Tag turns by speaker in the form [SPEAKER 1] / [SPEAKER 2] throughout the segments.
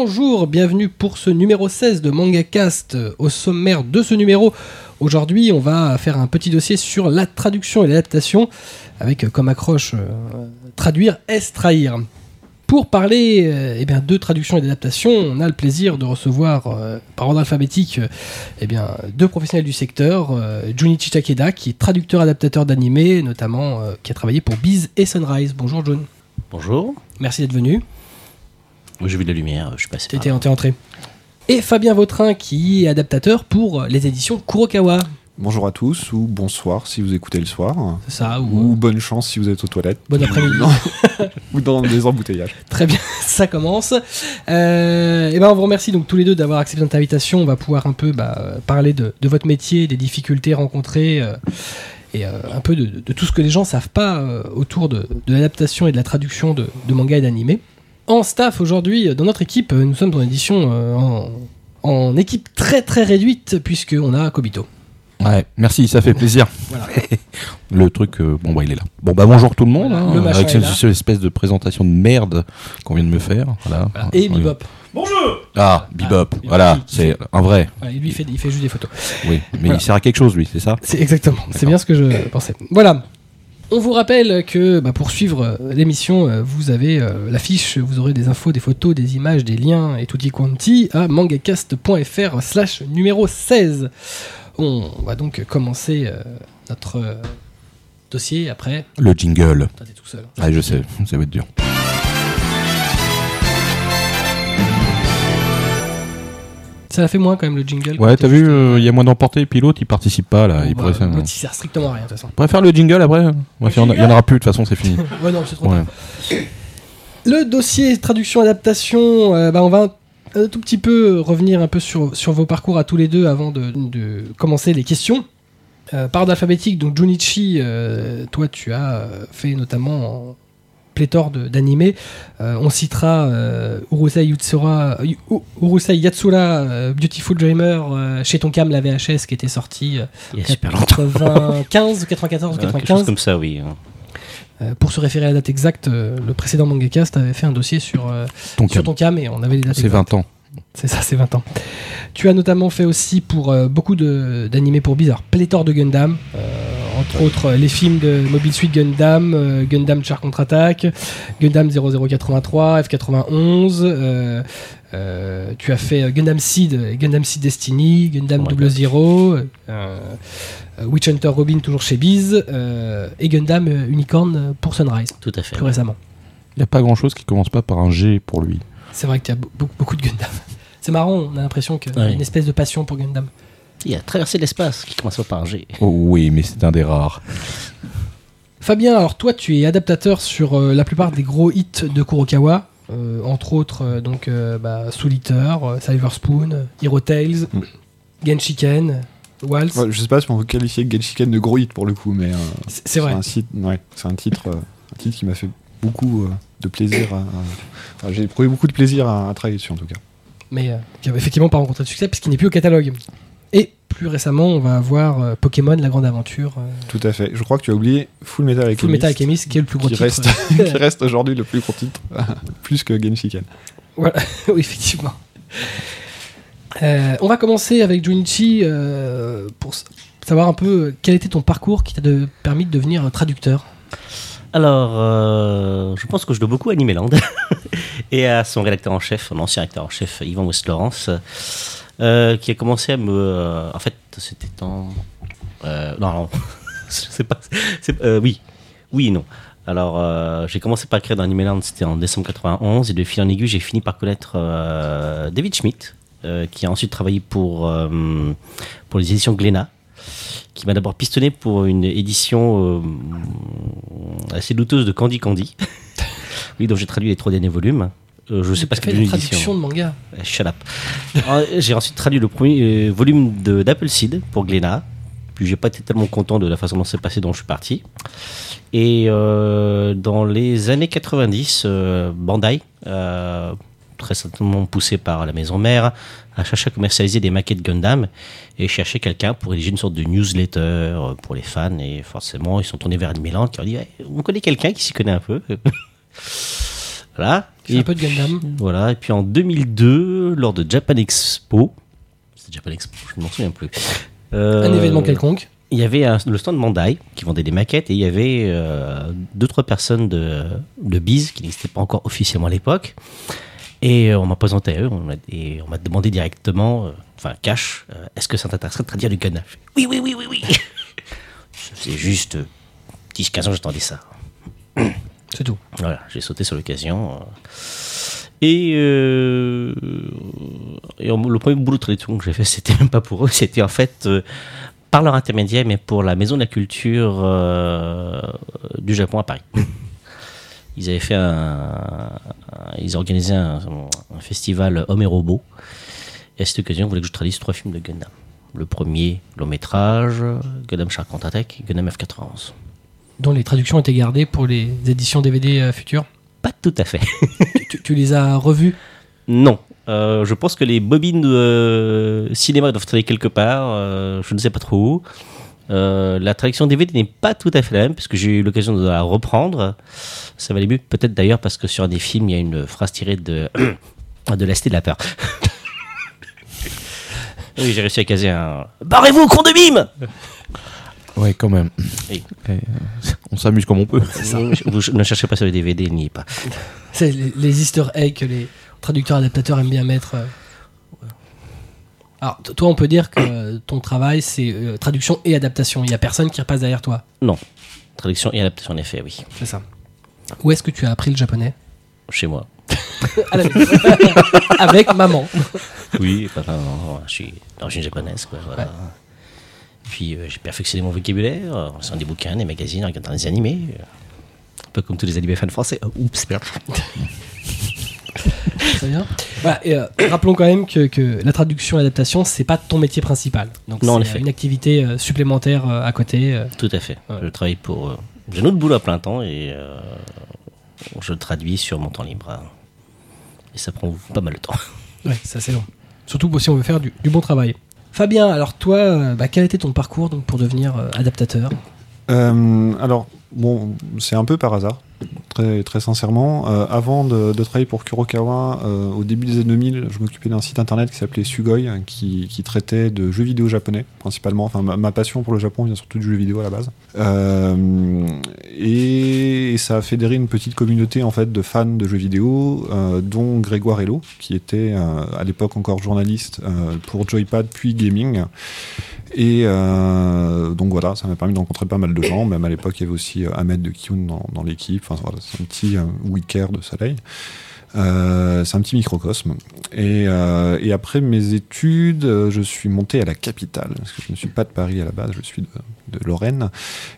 [SPEAKER 1] bonjour, bienvenue pour ce numéro 16 de MangaCast. Au sommaire de ce numéro, aujourd'hui on va faire un petit dossier sur la traduction et l'adaptation, avec euh, comme accroche euh, traduire est trahir. Pour parler euh, eh bien, de traduction et d'adaptation, on a le plaisir de recevoir euh, par ordre alphabétique eh bien, deux professionnels du secteur. Junichi Takeda, qui est traducteur-adaptateur d'animé, notamment qui a travaillé pour Biz et Sunrise. Bonjour Jun.
[SPEAKER 2] Bonjour.
[SPEAKER 1] Merci d'être venu.
[SPEAKER 2] J'ai vu de la lumière, je suis passé
[SPEAKER 1] T'es entré. Et Fabien Vautrin, qui est adaptateur pour les éditions Kurokawa.
[SPEAKER 3] Bonjour à tous, ou bonsoir si vous écoutez le soir,
[SPEAKER 1] C'est ça, ou,
[SPEAKER 3] ou bonne chance si vous êtes aux toilettes,
[SPEAKER 1] bon après-midi.
[SPEAKER 3] ou dans des embouteillages.
[SPEAKER 1] Très bien, ça commence. Euh, et ben on vous remercie donc tous les deux d'avoir accepté notre invitation. On va pouvoir un peu bah, euh, parler de, de votre métier, des difficultés rencontrées euh, et euh, un peu de, de tout ce que les gens savent pas euh, autour de, de l'adaptation et de la traduction de, de manga et d'animé. En staff aujourd'hui, dans notre équipe, nous sommes en édition euh, en, en équipe très très réduite puisqu'on a Kobito.
[SPEAKER 4] Ouais, merci, ça fait plaisir.
[SPEAKER 1] Voilà.
[SPEAKER 4] Le truc, euh, bon bah il est là. Bon bah bonjour tout le monde,
[SPEAKER 1] Voilà,
[SPEAKER 4] hein,
[SPEAKER 1] le
[SPEAKER 4] avec cette, cette espèce de présentation de merde qu'on vient de me faire. Voilà.
[SPEAKER 1] Voilà. Et.
[SPEAKER 4] Ah, Bebop,
[SPEAKER 1] Ah,
[SPEAKER 4] voilà,
[SPEAKER 1] qui-
[SPEAKER 4] c'est un vrai.
[SPEAKER 1] Ouais, lui il fait, il fait juste des photos.
[SPEAKER 4] Oui, mais
[SPEAKER 1] Voilà.
[SPEAKER 4] il sert à quelque chose lui, c'est ça
[SPEAKER 1] C'est exactement, c'est bien ce que je pensais. Voilà. On vous rappelle que bah, pour suivre euh, l'émission, euh, vous avez euh, l'affiche, vous aurez des infos, des photos, des images, des liens et tutti quanti à mangacast.fr slash numéro 16. On va donc commencer euh, notre euh, dossier après.
[SPEAKER 4] Le jingle.
[SPEAKER 1] Toi, t'es tout seul.
[SPEAKER 4] Ah, je sais, ça va être dur.
[SPEAKER 1] Ça l'a fait moins quand même le jingle.
[SPEAKER 4] Ouais, t'as vu, euh, il y a moins d'emportés, puis l'autre il participe pas là.
[SPEAKER 1] bon,
[SPEAKER 4] il
[SPEAKER 1] bah,
[SPEAKER 4] pourrait faire-
[SPEAKER 1] l'autre, il sert strictement à rien de toute façon.
[SPEAKER 4] On faire le jingle après faire- Il y en aura plus, de toute façon c'est fini.
[SPEAKER 1] Ouais, non, c'est trop
[SPEAKER 4] Ouais.
[SPEAKER 1] Le dossier traduction-adaptation, euh, bah, on va un, un tout petit peu revenir un peu sur, sur vos parcours à tous les deux avant de, de commencer les questions. Euh, par ordre alphabétique, donc Junichi, euh, toi tu as euh, fait notamment en pléthore d'animés. Euh, on citera euh, Urusei, Yatsura, U- Urusei Yatsura, euh, Beautiful Dreamer, euh, chez Tonkam la VHS qui était sortie euh,
[SPEAKER 2] Il y a super longtemps.
[SPEAKER 1] 95, 94,
[SPEAKER 2] Euh, Quelque
[SPEAKER 1] 95.
[SPEAKER 2] chose comme ça, oui. hein.
[SPEAKER 1] Euh, pour se référer à la date exacte, euh, le précédent Mangacast avait fait un dossier sur, euh,
[SPEAKER 4] Ton
[SPEAKER 1] sur
[SPEAKER 4] cam.
[SPEAKER 1] ton cam et on avait les dates
[SPEAKER 4] C'est
[SPEAKER 1] exactes.
[SPEAKER 4] 20 ans.
[SPEAKER 1] C'est ça, c'est 20 ans. Tu as notamment fait aussi pour euh, beaucoup d'animés pour Bizarre, pléthore de Gundam, euh, entre autres euh, les films de Mobile Suit Gundam, euh, Gundam Char contre-attaque, Gundam 0083, F91. euh, euh, tu as fait Gundam Seed, Gundam Seed Destiny, Gundam
[SPEAKER 2] Oh
[SPEAKER 1] Double
[SPEAKER 2] God.
[SPEAKER 1] Zero, euh, euh, Witch Hunter Robin toujours chez Biz, euh, et Gundam euh, Unicorn pour Sunrise,
[SPEAKER 2] Tout à fait.
[SPEAKER 1] plus récemment.
[SPEAKER 4] Il n'y a pas grand chose qui commence pas par un G pour lui.
[SPEAKER 1] C'est vrai qu'il y a be- beaucoup, beaucoup de Gundam. C'est marrant, on a l'impression qu'il y a une espèce de passion pour Gundam.
[SPEAKER 2] Il y a traversé l'espace qui commence par un G.
[SPEAKER 4] Oh oui, mais c'est un des rares.
[SPEAKER 1] Fabien, alors toi, tu es adaptateur sur euh, la plupart des gros hits de Kurokawa, euh, entre autres euh, donc euh, bah, Soul Eater, euh, Silver Spoon, Hero Tales,
[SPEAKER 3] Mm.
[SPEAKER 1] Genshiken, Waltz.
[SPEAKER 3] Ouais, je sais pas si on peut qualifier Genshiken de gros hit pour le coup, mais euh,
[SPEAKER 1] C'est c'est vrai.
[SPEAKER 3] un, site, ouais, c'est un titre, euh, un titre qui m'a fait beaucoup euh, de plaisir. à- à- enfin, J'ai éprouvé beaucoup de plaisir à, à travailler dessus en tout cas.
[SPEAKER 1] mais euh, qui avait effectivement pas rencontré de succès puisqu'il n'est plus au catalogue. Et plus récemment, on va avoir euh, Pokémon, la grande aventure, euh,
[SPEAKER 3] Tout à fait. Je crois que tu as oublié Full Metal Alchemist,
[SPEAKER 1] Full Metal Alchemist, qui est le plus gros
[SPEAKER 3] qui
[SPEAKER 1] titre.
[SPEAKER 3] reste, qui reste aujourd'hui le plus gros titre, plus que Genshiken.
[SPEAKER 1] oui, effectivement. Euh, on va commencer avec Junichi euh, pour savoir un peu quel était ton parcours qui t'a de- permis de devenir traducteur.
[SPEAKER 2] Alors, euh, je pense que je dois beaucoup à Animeland et à son rédacteur en chef, mon ancien rédacteur en chef, Yvan West-Laurence, euh, qui a commencé à me. euh, en fait, c'était en. euh, non, non, je sais pas. oui, oui et non. Alors, j'ai commencé par créer dans Animeland, c'était en décembre 91, et de fil en aiguille, j'ai fini par connaître David Schmidt, qui a ensuite travaillé pour, pour les éditions Glénat, qui m'a d'abord pistonné pour une édition assez douteuse de Candy Candy. oui, dont j'ai traduit les trois derniers volumes. Euh, je sais pas ce que c'est une
[SPEAKER 1] traduction de manga.
[SPEAKER 2] Euh, Shut up. Alors, j'ai ensuite traduit le premier euh, volume de- d'Appleseed pour Glénat. Puis j'ai pas été tellement content de la façon dont c'est passé, dont je suis parti. Et euh, dans les années 90, euh, Bandai, euh, très certainement poussé par la maison mère, a cherché à commercialiser des maquettes Gundam et cherchait quelqu'un pour rédiger une sorte de newsletter euh, pour les fans. Et forcément, ils sont tournés vers Milan qui ont dit Ouais, On connaît quelqu'un qui s'y connaît un peu. voilà.
[SPEAKER 1] Fais un peu de Gundam.
[SPEAKER 2] Voilà, et puis en 2002, lors de Japan Expo, c'est Japan Expo, je ne m'en souviens plus. Euh,
[SPEAKER 1] Un événement quelconque.
[SPEAKER 2] Il y avait un- le stand Mandai qui vendait des maquettes et il y avait euh, deux trois personnes de, de Biz qui n'existaient pas encore officiellement à l'époque. Et euh, on m'a présenté à eux on et on m'a demandé directement, euh, enfin cash, est-ce que ça t'intéresserait de traduire du Gundam Oui, oui, oui, oui, oui. C'est juste euh, 10-15 ans j'attendais ça.
[SPEAKER 1] C'est tout.
[SPEAKER 2] Voilà, j'ai sauté sur l'occasion. euh. Et, euh, le premier boulot de traduction que j'ai fait, c'était même pas pour eux, c'était en fait euh, par leur intermédiaire, mais pour la Maison de la Culture du Japon à Paris. Ils avaient fait un, ils organisaient un, festival Hommes et robots. Et à cette occasion, ils voulaient que je traduise trois films de Gundam. Le premier, long métrage, Gundam Shark Contre-Attaque, et Gundam F91.
[SPEAKER 1] Dont les traductions étaient gardées pour les éditions DVD euh, futures.
[SPEAKER 2] Pas tout à fait.
[SPEAKER 1] tu, tu les as revues?
[SPEAKER 2] Non. Euh, je pense que les bobines de euh, cinéma doivent traîner quelque part. je ne sais pas trop où. Euh, la traduction DVD n'est pas tout à fait la même, puisque j'ai eu l'occasion de la reprendre. Ça valait mieux, peut-être d'ailleurs, parce que sur un des films, il y a une phrase tirée de, de la Cité de la peur. oui, j'ai réussi à caser un. Barrez-vous, con de mime
[SPEAKER 4] Ouais, quand même.
[SPEAKER 2] Oui.
[SPEAKER 4] Et, euh, on s'amuse comme on peut.
[SPEAKER 2] Vous ne cherchez pas sur les DVD, n'y est pas.
[SPEAKER 1] C'est les, les easter eggs que les traducteurs adaptateurs aiment bien mettre. euh. Alors, toi, on peut dire que ton travail, c'est euh, traduction et adaptation. Il n'y a personne qui repasse derrière toi.
[SPEAKER 2] Traduction et adaptation, en effet, oui.
[SPEAKER 1] C'est ça. Où est-ce que tu as appris le japonais?
[SPEAKER 2] Chez moi.
[SPEAKER 1] À la maison. Avec maman.
[SPEAKER 2] Oui, enfin, non, non, je suis d'origine japonaise. Quoi, voilà.
[SPEAKER 1] Ouais.
[SPEAKER 2] Puis euh, j'ai perfectionné mon vocabulaire en lisant des bouquins, des magazines, en regardant des animés. euh, un peu comme tous les animés fans français. Oh, oups, merde.
[SPEAKER 1] Très bien. Voilà, et, euh, rappelons quand même que, que la traduction et l'adaptation, c'est pas ton métier principal. Donc,
[SPEAKER 2] Non, en
[SPEAKER 1] c'est
[SPEAKER 2] effet.
[SPEAKER 1] une activité euh, supplémentaire euh, à côté. euh.
[SPEAKER 2] Tout à fait.
[SPEAKER 1] Ouais.
[SPEAKER 2] Je travaille pour. euh, j'ai un autre boulot à plein temps et euh, je traduis sur mon temps libre. hein. Et ça prend pas mal de temps.
[SPEAKER 1] Ouais, c'est assez long. Surtout si on veut faire du, du bon travail. Fabien, alors toi, euh, bah, quel était ton parcours pour devenir euh, adaptateur?
[SPEAKER 3] Euh, alors, bon, c'est un peu par hasard, très, très sincèrement. Euh, avant de, travailler pour Kurokawa, euh, au début des années 2000, je m'occupais d'un site internet qui s'appelait Sugoi, hein, qui, qui traitait de jeux vidéo japonais, principalement. Enfin, ma, passion pour le Japon vient surtout du jeu vidéo à la base. Euh, et, ça a fédéré une petite communauté en fait de fans de jeux vidéo, dont Grégoire Hello, qui était à l'époque encore journaliste pour Joypad puis Gaming. Et donc voilà, ça m'a permis de rencontrer pas mal de gens. Même à l'époque, il y avait aussi Ahmed de dans, dans l'équipe. Enfin c'est un petit euh, Wicker de soleil. Euh, c'est un petit microcosme. Et, euh, et après mes études, euh, je suis monté à la capitale, parce que je ne suis pas de Paris à la base, je suis de, de Lorraine.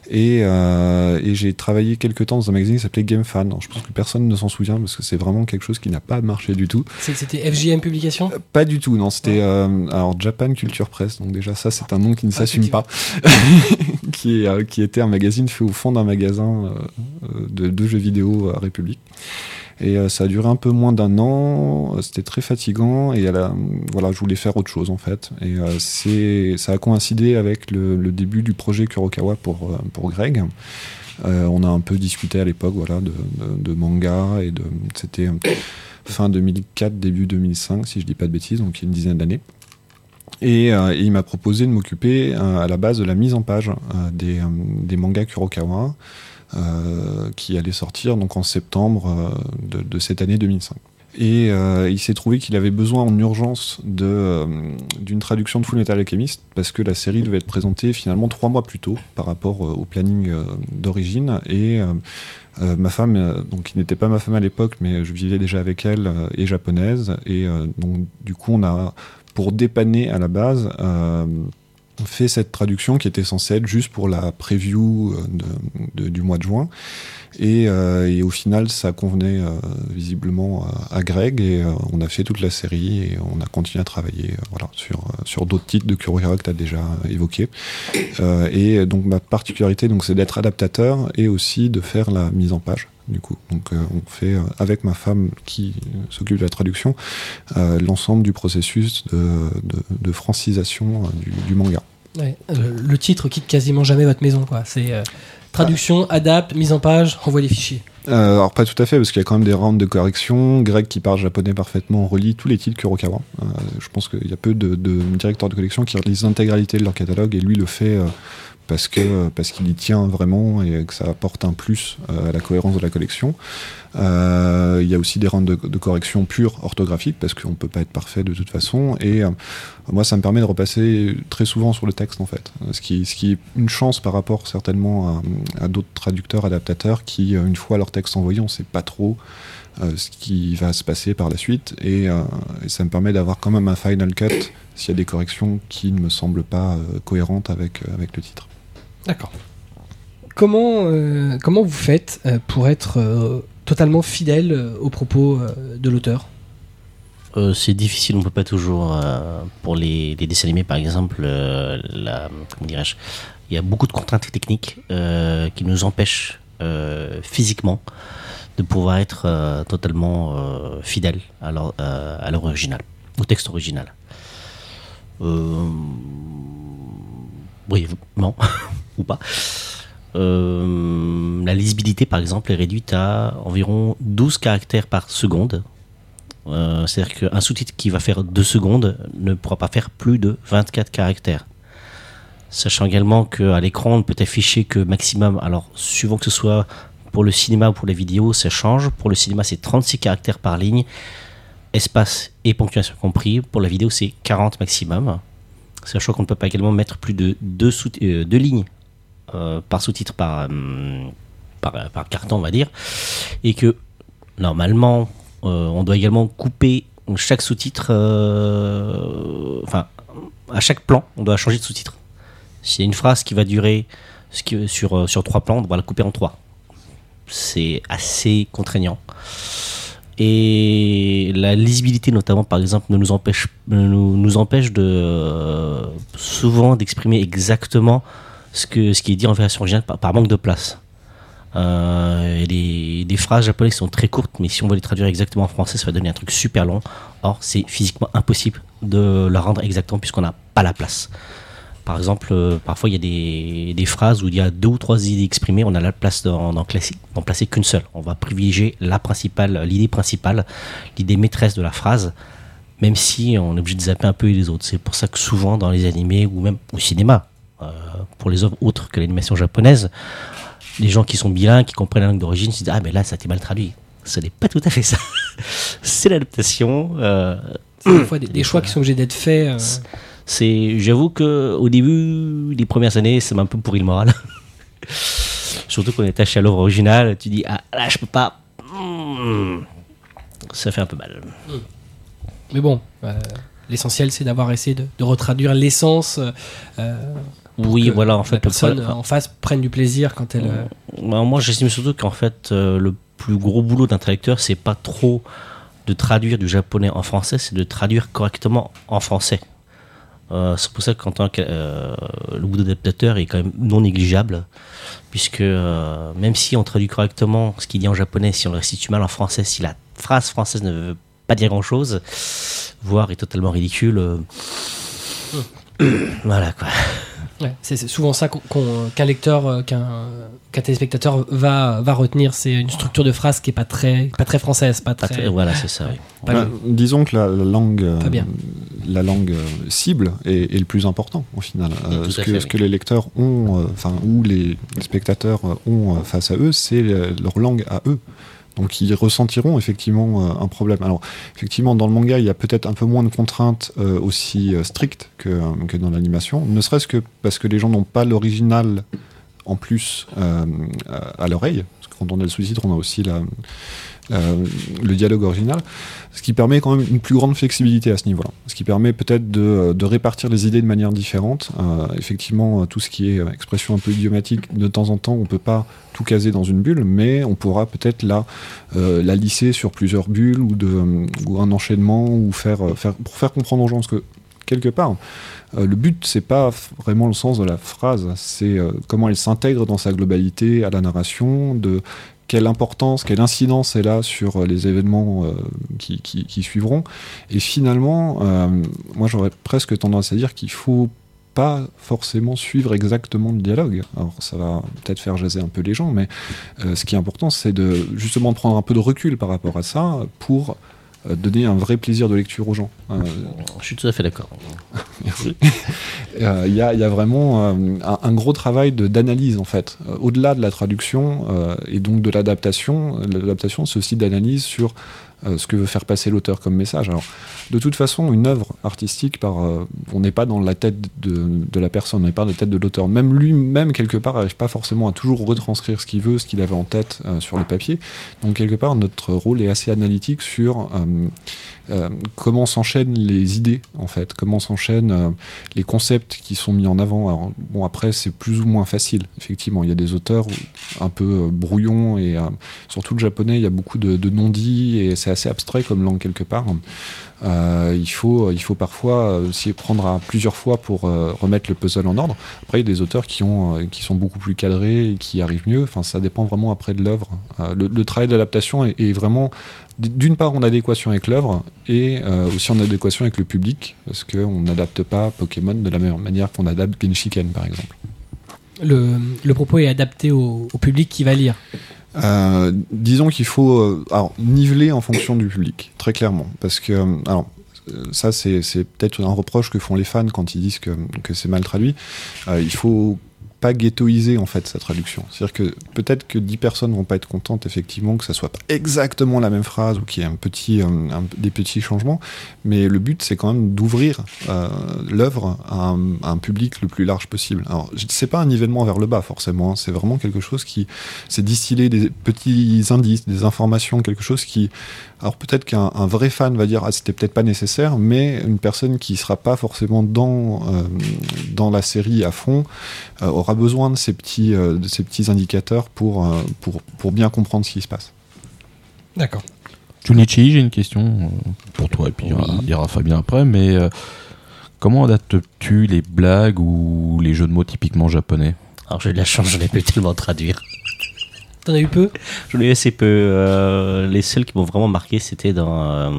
[SPEAKER 3] Et, euh, et j'ai travaillé quelques temps dans un magazine qui s'appelait Game Fan. Alors, je pense que personne ne s'en souvient, parce que c'est vraiment quelque chose qui n'a pas marché du tout.
[SPEAKER 1] C'était FJM Publication
[SPEAKER 3] Euh, Pas du tout, non. C'était euh, alors Japan Culture Press. Donc déjà ça, c'est un nom qui ne
[SPEAKER 1] Ah,
[SPEAKER 3] s'assume pas, qui, est, qui était un magazine fait au fond d'un magasin de, de jeux vidéo à République. Et euh, ça a duré un peu moins d'un an. euh, C'était très fatigant et à la- voilà, je voulais faire autre chose en fait. Et euh, c'est, ça a coïncidé avec le, début du projet Kurokawa pour pour Greg. On a un peu discuté à l'époque, voilà, de, de- manga et de. C'était fin 2004, début 2005, si je dis pas de bêtises, donc il y a une dizaine d'années. Et, il m'a proposé de m'occuper à la base de la mise en page des, des mangas Kurokawa qui allait sortir donc en septembre euh, de, cette année 2005. Et euh, il s'est trouvé qu'il avait besoin en urgence euh, d'une traduction de Full Metal Alchemist parce que la série devait être présentée finalement trois mois plus tôt par rapport euh, au planning euh, d'origine. Et euh, euh, ma femme, euh, donc qui n'était pas ma femme à l'époque, mais je vivais déjà avec elle, euh, est japonaise. Et euh, donc du coup, on a, pour dépanner à la base, euh, fait cette traduction qui était censée être juste pour la preview euh, du mois de juin. Et, euh, au final, ça convenait euh, visiblement à, Greg et on a fait toute la série et on a continué à travailler voilà, sur, sur d'autres titres de Kurokawa que tu as déjà évoqué. Et donc ma particularité, c'est d'être adaptateur et aussi de faire la mise en page. Du coup, donc on fait avec ma femme qui s'occupe de la traduction l'ensemble du processus de, francisation du manga.
[SPEAKER 1] Ouais, euh, Le titre quitte quasiment jamais votre maison. quoi. C'est euh, traduction, adapte, mise en page, renvoie les fichiers.
[SPEAKER 3] Euh, alors pas tout à fait, parce qu'il y a quand même des rounds de correction. Greg qui parle japonais parfaitement relit tous les titres Kurokawa. Euh, je pense qu'il y a peu de, de directeurs de collection qui relisent l'intégralité de leur catalogue, et lui le fait euh, parce que parce qu'il y tient vraiment et que ça apporte un plus euh, à la cohérence de la collection. Euh, il y a aussi des rounds de, de correction pure orthographique parce qu'on peut pas être parfait de toute façon. Et euh, moi, ça me permet de repasser très souvent sur le texte en fait, ce qui, ce qui est une chance par rapport certainement à, d'autres traducteurs, adaptateurs qui, une fois leur texte envoyé, on sait pas trop ce qui va se passer par la suite. Et, ça me permet d'avoir quand même un final cut s'il y a des corrections qui ne me semblent pas cohérentes avec, avec le titre.
[SPEAKER 1] D'accord. Comment, euh, comment vous faites euh, pour être euh, totalement fidèle euh, aux propos euh, de l'auteur?
[SPEAKER 2] Euh, c'est difficile, on peut pas toujours. euh, pour les, les dessins animés, par exemple, euh, la, comment dirais-je Il y a beaucoup de contraintes techniques euh, qui nous empêchent euh, physiquement de pouvoir être euh, totalement euh, fidèle à leur, euh, à leur original, au texte original. Euh, oui, non, pas. Euh, la lisibilité, par exemple, est réduite à environ 12 caractères par seconde. Euh, C'est-à-dire qu'un sous-titre qui va faire 2 secondes ne pourra pas faire plus de 24 caractères. Sachant également qu'à l'écran, on ne peut afficher que maximum, alors suivant que ce soit pour le cinéma ou pour les vidéos, ça change. Pour le cinéma, c'est 36 caractères par ligne, espace et ponctuation compris. Pour la vidéo, c'est 40 maximum. Sachant qu'on ne peut pas également mettre plus de 2 sous euh, deux lignes par sous-titre par, euh, par, par carton, on va dire. Et que normalement, euh, on doit également couper chaque sous-titre. euh, enfin, à chaque plan, on doit changer de sous-titre. A une phrase qui va durer sur, euh, sur trois plans, on doit la couper en trois. C'est assez contraignant. Et la lisibilité, notamment, par exemple, ne nous empêche, nous, nous empêche de euh, souvent d'exprimer exactement ce, que, ce qui est dit en version originale par, manque de place. Euh, les, des phrases japonaises sont très courtes, mais si on veut les traduire exactement en français, ça va donner un truc super long. Or, c'est physiquement impossible de la rendre exactement puisqu'on n'a pas la place. Par exemple, euh, parfois il y a des, phrases où il y a deux ou trois idées exprimées, on a la place d'en placer qu'une seule. On va privilégier la principale, l'idée principale, l'idée maîtresse de la phrase, même si on est obligé de zapper un peu les autres. C'est pour ça que souvent dans les animés ou même au cinéma, pour les œuvres autres que l'animation japonaise, les gens qui sont bilingues, qui comprennent la langue d'origine, se disent Ah, mais là, ça a été mal traduit. Ce n'est pas tout à fait ça. C'est l'adaptation. euh,
[SPEAKER 1] C'est des fois des, des choix qui sont obligés d'être faits. euh,
[SPEAKER 2] c'est, j'avoue que au début, les premières années, ça m'a un peu pourri le moral. Surtout qu'on est attaché à l'œuvre originale, tu dis ah là je peux pas. Hmm. Ça fait un peu mal.
[SPEAKER 1] Mais bon, euh, l'essentiel c'est d'avoir essayé de, de retraduire l'essence. euh,
[SPEAKER 2] Oui,
[SPEAKER 1] que
[SPEAKER 2] voilà en
[SPEAKER 1] la
[SPEAKER 2] fait. le
[SPEAKER 1] personne
[SPEAKER 2] problème-
[SPEAKER 1] en face prenne du plaisir quand elle. euh,
[SPEAKER 2] Bah, moi, j'estime surtout qu'en fait, euh, le plus gros boulot d'un traducteur, c'est pas trop de traduire du japonais en français, c'est de traduire correctement en français. Euh, c'est pour ça qu'en tant que euh, le boulot d'adaptateur est quand même non négligeable, puisque euh, même si on traduit correctement ce qu'il dit en japonais, si on le restitue mal en français, si la phrase française ne veut pas dire grand chose, voire est totalement ridicule, euh, voilà quoi.
[SPEAKER 1] Ouais, c'est souvent ça qu'un lecteur, euh, qu'un téléspectateur va, va retenir. C'est une structure de phrase qui est pas très, pas très française, pas
[SPEAKER 2] Pas
[SPEAKER 1] très.
[SPEAKER 2] voilà, c'est ça. oui.
[SPEAKER 1] pas
[SPEAKER 3] Bah,
[SPEAKER 1] le-
[SPEAKER 3] disons que la, la langue, euh, la langue euh, cible est, est le plus important au final. Euh, ce, que,
[SPEAKER 2] fait,
[SPEAKER 3] ce
[SPEAKER 2] oui.
[SPEAKER 3] que les lecteurs ont, euh, enfin, ou les, spectateurs euh, ont euh, face à eux, c'est le- leur langue à eux. Donc ils ressentiront effectivement euh, un problème. Alors effectivement, dans le manga, il y a peut-être un peu moins de contraintes euh, aussi euh, strictes que, que dans l'animation, ne serait-ce que parce que les gens n'ont pas l'original en plus à, l'oreille. Parce que quand on a le sous-titre, on a aussi la, le dialogue original. Ce qui permet quand même une plus grande flexibilité à ce niveau-là. Ce qui permet peut-être de, de répartir les idées de manière différente. Euh, effectivement, tout ce qui est euh, expression un peu idiomatique, de temps en temps, on peut pas tout caser dans une bulle, mais on pourra peut-être la, euh, lisser sur plusieurs bulles ou, un enchaînement ou faire, euh, pour faire comprendre aux gens. Parce que quelque part, euh, le but, c'est pas vraiment le sens de la phrase, c'est euh, comment elle s'intègre dans sa globalité à la narration, de quelle importance, quelle incidence elle a sur euh, les événements euh, qui, suivront. Et finalement, euh, moi j'aurais presque tendance à dire qu'il faut pas forcément suivre exactement le dialogue. Alors ça va peut-être faire jaser un peu les gens, mais ce qui est important, c'est de justement prendre un peu de recul par rapport à ça pour donner un vrai plaisir de lecture aux gens. Euh,
[SPEAKER 2] Je suis tout à fait d'accord.
[SPEAKER 3] Merci. Euh, Il y, a, il y a vraiment euh, un, un gros travail d'analyse en fait. Euh, Au-delà de la traduction euh, et donc de l'adaptation, l'adaptation c'est aussi d'analyse sur euh, ce que veut faire passer l'auteur comme message. Alors, de toute façon, une œuvre artistique, euh, on n'est pas dans la tête de, la personne, on n'est pas dans la tête de l'auteur. Même lui-même, quelque part, n'arrive pas forcément à toujours retranscrire ce qu'il veut, ce qu'il avait en tête euh, sur le papier. Donc, quelque part, notre rôle est assez analytique sur comment s'enchaînent les idées, en fait, comment s'enchaînent euh, les concepts qui sont mis en avant? Bon, après, c'est plus ou moins facile, effectivement. Il y a des auteurs un peu euh, brouillons et euh, surtout le japonais, il y a beaucoup de, non-dits et c'est assez abstrait comme langue quelque part. Euh, il, faut, il faut parfois euh, s'y prendre à plusieurs fois pour euh, remettre le puzzle en ordre. Après, il y a des auteurs qui, ont, euh, qui sont beaucoup plus cadrés et qui arrivent mieux. Enfin, ça dépend vraiment après de l'œuvre. Euh, le, travail d'adaptation est vraiment d'une part en adéquation avec l'œuvre et euh, aussi en adéquation avec le public parce qu'on n'adapte pas Pokémon de la même manière qu'on adapte Genshiken par exemple.
[SPEAKER 1] Le, le propos est adapté au, au public qui va lire.
[SPEAKER 3] Euh, disons qu'il faut euh, alors, niveler en fonction du public, très clairement. Parce que, alors, ça, c'est c'est peut-être un reproche que font les fans quand ils disent que, que c'est mal traduit. Il faut pas ghettoiser en fait sa traduction. C'est-à-dire que peut-être que 10 personnes vont pas être contentes effectivement que ça soit pas exactement la même phrase ou qu'il y ait un petit, des petits changements, mais le but c'est quand même d'ouvrir euh, l'œuvre à, un- public le plus large possible. Alors c'est pas un nivellement vers le bas forcément, hein. c'est vraiment quelque chose qui c'est distiller des petits indices, des informations, quelque chose qui alors peut-être qu'un un vrai fan va dire ah c'était peut-être pas nécessaire, mais une personne qui sera pas forcément dans euh, dans la série à fond euh, aura besoin de ces petits euh, de ces petits indicateurs pour euh, pour pour bien comprendre ce qui se passe.
[SPEAKER 1] D'accord.
[SPEAKER 4] Junichi, j'ai une question pour toi, et puis il y aura-
[SPEAKER 2] Oui.
[SPEAKER 4] il y aura Fabien après, mais euh, comment adaptes-tu les blagues ou les jeux de mots typiquement japonais?
[SPEAKER 2] Alors j'ai de la chance, j'en ai pu tellement traduire.
[SPEAKER 1] Eu peu?
[SPEAKER 2] J'en ai eu assez peu. Euh, les seuls qui m'ont vraiment marqué, c'était dans, euh,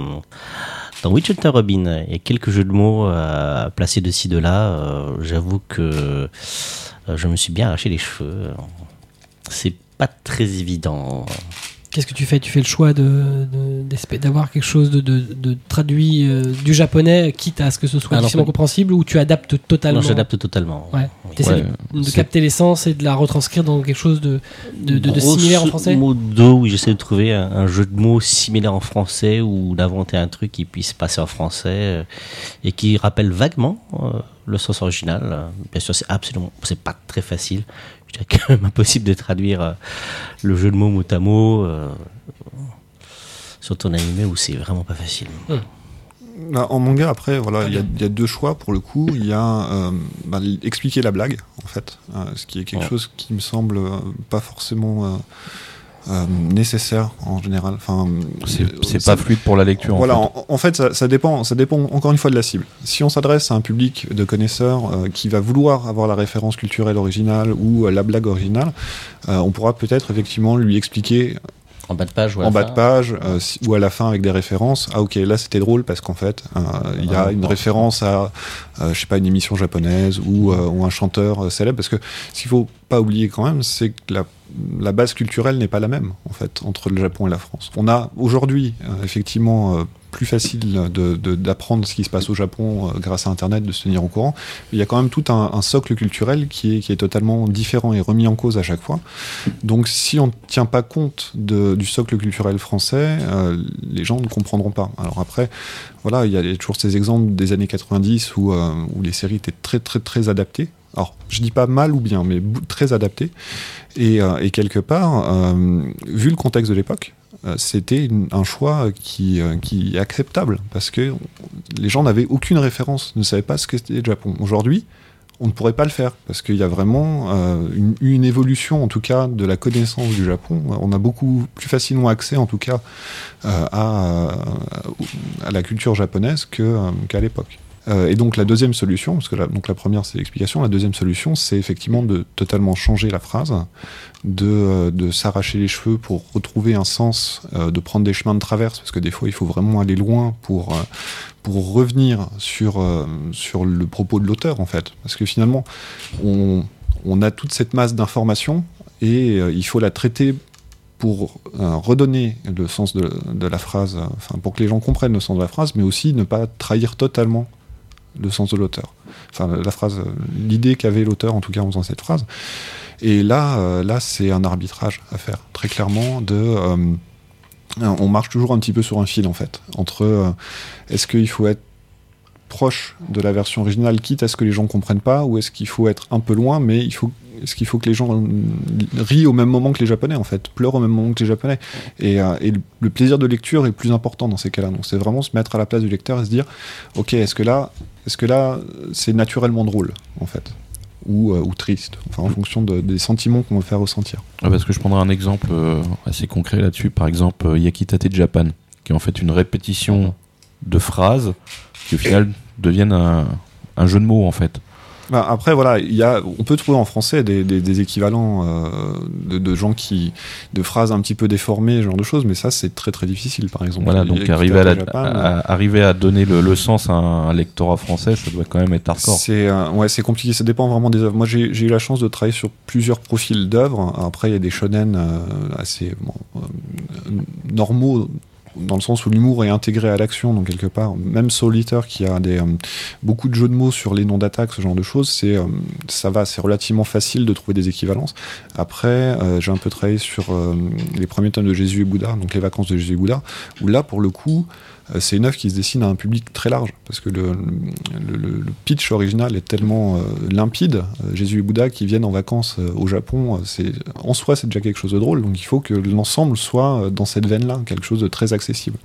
[SPEAKER 2] dans Witch Hunter Robin. Il y a quelques jeux de mots euh, placés de ci, de là. Euh, J'avoue que euh, je me suis bien arraché les cheveux. C'est pas très évident.
[SPEAKER 1] Qu'est-ce que tu fais? Tu fais le choix de, de- d'espé- d'avoir quelque chose de, traduit euh, du japonais, quitte à ce que ce soit
[SPEAKER 2] Alors,
[SPEAKER 1] difficilement compréhensible, ou tu adaptes totalement?
[SPEAKER 2] Non, j'adapte totalement.
[SPEAKER 1] Ouais.
[SPEAKER 2] Oui.
[SPEAKER 1] T'essaies
[SPEAKER 4] Ouais,
[SPEAKER 1] de, capter l'essence et de la retranscrire dans quelque chose de, similaire en français?
[SPEAKER 2] modo, oui, j'essaie de trouver un, un jeu de mots similaire en français ou d'inventer un truc qui puisse passer en français euh, et qui rappelle vaguement euh, le sens original. Bien sûr, c'est absolument, c'est pas très facile. Je dirais quand même impossible de traduire euh, le jeu de mots mot à mot. euh, Surtout en animé où c'est vraiment pas facile.
[SPEAKER 3] Bah, en manga, après, voilà, il y, a- il y a deux choix pour le coup. Il y a euh, bah, expliquer la blague, en fait, euh, ce qui est quelque
[SPEAKER 2] Ouais.
[SPEAKER 3] chose qui me semble euh, pas forcément euh, nécessaire en général. Enfin,
[SPEAKER 4] C'est
[SPEAKER 3] euh,
[SPEAKER 4] pas fluide pour la lecture.
[SPEAKER 3] Voilà,
[SPEAKER 4] en fait.
[SPEAKER 3] en, en fait, ça, ça dépend, ça dépend encore une fois de la cible. Si on s'adresse à un public de connaisseurs euh, qui va vouloir avoir la référence culturelle originale ou euh, la blague originale, euh, on pourra peut-être effectivement lui expliquer
[SPEAKER 2] En bas de page ou à
[SPEAKER 3] en
[SPEAKER 2] la
[SPEAKER 3] bas
[SPEAKER 2] fin.
[SPEAKER 3] de page euh, si- ou à la fin avec des références. Ah ok, là c'était drôle parce qu'en fait euh, il y a
[SPEAKER 2] Ah,
[SPEAKER 3] une
[SPEAKER 2] bon.
[SPEAKER 3] référence à euh, je sais pas une émission japonaise ou, euh, ou un chanteur euh, célèbre parce que ce qu'il faut pas oublier quand même c'est que la la base culturelle n'est pas la même en fait entre le Japon et la France. On a aujourd'hui euh, effectivement euh, plus facile d'apprendre ce qui se passe au Japon euh, grâce à Internet, de se tenir au courant. Il y a quand même tout un, socle culturel qui est, totalement différent et remis en cause à chaque fois. Donc si on ne tient pas compte du socle culturel français, les gens ne comprendront pas. Alors après, voilà, il y a toujours ces exemples des années 90 où, où les séries étaient très très très adaptées. Alors, je dis pas mal ou bien, mais très adaptées. Et, euh, quelque part, euh, vu le contexte de l'époque, euh, c'était un choix qui, qui est acceptable parce que les gens n'avaient aucune référence, ne savaient pas ce que c'était le Japon. Aujourd'hui, on ne pourrait pas le faire parce qu'il y a vraiment une, une évolution, en tout cas, de la connaissance du Japon. On a beaucoup plus facilement accès, en tout cas, à, la culture japonaise qu'à l'époque. Euh, et donc la deuxième solution, parce que la, donc la première c'est l'explication, la deuxième solution c'est effectivement de totalement changer la phrase, de, euh, de s'arracher les cheveux pour retrouver un sens, euh, de prendre des chemins de traverse, parce que des fois il faut vraiment aller loin pour, pour revenir sur, sur le propos de l'auteur, en fait. Parce que finalement, on, on a toute cette masse d'informations et il faut la traiter pour redonner le sens de, de la phrase, enfin pour que les gens comprennent le sens de la phrase, mais aussi ne pas trahir totalement le sens de l'auteur. Enfin, la phrase, l'idée qu'avait l'auteur en tout cas en faisant cette phrase. Et là, euh, là, c'est un arbitrage à faire, très clairement, de euh, on marche toujours un petit peu sur un fil en fait, entre euh, est-ce qu'il faut être proche de la version originale, quitte à ce que les gens comprennent pas, ou est-ce qu'il faut être un peu loin, mais il faut est-ce qu'il faut que les gens rient au même moment que les Japonais en fait, pleurent au même moment que les Japonais, et, euh, et le- plaisir de lecture est plus important dans ces cas-là. Donc c'est vraiment se mettre à la place du lecteur et se dire, ok, est-ce que là, est-ce que là, c'est naturellement drôle en fait, ou, euh, ou triste, enfin en fonction de- des sentiments qu'on veut faire ressentir.
[SPEAKER 4] Ah, parce que je prendrai un exemple euh, assez concret là-dessus. Par exemple, Yakitate Japan, qui est en fait une répétition de phrases qui au final deviennent un, un jeu de mots en fait.
[SPEAKER 3] Bah, après, voilà, il y a, on peut trouver en français des, des- des équivalents euh, de, de gens qui, de phrases un petit peu déformées, ce genre de choses, mais ça, c'est très très difficile, par exemple.
[SPEAKER 4] Voilà, donc arriver à, la-
[SPEAKER 3] Japan,
[SPEAKER 4] à- arriver à donner le, le sens à un, un lectorat français, ça doit quand même être hardcore.
[SPEAKER 3] C'est euh, ouais, compliqué. Ça dépend vraiment des œuvres. Moi, j'ai eu la chance de travailler sur plusieurs profils d'œuvres. Après, il y a des shonen euh, assez bon, euh, normaux dans le sens où l'humour est intégré à l'action, donc quelque part, même Eater qui a des, euh, beaucoup de jeux de mots sur les noms d'attaque, ce genre de choses, c'est euh, ça va, c'est relativement facile de trouver des équivalences. Après, euh, j'ai un peu travaillé sur les premiers tomes de Jésus et Bouddha, donc les vacances de Jésus et Bouddha, où là, pour le coup, c'est une œuvre qui se dessine à un public très large, parce que le, pitch original est tellement euh, limpide. Euh, Jésus et Bouddha qui viennent en vacances euh, au Japon, euh, en soi c'est déjà quelque chose de drôle, donc il faut que l'ensemble soit euh, dans cette veine-là, quelque chose de très accessible.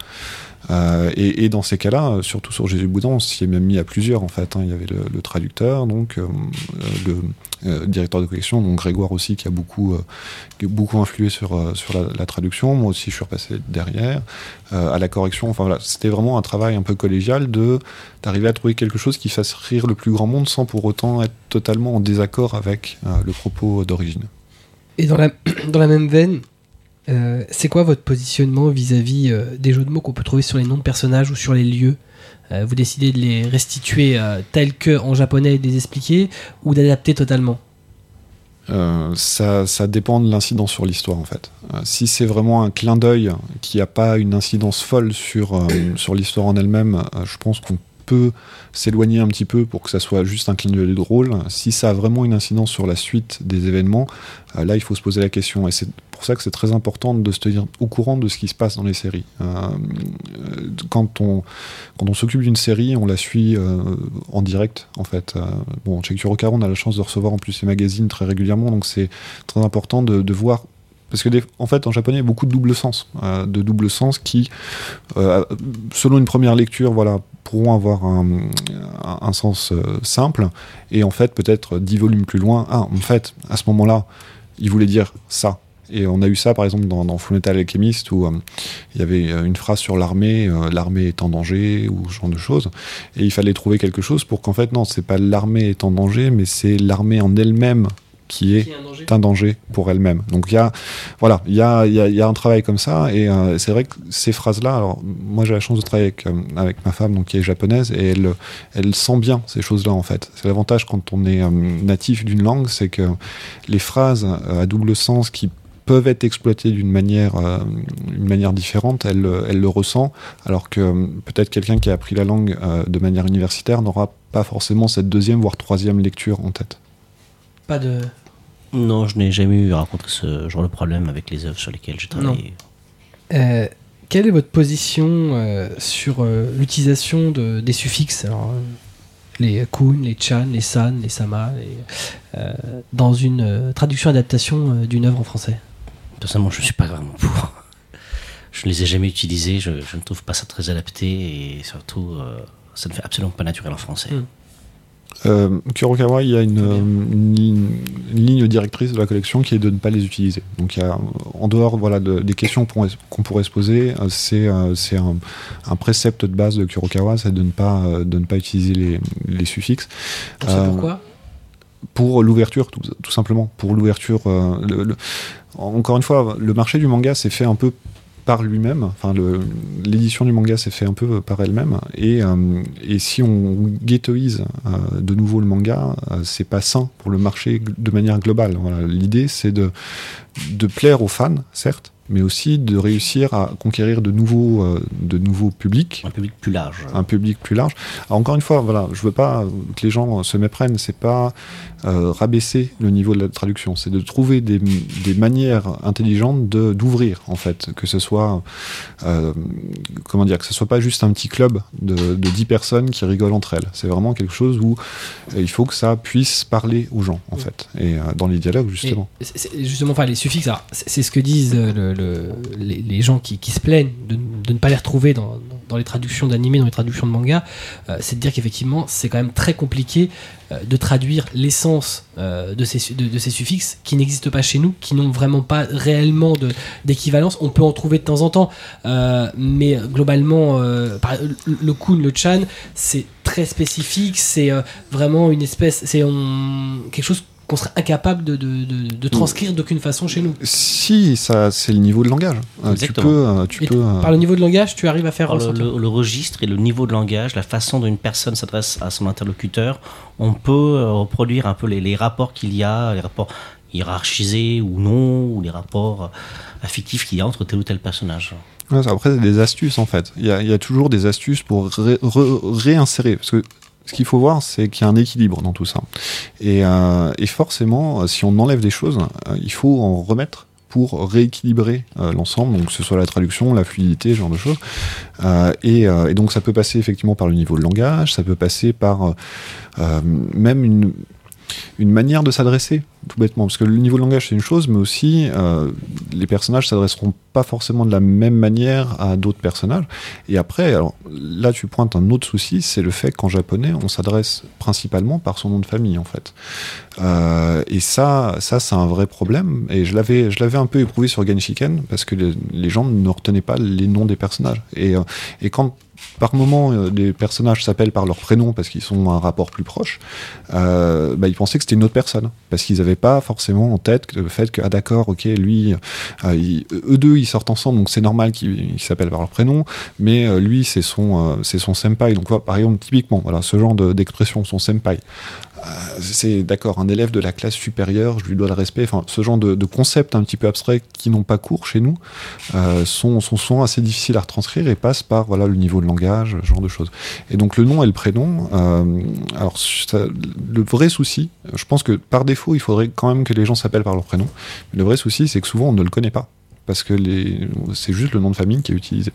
[SPEAKER 3] Euh, et, dans ces cas-là, surtout sur Jésus Bouddha, on s'y est même mis à plusieurs en fait. hein. Il y avait le, le traducteur, donc euh, le euh, directeur de collection, donc Grégoire aussi qui a beaucoup, qui a beaucoup influé sur, sur la, traduction. Moi aussi, je suis repassé derrière à la correction. Enfin c'était vraiment un travail un peu collégial de d'arriver à trouver quelque chose qui fasse rire le plus grand monde sans pour autant être totalement en désaccord avec le propos d'origine.
[SPEAKER 1] Et dans la, dans la même veine, euh, c'est quoi votre positionnement vis-à-vis euh, des jeux de mots qu'on peut trouver sur les noms de personnages ou sur les lieux Euh, Vous décidez de les restituer tels que en japonais et de les expliquer ou d'adapter totalement
[SPEAKER 3] ça, dépend de l'incidence sur l'histoire en fait. Si c'est vraiment un clin d'œil qui n'a pas une incidence folle sur, sur l'histoire en elle-même, je pense qu'on peut s'éloigner un petit peu pour que ça soit juste un clin d'œil drôle. Si ça a vraiment une incidence sur la suite des événements, euh, là il faut se poser la question. Et c'est pour ça que c'est très important de se tenir au courant de ce qui se passe dans les séries. Euh, euh, quand on, quand on s'occupe d'une série, on la suit en direct en fait. Bon, chez Kurokara, on a la chance de recevoir en plus ces magazines très régulièrement, donc c'est très important de, voir. Parce que, en fait, en japonais, il y a beaucoup de double sens, de double sens qui, selon une première lecture, voilà, pourront avoir un, un- sens euh, simple, et en fait, peut-être dix volumes plus loin, ah, en fait, à ce moment-là, il voulait dire ça. Et on a eu ça, par exemple, dans, dans Fullmetal Alchemist, où euh, il y avait euh, une phrase sur l'armée, l'armée est en danger, ou ce genre de choses. Et il fallait trouver quelque chose pour qu'en fait, non, c'est pas l'armée est en danger, mais c'est l'armée en elle-même qui est un danger pour elle-même. Donc il y a, voilà, il y a, y, a, y a un travail comme ça, et euh, c'est vrai que ces phrases-là, alors moi j'ai la chance de travailler avec, euh, avec ma femme, donc qui est japonaise, et elle, elle sent bien ces choses-là en fait. C'est l'avantage quand on est euh, natif d'une langue, c'est que les phrases à double sens qui peuvent être exploitées d'une manière, euh, une manière différente, elle, elle le ressent, alors que peut-être quelqu'un qui a appris la langue euh, de manière universitaire n'aura pas forcément cette deuxième voire troisième lecture en tête.
[SPEAKER 1] Pas de.
[SPEAKER 2] Non, je n'ai jamais eu à rencontrer ce genre de problème avec les œuvres sur lesquelles j'ai travaillé.
[SPEAKER 1] Euh, quelle est votre position euh, sur euh, l'utilisation de, des suffixes alors, Les kun, les chan, les san, les sama, les, dans une traduction adaptation euh, d'une œuvre en français?
[SPEAKER 2] Personnellement, je ne suis pas vraiment pour. Je ne les ai jamais utilisés, je, je ne trouve pas ça très adapté et surtout, ça ne fait absolument pas naturel en français.
[SPEAKER 1] Mm.
[SPEAKER 3] Euh, Kurokawa, il y a une, euh, une ligne, une ligne directrice de la collection qui est de ne pas les utiliser. Donc, il y a, en dehors voilà, de- des questions qu'on pourrait se poser, euh, c'est euh, un, un précepte de base de Kurokawa, c'est de ne pas de ne pas utiliser les, les suffixes Euh,
[SPEAKER 1] pourquoi?
[SPEAKER 3] pour l'ouverture, tout, tout simplement. Pour l'ouverture. euh, encore une fois, le marché du manga s'est fait un peu par lui-même. Enfin, l'édition du manga s'est fait un peu par elle-même. Et, euh, et si on ghettoise euh, de nouveau le manga, euh, c'est pas sain pour le marché de manière globale. Voilà. L'idée, c'est de, de plaire aux fans, certes, mais aussi de réussir à conquérir de nouveaux, euh, de nouveaux publics
[SPEAKER 2] Un public plus large.
[SPEAKER 3] un public plus large. Alors, encore une fois, voilà, je veux pas que les gens se méprennent, c'est pas euh, rabaisser le niveau de la traduction, c'est de trouver des, des manières intelligentes d'ouvrir en fait, que ce soit euh, comment dire, que ce soit pas juste un petit club de, de 10 personnes qui rigolent entre elles. C'est vraiment quelque chose où euh, il faut que ça puisse parler aux gens en fait, et euh, dans les dialogues justement.
[SPEAKER 1] Et justement, enfin, les suffixes, c'est ce que disent le- le- les, les gens qui, qui se plaignent de, de ne pas les retrouver dans, dans les traductions d'animés, dans les traductions de manga. euh, c'est de dire qu'effectivement, c'est quand même très compliqué euh, de traduire l'essence euh, de, ces, suffixes qui n'existent pas chez nous, qui n'ont vraiment pas réellement d'équivalence. On peut en trouver de temps en temps, mais globalement, le- kun, le chan, c'est très spécifique, c'est vraiment une espèce, c'est quelque chose qu'on serait incapable de, de, de- de transcrire d'aucune façon chez nous.
[SPEAKER 3] Si, ça, c'est le niveau de langage. Tu
[SPEAKER 2] Exactement.
[SPEAKER 3] peux, euh, tu peux. euh,
[SPEAKER 1] Par le niveau de langage, tu arrives à faire
[SPEAKER 2] Par le,
[SPEAKER 1] ressentir.
[SPEAKER 2] le- le registre et le niveau de langage, la façon dont une personne s'adresse à son interlocuteur, on peut euh, reproduire un peu les, les rapports qu'il y a, les rapports hiérarchisés ou non, ou les rapports affectifs qu'il y a entre tel ou tel personnage.
[SPEAKER 3] Ouais, après, c'est des astuces en fait. Il y a, il y a toujours des astuces pour ré- re- réinsérer. Parce que ce qu'il faut voir, c'est qu'il y a un équilibre dans tout ça. Et, euh, forcément, euh, si on enlève des choses, euh, il faut en remettre pour rééquilibrer l'ensemble, que ce soit la traduction, la fluidité, ce genre de choses. Et, donc ça peut passer effectivement par le niveau de langage, ça peut passer par même une manière de s'adresser, tout bêtement. Parce que le niveau de langage, c'est une chose, mais aussi euh, les personnages s'adresseront pas forcément de la même manière à d'autres personnages. Et après, alors là, tu pointes un autre souci, c'est le fait qu'en japonais, on s'adresse principalement par son nom de famille, en fait. Euh, et ça, ça c'est un vrai problème. Et je l'avais, un peu éprouvé sur Genshiken, parce que les, gens ne retenaient pas les noms des personnages. Et, euh, et quand par moment, euh, les personnages s'appellent par leur prénom parce qu'ils sont un rapport plus proche, bah, ils pensaient que c'était une autre personne. Parce qu'ils n'avaient pas forcément en tête le fait que, ah d'accord, ok, lui, euh, il- eux deux, ils sortent ensemble, donc c'est normal qu'ils ils s'appellent par leur prénom, mais euh, lui, c'est son, euh, c'est son senpai. Donc, par exemple, typiquement, voilà, ce genre de- d'expression, son senpai. Euh, c'est d'accord, un élève de la classe supérieure, je lui dois le respect. Enfin, ce genre de, de concepts un petit peu abstraits qui n'ont pas cours chez nous euh, sont, sont souvent assez difficiles à retranscrire et passent par voilà le niveau de langage, ce genre de choses. Et donc le nom et le prénom. euh, alors ça- le vrai souci, je pense que par défaut, il faudrait quand même que les gens s'appellent par leur prénom. Mais le vrai souci, c'est que souvent on ne le connaît pas. Parce que c'est juste le nom de famille qui est utilisé.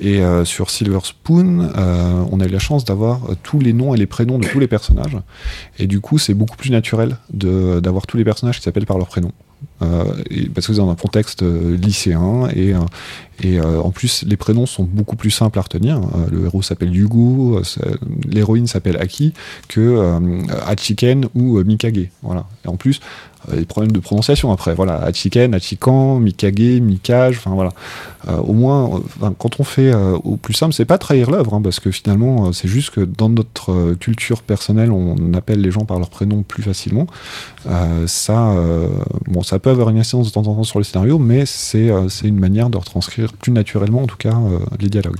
[SPEAKER 3] Et euh, sur Silver Spoon, euh, on a eu la chance d'avoir euh, tous les noms et les prénoms de tous les personnages. Et du coup, c'est beaucoup plus naturel d'avoir tous les personnages qui s'appellent par leur prénom. Parce que c'est dans un contexte lycéen et, en plus les prénoms sont beaucoup plus simples à retenir. Le héros s'appelle Yugo, l'héroïne s'appelle Aki que Hachiken ou Mikage. Voilà. Et en plus euh, les problèmes de prononciation après. Voilà, Hachiken, Hachikan, Mikage, Mikage. Enfin voilà. Euh, au moins, euh, quand on fait au plus simple, c'est pas trahir l'œuvre, hein, parce que finalement, c'est juste que dans notre culture personnelle, on appelle les gens par leur prénom plus facilement. Ça, bon, ça peut avoir une incidence de temps en temps sur le scénario, mais c'est une manière de retranscrire plus naturellement, en tout cas, les dialogues.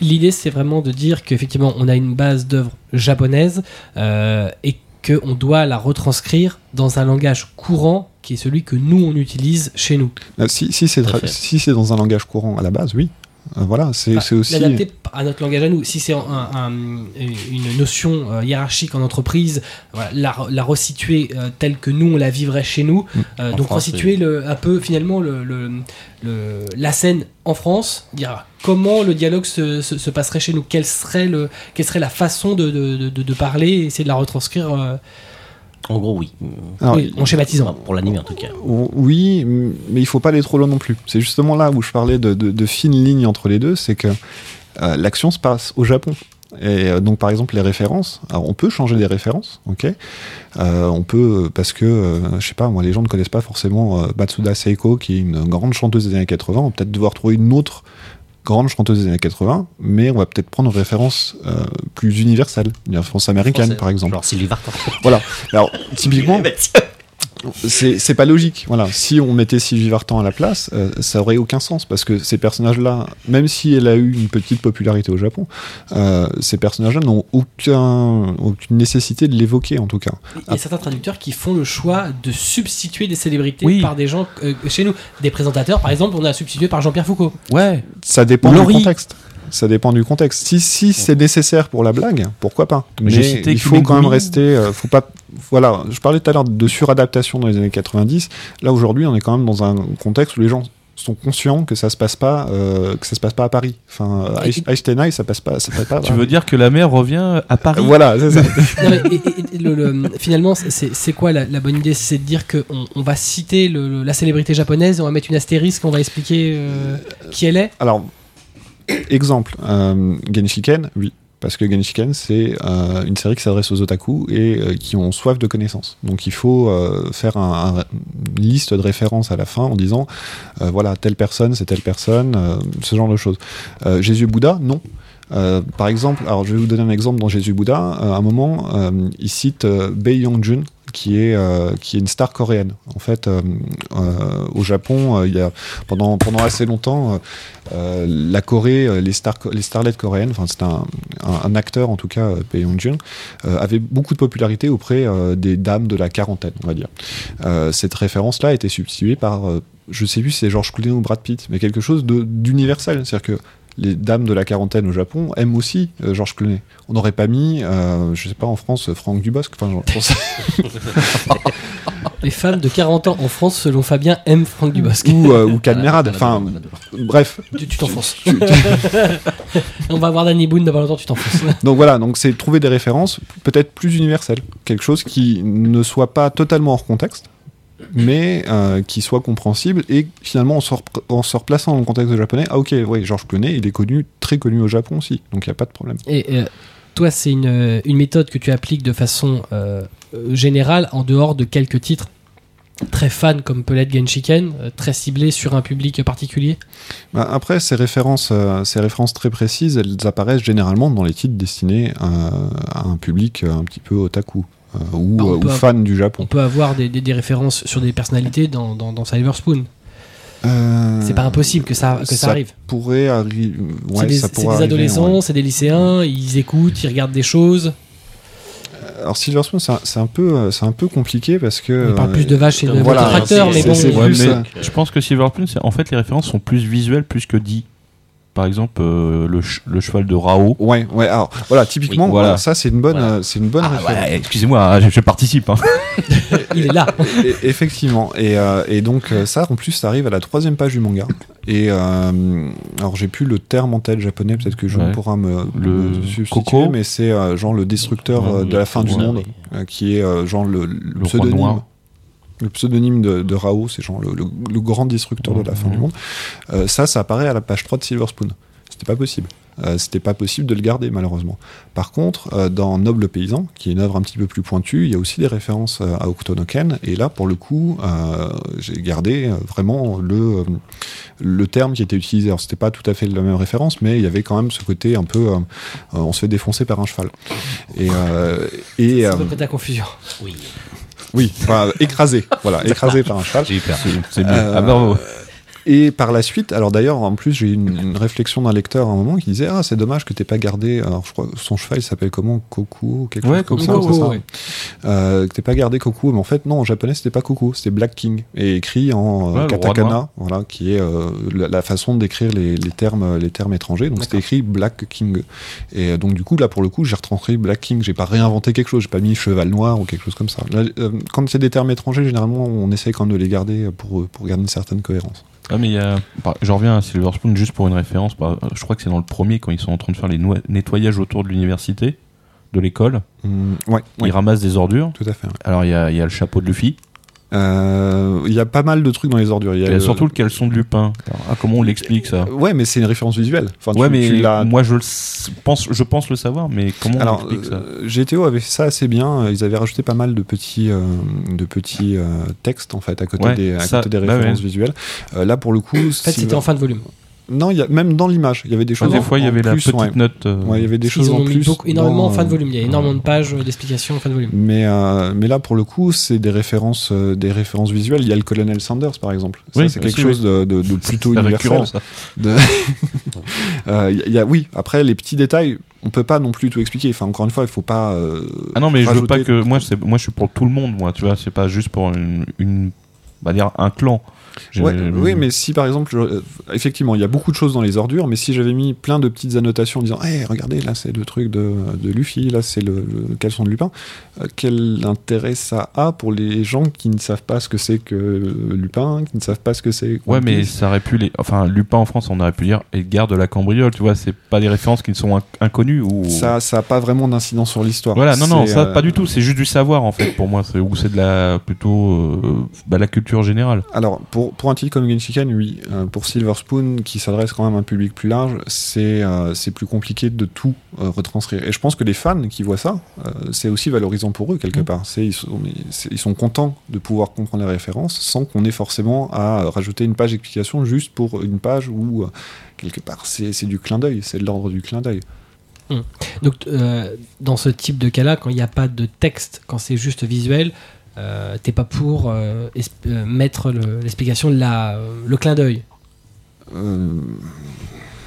[SPEAKER 1] L'idée, c'est vraiment de dire qu'effectivement, on a une base d'œuvres japonaise euh, et qu'on doit la retranscrire dans un langage courant qui est celui que nous, on utilise chez nous.
[SPEAKER 3] Euh, si si c'est si c'est dans un langage courant à la base, oui. Euh, voilà, c'est c'est aussi.
[SPEAKER 1] L'adapter à notre langage à nous. Si c'est un- un- une notion euh, hiérarchique en entreprise, voilà, la, la resituer euh, telle que nous, on la vivrait chez nous.
[SPEAKER 3] Mm.
[SPEAKER 1] Euh,
[SPEAKER 2] En
[SPEAKER 1] donc
[SPEAKER 2] France,
[SPEAKER 1] resituer le, un peu finalement le, le- le- la scène en France, dire comment le dialogue se, se- se passerait chez nous, quelle serait, le, quelle serait la façon de, de- de- de parler, et essayer de la retranscrire euh,
[SPEAKER 2] En gros, oui.
[SPEAKER 3] Alors,
[SPEAKER 1] oui, en schématisant.
[SPEAKER 2] Pour l'anime, en tout cas.
[SPEAKER 3] Oui, mais il faut pas aller trop loin non plus. C'est justement là où je parlais de, de, de fines lignes entre les deux, c'est que euh, l'action se passe au Japon. Et euh, donc, par exemple, les références, alors on peut changer des références, ok Euh, On peut, parce que, euh, je sais pas, moi, les gens ne connaissent pas forcément euh, Matsuda Seiko, qui est une grande chanteuse des années 80. On va peut-être devoir trouver une autre grande chanteuse des années 80, mais on va peut-être prendre une référence euh, plus universelle, une référence américaine,
[SPEAKER 2] Français.
[SPEAKER 3] par exemple.
[SPEAKER 2] Genre Sylvie Vartan.
[SPEAKER 3] Voilà. Alors, typiquement. C'est c'est pas logique. Voilà, si on mettait Sylvie Vartan à la place, euh, ça aurait aucun sens parce que ces personnages-là, même si elle a eu une petite popularité au Japon, euh, ces personnages-là n'ont aucun, aucune nécessité de l'évoquer en tout cas.
[SPEAKER 1] Il y a certains traducteurs qui font le choix de substituer des célébrités
[SPEAKER 4] Oui.
[SPEAKER 1] par des gens euh, chez nous. Des présentateurs, par exemple, on a substitué par Jean-Pierre Foucault.
[SPEAKER 4] Ouais.
[SPEAKER 3] Ça dépend du contexte. Ça dépend du contexte. Si, si c'est nécessaire pour la blague, pourquoi pas
[SPEAKER 4] Mais cité
[SPEAKER 3] il faut quand même rester. euh, faut pas. Voilà, je parlais tout à l'heure de suradaptation dans les années 90. Là aujourd'hui, on est quand même dans un contexte où les gens sont conscients que ça se passe pas, euh, que ça se passe pas à Paris. Enfin, euh, Einstein, ça passe pas, ça passe pas.
[SPEAKER 4] Tu veux dire que la mer revient à Paris?
[SPEAKER 3] Voilà, c'est ça.
[SPEAKER 1] Non, mais, et- et- et le- le- finalement, c'est quoi la, la bonne idée? C'est de dire qu'on on va citer le- le- la célébrité japonaise, on va mettre une astérisque, on va expliquer euh, qui elle est?
[SPEAKER 3] Alors, exemple, euh, Genshiken, oui. Parce que Genshiken, c'est euh, une série qui s'adresse aux otaku et euh, qui ont soif de connaissances. Donc il faut euh, faire un- un- une liste de références à la fin en disant, voilà, telle personne, c'est telle personne, ce genre de choses. Euh, Jésus Bouddha, non. Par exemple, alors je vais vous donner un exemple dans Jésus Bouddha. À un moment, il cite Bae Yongjun, qui est euh, qui est une star coréenne. En fait, euh, euh, au Japon, il y a pendant pendant assez longtemps, la Corée, les stars les starlettes coréennes, enfin c'est un, un, un acteur en tout cas, Bae Yongjun, avait beaucoup de popularité auprès des dames de la quarantaine, on va dire. Cette référence-là a été substituée par, je sais plus si c'est George Clooney ou Brad Pitt, mais quelque chose d'universel, c'est-à-dire que les dames de la quarantaine au Japon aiment aussi euh, Georges Clooney. On n'aurait pas mis, euh, je sais pas, en France, Franck Dubosc. Enfin.
[SPEAKER 1] Les femmes de 40 ans en France, selon Fabien, aiment Franck Dubosc.
[SPEAKER 3] ou, euh, ou Cadmerade. Enfin, bref.
[SPEAKER 1] Tu tu t'enfonces. on va voir Danny Boone dans pas longtemps, tu t'enfonces.
[SPEAKER 3] Donc voilà, donc c'est trouver des références peut-être plus universelles. Quelque chose qui ne soit pas totalement hors contexte, mais euh, qui soit compréhensible et finalement en se, en se replaçant dans le contexte japonais, ah ok, oui, Georges Clooney, il est connu, très connu au Japon aussi, donc il n'y a pas de problème.
[SPEAKER 1] Et euh, toi, c'est une, une méthode que tu appliques de façon euh, euh, générale, en dehors de quelques titres très fans comme peut l'être Genshiken, euh, très ciblés sur un public particulier?
[SPEAKER 3] Bah, Après, ces références, euh, ces références très précises, elles apparaissent généralement dans les titres destinés à, à un public euh, un petit peu otaku euh, ou,
[SPEAKER 1] Bah, on
[SPEAKER 3] euh,
[SPEAKER 1] peut
[SPEAKER 3] ou fan du
[SPEAKER 1] On
[SPEAKER 3] Japon.
[SPEAKER 1] peut avoir des, des- des références sur des personnalités dans, dans, dans Silver Spoon.
[SPEAKER 3] Euh,
[SPEAKER 1] C'est pas impossible que ça, que ça,
[SPEAKER 3] ça
[SPEAKER 1] arrive.
[SPEAKER 3] Pourrait arri- ouais,
[SPEAKER 1] c'est des,
[SPEAKER 3] ça
[SPEAKER 1] c'est
[SPEAKER 3] pourrait
[SPEAKER 1] des
[SPEAKER 3] arriver,
[SPEAKER 1] adolescents,
[SPEAKER 3] ouais.
[SPEAKER 1] c'est des lycéens, ils écoutent, ils regardent des choses.
[SPEAKER 3] Alors Silver Spoon, c'est un, c'est un peu, euh, c'est un peu compliqué parce que.
[SPEAKER 1] On parle
[SPEAKER 3] euh,
[SPEAKER 1] plus de vaches et de
[SPEAKER 3] voilà,
[SPEAKER 1] tracteurs, mais bon.
[SPEAKER 4] Ouais, mais
[SPEAKER 3] euh,
[SPEAKER 4] je pense que Silver Spoon, c'est- en fait, les références sont plus visuelles plus que dit. Par exemple, euh, le, ch- le cheval de Rao.
[SPEAKER 3] Ouais, ouais. Alors voilà, typiquement,
[SPEAKER 4] Oui, voilà.
[SPEAKER 3] voilà, ça c'est une bonne,
[SPEAKER 2] Voilà.
[SPEAKER 3] euh, c'est une bonne
[SPEAKER 4] Ah,
[SPEAKER 3] référence.
[SPEAKER 4] ouais, excusez-moi, hein, je, je participe. hein.
[SPEAKER 1] Il est là.
[SPEAKER 3] Et- effectivement. Et, euh, et donc ça, en plus, ça arrive à la troisième page du manga. Et euh, alors j'ai plus le terme en tête japonais, peut-être que je
[SPEAKER 4] Ouais.
[SPEAKER 3] pourra me,
[SPEAKER 4] Le
[SPEAKER 3] me substituer,
[SPEAKER 4] Coco.
[SPEAKER 3] mais c'est euh, genre le destructeur de la fin du monde, euh, qui est euh, genre le, le
[SPEAKER 4] roi
[SPEAKER 3] pseudonyme. Le pseudonyme de, de Rao, c'est genre le, le- le grand destructeur de la fin
[SPEAKER 4] Mhm.
[SPEAKER 3] du monde. Euh, ça, ça apparaît à la page 3 de Silver Spoon. C'était pas possible. Euh, C'était pas possible de le garder, malheureusement. Par contre, euh, dans Noble Paysan, qui est une œuvre un petit peu plus pointue, il y a aussi des références euh, à Octonoken. Et là, pour le coup, euh, j'ai gardé euh, vraiment le, euh, le terme qui était utilisé. Alors, c'était pas tout à fait la même référence, mais il y avait quand même ce côté un peu. euh, euh, on se fait défoncer par un cheval. Et. euh, et
[SPEAKER 1] Ça
[SPEAKER 3] euh,
[SPEAKER 1] peut prêter à confusion.
[SPEAKER 2] Oui.
[SPEAKER 3] Oui, enfin, écrasé. Voilà, écrasé par un cheval.
[SPEAKER 4] J'ai eu peur. C'est mieux.
[SPEAKER 3] Euh,
[SPEAKER 4] Ah, bravo.
[SPEAKER 3] Et par la suite, alors d'ailleurs, en plus, j'ai eu une, une réflexion d'un lecteur à un moment qui disait Ah, c'est dommage que t'aies pas gardé. Alors, je crois son cheval il s'appelle comment? Koku quelque
[SPEAKER 4] Ouais,
[SPEAKER 3] chose comme ça, c'est ça
[SPEAKER 1] ouais.
[SPEAKER 3] Euh, Que t'aies pas gardé Koku. Mais en fait, non, en japonais, c'était pas Koku, c'était Black King. Et écrit en euh,
[SPEAKER 4] Ouais,
[SPEAKER 3] katakana, voilà, qui est euh, la, la façon d'écrire les, les termes, les termes étrangers. Donc, c'était écrit Black King. Et euh, donc, du coup, là, pour le coup, j'ai retranscrit Black King. J'ai pas réinventé quelque chose, j'ai pas mis cheval noir ou quelque chose comme ça. Là, euh, quand c'est des termes étrangers, généralement, on essaie quand même de les garder pour, pour garder une certaine cohérence.
[SPEAKER 4] Ah, mais il y a. par- Je reviens à Silver Spoon juste pour une référence. par- Je crois que c'est dans le premier quand ils sont en train de faire les nettoyages autour de l'université, de l'école.
[SPEAKER 3] Hum, ouais, ouais,
[SPEAKER 4] Ils ramassent des ordures.
[SPEAKER 3] tout à fait. ouais.
[SPEAKER 4] Alors il y a, il y a le chapeau de Luffy.
[SPEAKER 3] Euh, Il y a pas mal de trucs dans les ordures. Il y a
[SPEAKER 4] y a
[SPEAKER 3] le-
[SPEAKER 4] surtout le caleçon de Lupin. Ah, comment on l'explique ça
[SPEAKER 3] Ouais, mais c'est une référence visuelle. Enfin, tu-
[SPEAKER 4] Ouais,
[SPEAKER 3] tu
[SPEAKER 4] mais
[SPEAKER 3] l'as-
[SPEAKER 4] moi je pense, je pense le savoir, mais comment on
[SPEAKER 3] Alors,
[SPEAKER 4] explique ça
[SPEAKER 3] euh, GTO avait fait ça assez bien. Ils avaient rajouté pas mal de petits, euh, de petits euh, textes en fait à côté
[SPEAKER 4] Ouais,
[SPEAKER 3] des, à
[SPEAKER 4] ça,
[SPEAKER 3] côté des
[SPEAKER 4] bah
[SPEAKER 3] références
[SPEAKER 4] ouais.
[SPEAKER 3] visuelles. Euh, là, pour le coup,
[SPEAKER 1] En fait, c'était en fin de volume.
[SPEAKER 3] Non, il y a, même dans l'image, il y avait des
[SPEAKER 4] Enfin,
[SPEAKER 3] choses.
[SPEAKER 4] des
[SPEAKER 3] en-
[SPEAKER 4] fois, il y
[SPEAKER 3] en
[SPEAKER 4] avait la
[SPEAKER 3] plus,
[SPEAKER 4] petite
[SPEAKER 3] ouais.
[SPEAKER 4] note. euh,
[SPEAKER 3] Ouais, il y avait des choses
[SPEAKER 1] en
[SPEAKER 3] en
[SPEAKER 1] ont mis
[SPEAKER 3] plus.
[SPEAKER 1] beaucoup, énormément en fin de volume. Il y a
[SPEAKER 3] euh,
[SPEAKER 1] énormément de pages euh, d'explications en fin de volume.
[SPEAKER 3] Mais, euh, mais là, pour le coup, c'est des références, euh, des références visuelles. Il y a le colonel Sanders, par exemple. Ça,
[SPEAKER 4] Oui,
[SPEAKER 3] c'est quelque
[SPEAKER 4] aussi,
[SPEAKER 3] chose de, de- de plutôt universel. De- Euh, y y a, oui, après, les petits détails, on peut pas non plus tout expliquer. Enfin, encore une fois, il faut pas. euh,
[SPEAKER 4] Ah non, mais je veux pas que. Moi, c'est- moi, je suis pour tout le monde, moi, tu vois. C'est pas juste pour une. une on va dire un clan.
[SPEAKER 3] Ouais, oui, mais si par exemple, je- euh, effectivement, il y a beaucoup de choses dans les ordures, mais si j'avais mis plein de petites annotations en disant, hey, regardez, là c'est le truc de, de Luffy, là c'est le, le caleçon de Lupin, euh, quel intérêt ça a pour les gens qui ne savent pas ce que c'est que euh, Lupin, qui ne savent pas ce que c'est.
[SPEAKER 4] Ouais, mais ça aurait pu les. Enfin, Lupin en France, on aurait pu dire Edgar de la Cambriole, tu vois. C'est pas des références qui sont in- inconnues ou.
[SPEAKER 3] Ça, ça a pas vraiment d'incidence sur l'histoire.
[SPEAKER 4] Voilà, non, non, ça,
[SPEAKER 3] euh,
[SPEAKER 4] pas du tout. C'est juste du savoir, en fait, pour moi. Ou c'est de la. plutôt. euh, bah, la culture générale.
[SPEAKER 3] Alors, pour, pour un titre comme Genshiken, oui. Euh, pour Silver Spoon, qui s'adresse quand même à un public plus large, c'est euh, plus compliqué de tout euh, retranscrire. Et je pense que les fans qui voient ça, euh, c'est aussi valorisant pour eux, quelque
[SPEAKER 4] Mm.
[SPEAKER 3] part. Ils sont, ils sont contents de pouvoir comprendre les références sans qu'on ait forcément à rajouter une page d'explication juste pour une page où, quelque part, c'est du clin d'œil, c'est de l'ordre du clin d'œil.
[SPEAKER 1] Donc, euh, dans ce type de cas-là, quand il n'y a pas de texte, quand c'est juste visuel, euh, t'es pas pour euh, euh, mettre le- l'explication, la- le clin d'œil.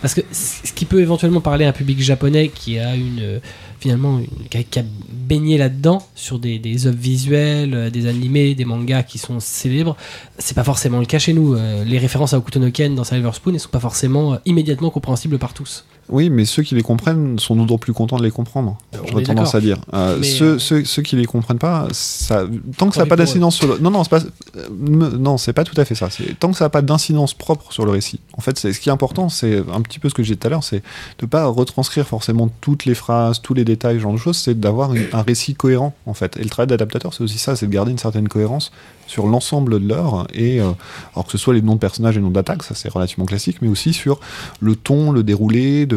[SPEAKER 1] Parce que ce qui peut éventuellement parler à un public japonais qui a une finalement une- qui, a, qui a baigné là-dedans sur des, des œuvres visuelles, des animés, des mangas qui sont célèbres, c'est pas forcément le cas chez nous. Les références à Okuto no Ken dans Silver Spoon ne sont pas forcément immédiatement compréhensibles par tous.
[SPEAKER 3] Oui, mais ceux qui les comprennent sont d'autant plus contents de les comprendre.
[SPEAKER 1] On
[SPEAKER 3] J'aurais tendance à dire. Euh, ceux,
[SPEAKER 1] euh,
[SPEAKER 3] ceux, ceux qui les comprennent pas, ça, tant que ça n'a pas d'incidence sur le. Non, non, c'est pas. euh, non, c'est pas tout à fait ça. C'est tant que ça n'a pas d'incidence propre sur le récit. En fait, c'est ce qui est important, c'est un petit peu ce que j'ai dit tout à l'heure, c'est de pas retranscrire forcément toutes les phrases, tous les détails, ce genre de choses. C'est d'avoir un récit cohérent, en fait. Et le travail d'adaptateur, c'est aussi ça, c'est de garder une certaine cohérence sur l'ensemble de l'œuvre et euh, alors que ce soit les noms de personnages et noms d'attaques, ça c'est relativement classique, mais aussi sur le ton, le déroulé,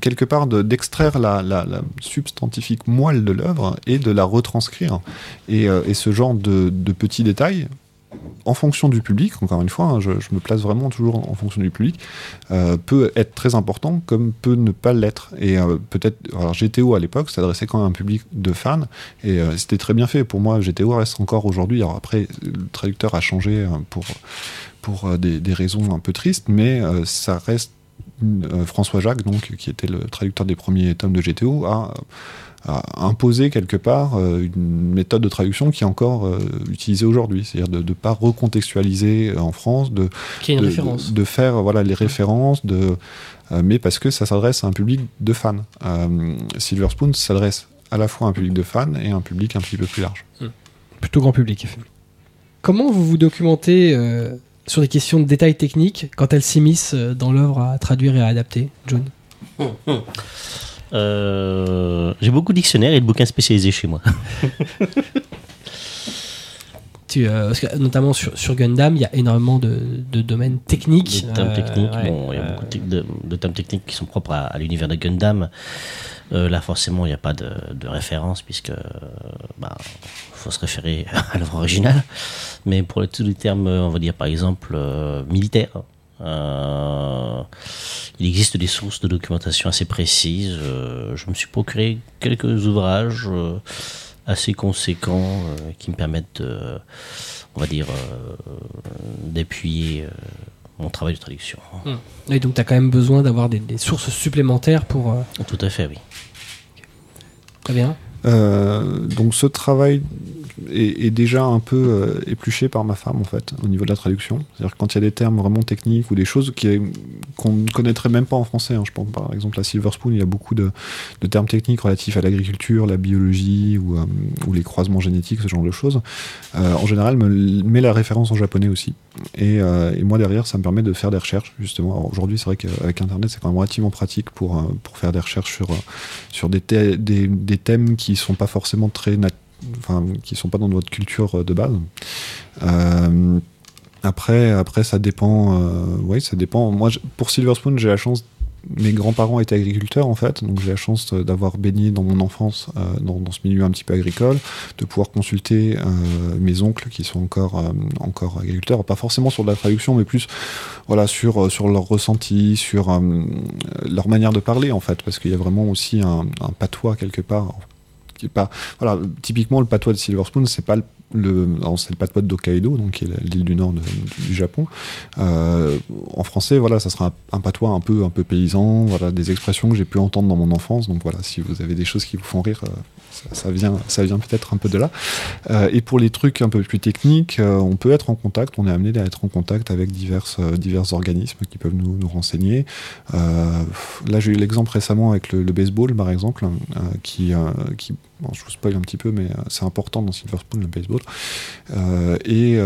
[SPEAKER 3] quelque part de- d'extraire la, substantifique moelle de l'œuvre et de la retranscrire. Et, euh, ce genre de petits détails, en fonction du public, encore une fois, hein, je, me place vraiment toujours en, fonction du public, euh, peut être très important comme peut ne pas l'être. Et euh, peut-être, alors GTO à l'époque s'adressait quand même à un public de fans et euh, c'était très bien fait. Pour moi, GTO reste encore aujourd'hui. Alors après, le traducteur a changé pour, pour des, des raisons un peu tristes, mais ça reste François Jacques, donc, qui était le traducteur des premiers tomes de GTO, a, a imposé quelque part euh, une méthode de traduction qui est encore euh, utilisée aujourd'hui, c'est-à-dire de ne pas recontextualiser euh, en France, de,
[SPEAKER 1] Qui est une
[SPEAKER 3] de,
[SPEAKER 1] référence.
[SPEAKER 3] de- de faire voilà, les références, de, euh, mais parce que ça s'adresse à un public de fans. Euh, Silver Spoon s'adresse à la fois à un public de fans et à un public un petit peu plus large.
[SPEAKER 1] Plutôt grand public. Comment vous vous documentez euh, sur des questions de détails techniques quand elles s'immiscent dans l'œuvre à traduire et à adapter, John?
[SPEAKER 2] Euh, J'ai beaucoup de dictionnaires et de bouquins spécialisés chez moi.
[SPEAKER 1] Tu, euh, parce que, notamment sur, sur Gundam, il y a énormément de, de domaines techniques.
[SPEAKER 2] Des termes
[SPEAKER 1] euh,
[SPEAKER 2] techniques, bon, il y a beaucoup de, de- de termes techniques qui sont propres à, à l'univers de Gundam. Là, forcément, il n'y a pas de, de référence puisque bah, faut se référer à l'œuvre originale. Mais pour les- tous les termes, on va dire par exemple militaires, euh, il existe des sources de documentation assez précises. Euh, je me suis procuré quelques ouvrages euh, assez conséquents qui me permettent, de, on va dire, d'appuyer mon travail de traduction.
[SPEAKER 1] Et donc, tu as quand même besoin d'avoir des, des sources supplémentaires pour.
[SPEAKER 2] Tout à fait, oui.
[SPEAKER 1] très bien.
[SPEAKER 3] Euh, donc ce travail est, déjà un peu euh, épluché par ma femme en fait au niveau de la traduction. C'est-à-dire quand il y a des termes vraiment techniques ou des choses qu'on ne connaîtrait même pas en français. hein. Je pense par exemple à Silver Spoon, il y a beaucoup de, termes techniques relatifs à l'agriculture, la biologie ou, euh, les croisements génétiques, ce genre de choses. En général, me met la référence en japonais aussi. Et, moi derrière, ça me permet de faire des recherches justement. Aujourd'hui, c'est vrai qu'avec Internet, c'est quand même relativement pratique pour, faire des recherches sur, des, des thèmes qui sont pas forcément très enfin qui sont pas dans notre culture euh, de base. Euh, après, après ça dépend. Euh, oui, ça dépend. Moi, pour Silver Spoon, j'ai la chance mes grands-parents étaient agriculteurs en fait, donc j'ai la chance d'avoir baigné dans mon enfance dans, dans ce milieu un petit peu agricole, de pouvoir consulter mes oncles qui sont encore, encore agriculteurs, pas forcément sur de la traduction, mais plus voilà, sur, sur leur ressenti, sur leur manière de parler en fait, parce qu'il y a vraiment aussi un patois quelque part. Qui est pas, voilà, typiquement le patois de Silver Spoon, c'est pas le, c'est le patois de Hokkaido, donc qui est l'île du nord du Japon. Euh, en français, voilà, ça sera un, un patois un peu, un peu paysan, voilà, des expressions que j'ai pu entendre dans mon enfance. Donc voilà, si vous avez des choses qui vous font rire, euh, ça, vient, ça vient peut-être un peu de là. Euh, et pour les trucs un peu plus techniques, euh, on peut être en contact, on est amené à être en contact avec divers, euh, divers organismes qui peuvent nous, nous renseigner. Là, j'ai eu l'exemple récemment avec le, baseball, par exemple, qui, qui je vous spoil un petit peu, mais c'est important dans Silver Spoon, le baseball. Et,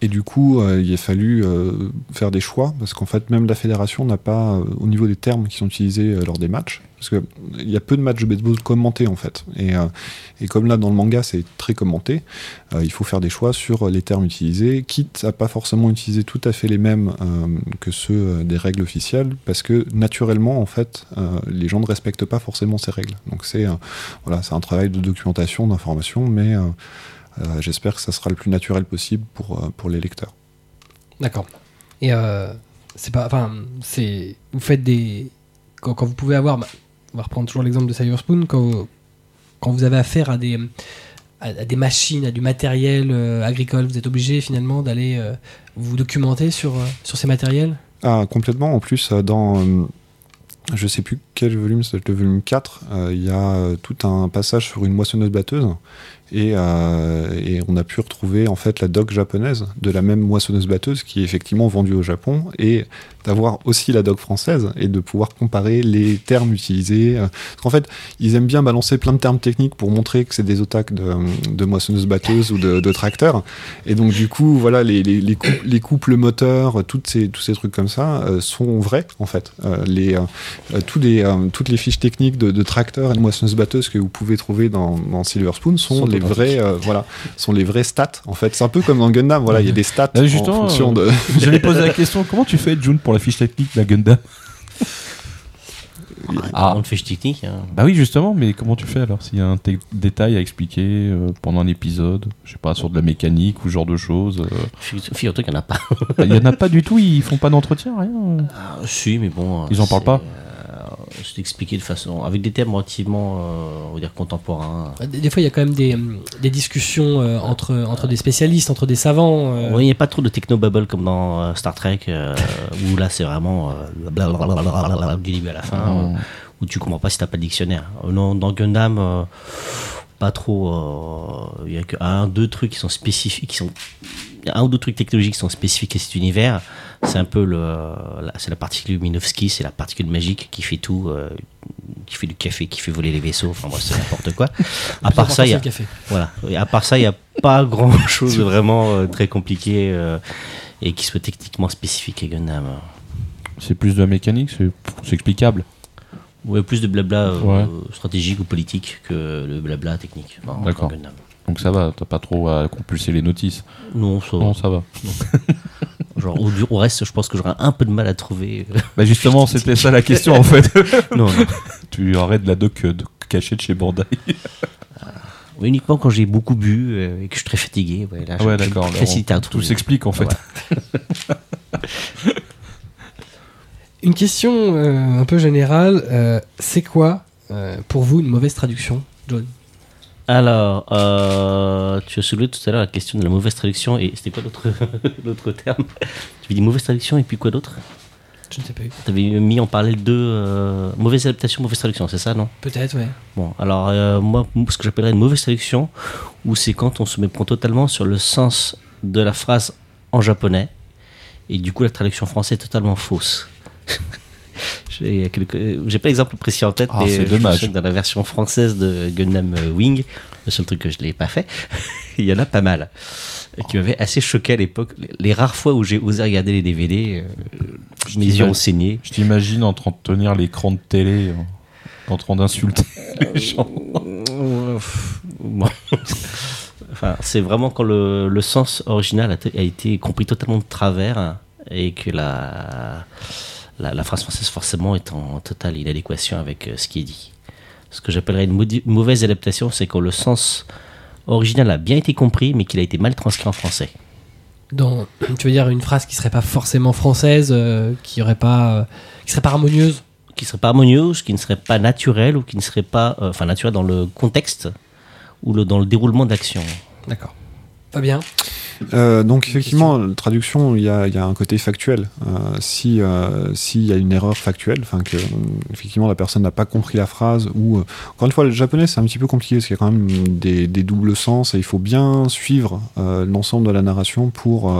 [SPEAKER 3] et du coup, euh, il a fallu euh, faire des choix, parce qu'en fait, même la fédération n'a pas, euh, au niveau des termes qui sont utilisés euh, lors des matchs, parce qu'il y a peu de matchs de baseball commentés, en fait. Et, euh, et comme là, dans le manga, c'est très commenté, il faut faire des choix sur les termes utilisés, quitte à pas forcément utiliser tout à fait les mêmes que ceux des règles officielles, parce que naturellement, en fait, les gens ne respectent pas forcément ces règles. Donc c'est voilà, c'est un travail de documentation, d'information, mais j'espère que ça sera le plus naturel possible pour, euh, pour les lecteurs.
[SPEAKER 1] D'accord. Et euh, c'est pas. Enfin, c'est. Vous faites des. Quand, quand vous pouvez avoir. bah, on va reprendre toujours l'exemple de Silver Spoon. Quand, vous- quand vous avez affaire à des. À, des machines, à du matériel euh, agricole, vous êtes obligé finalement d'aller euh, vous documenter sur, euh, sur ces matériels?
[SPEAKER 3] Ah, complètement. En plus, euh, dans. euh, je sais plus quel volume, c'est le volume 4, euh, il y a euh, tout un passage sur une moissonneuse-batteuse. Et, euh, et on a pu retrouver en fait la doc japonaise de la même moissonneuse-batteuse qui est effectivement vendue au Japon et d'avoir aussi la doc française et de pouvoir comparer les termes utilisés. euh, Parce qu'en fait, ils aiment bien balancer plein de termes techniques pour montrer que c'est des otaques de, de moissonneuses-batteuses ou de, de tracteurs. Et donc, du coup, voilà, les, les, les, coup- les couples moteurs, toutes ces, tous ces trucs comme ça euh, sont vrais, en fait. Euh, les, tous les, toutes les fiches techniques de, de tracteurs et de moissonneuses-batteuses que vous pouvez trouver dans, dans Silver Spoon sont,
[SPEAKER 2] Sont
[SPEAKER 3] les vrais, euh, voilà, sont les vrais stats. En fait, c'est un peu comme dans Gundam. Voilà, il y a des stats
[SPEAKER 4] Ah,
[SPEAKER 3] en fonction de.
[SPEAKER 4] J'allais poser la question comment tu fais, June, pour la fiche technique de la Gundam
[SPEAKER 2] Ah. On le fiche technique. hein.
[SPEAKER 4] Bah oui, justement, mais comment tu fais alors S'il y a un détail à expliquer euh, pendant un épisode, je sais pas, sur de la mécanique ou ce genre de choses. euh,
[SPEAKER 2] Figure- Figure-toi qu'il n'y en a pas.
[SPEAKER 4] bah, Il y en a pas du tout, ils font pas d'entretien, rien. euh.
[SPEAKER 2] Ah, si, mais bon.
[SPEAKER 4] Ils en parlent pas
[SPEAKER 2] euh, C'est expliqué de façon. avec des thèmes relativement, euh, on va dire, contemporains.
[SPEAKER 1] Des, des fois, il y a quand même des, des discussions euh, entre, entre des spécialistes, entre des savants. euh,
[SPEAKER 2] Ouais, Il n'y a pas trop de technobubble comme dans euh, Star Trek, euh, où là c'est vraiment euh, blablabla du début à la fin,
[SPEAKER 4] Oh.
[SPEAKER 2] euh, où tu comprends pas si t'as pas de dictionnaire. Euh, non, dans Gundam, euh, pas trop. euh, Il y a que un, deux trucs qui sont spécifiques, qui sont un ou deux trucs technologiques qui sont spécifiques à cet univers. C'est un peu le, la- c'est la particule Minovsky, c'est la particule magique qui fait tout, euh, qui fait du café, qui fait voler les vaisseaux. Enfin, bref, c'est n'importe quoi. À part ça, il y a, voilà. À part ça, il n'y a pas grand chose de vraiment euh, très compliqué euh, et qui soit techniquement spécifique à Gundam.
[SPEAKER 4] C'est plus de la mécanique, c'est c'est explicable.
[SPEAKER 2] Ouais, plus de blabla euh,
[SPEAKER 4] Ouais.
[SPEAKER 2] stratégique ou politique que le blabla technique.
[SPEAKER 4] D'accord.
[SPEAKER 2] Gundam.
[SPEAKER 4] Donc ça va, t'as pas trop à compulser les notices.
[SPEAKER 2] Non, ça,
[SPEAKER 4] Non, ça va.
[SPEAKER 2] genre, au, au reste, je pense que j'aurais un peu de mal à trouver. euh,
[SPEAKER 4] Bah justement, c'était ça la question en fait.
[SPEAKER 2] non, non.
[SPEAKER 4] tu aurais de la doc euh, de- cachée de chez Bandai.
[SPEAKER 2] Oui, uniquement quand j'ai beaucoup bu euh, et que je suis très fatigué. Ouais, là,
[SPEAKER 4] Ah ouais, d'accord. Tout s'explique en fait.
[SPEAKER 1] Une question euh, un peu générale. euh, c'est quoi, euh, pour vous, une mauvaise traduction, John?
[SPEAKER 2] Alors, euh, tu as soulevé tout à l'heure la question de la mauvaise traduction et c'était quoi l'autre terme? Tu dis mauvaise traduction et puis quoi d'autre?
[SPEAKER 1] Je ne sais pas.
[SPEAKER 2] Tu avais mis en parallèle de euh, mauvaise adaptation, mauvaise traduction, c'est ça, non?
[SPEAKER 1] Peut-être, ouais.
[SPEAKER 2] Bon, alors euh, moi, ce que j'appellerais une mauvaise traduction, où c'est quand on se méprend totalement sur le sens de la phrase en japonais, et du coup la traduction française est totalement fausse. J'ai quelques- pas l'exemple précis en tête,
[SPEAKER 4] Ah,
[SPEAKER 2] mais je
[SPEAKER 4] dommage.
[SPEAKER 2] sais que dans la version française de Gundam euh, Wing, le seul truc que je l'ai pas fait, il y en a pas mal. Et qui m'avait assez choqué à l'époque. Les- rares fois où j'ai osé regarder les DVD, euh, mes yeux ont saigné.
[SPEAKER 4] Je t'imagine en train de tenir l'écran de télé, euh, en train d'insulter les gens.
[SPEAKER 2] Enfin, c'est vraiment quand le, le sens original a, a été compris totalement de travers et que la, la, la phrase française forcément est en totale inadéquation avec euh, ce qui est dit. Ce que j'appellerais une mauvaise adaptation, c'est quand le sens original a bien été compris, mais qu'il a été mal transcrit en français.
[SPEAKER 1] Dans, tu veux dire une phrase qui serait pas forcément française, euh, qui aurait pas, euh, qui serait pas harmonieuse?
[SPEAKER 2] Qui serait pas harmonieuse, qui ne serait pas naturelle, ou qui ne serait pas. euh, Enfin, naturelle dans le contexte, ou le, dans le déroulement d'action.
[SPEAKER 1] D'accord. Fabien?
[SPEAKER 3] Euh, donc effectivement, la traduction, il y a, il y a un côté factuel. Euh, si euh, s'il y a une erreur factuelle, enfin que effectivement la personne n'a pas compris la phrase, ou encore une fois, le japonais c'est un petit peu compliqué parce qu'il y a quand même des, des doubles sens et il faut bien suivre l'ensemble de la narration pour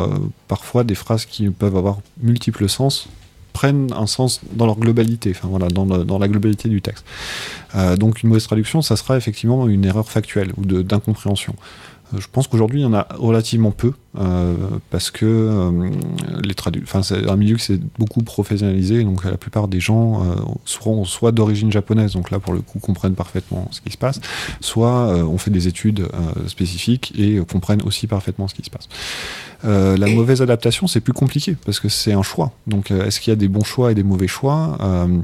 [SPEAKER 3] parfois des phrases qui peuvent avoir multiples sens prennent un sens dans leur globalité, enfin voilà, dans, le- dans la globalité du texte. Euh, donc une mauvaise traduction, ça sera effectivement une erreur factuelle ou d'incompréhension. Euh, Je pense qu'aujourd'hui, il y en a relativement peu, parce que euh, les tradu- c'est un milieu qui s'est beaucoup professionnalisé, donc la plupart des gens euh, seront soit d'origine japonaise, donc là pour le coup comprennent parfaitement ce qui se passe, soit euh, ont fait des études euh, spécifiques et euh, comprennent aussi parfaitement ce qui se passe. Euh, la mauvaise adaptation, c'est plus compliqué parce que c'est un choix. Donc, euh, est-ce qu'il y a des bons choix et des mauvais choix Euh,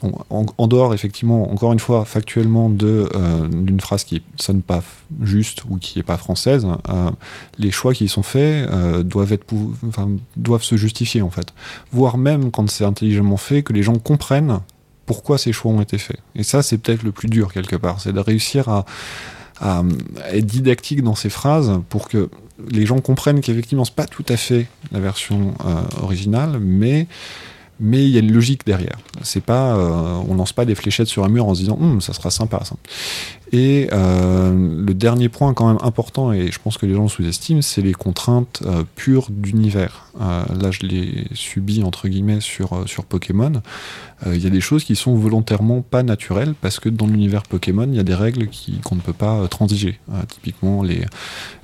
[SPEAKER 3] bon, en, en dehors, effectivement, encore une fois, factuellement, euh, d'une phrase qui sonne pas juste ou qui est pas française, euh, les choix qui sont euh, doivent être, enfin, doivent se justifier en fait. Voire même quand c'est intelligemment fait, que les gens comprennent pourquoi ces choix ont été faits. Et ça, c'est peut-être le plus dur quelque part, c'est de réussir à être didactique dans ces phrases pour que les gens comprennent qu'effectivement c'est pas tout à fait la version euh, originale, mais mais il y a une logique derrière. C'est pas, euh, on lance pas des fléchettes sur un mur en se disant, Hum, ça sera sympa ça. Et euh, le dernier point quand même important, et je pense que les gens sous-estiment, c'est les contraintes euh, pures d'univers. Là, je l'ai subi entre guillemets sur sur Pokémon. Il y a des choses qui sont volontairement pas naturelles parce que dans l'univers Pokémon, il y a des règles qui qu'on ne peut pas transiger. Typiquement, les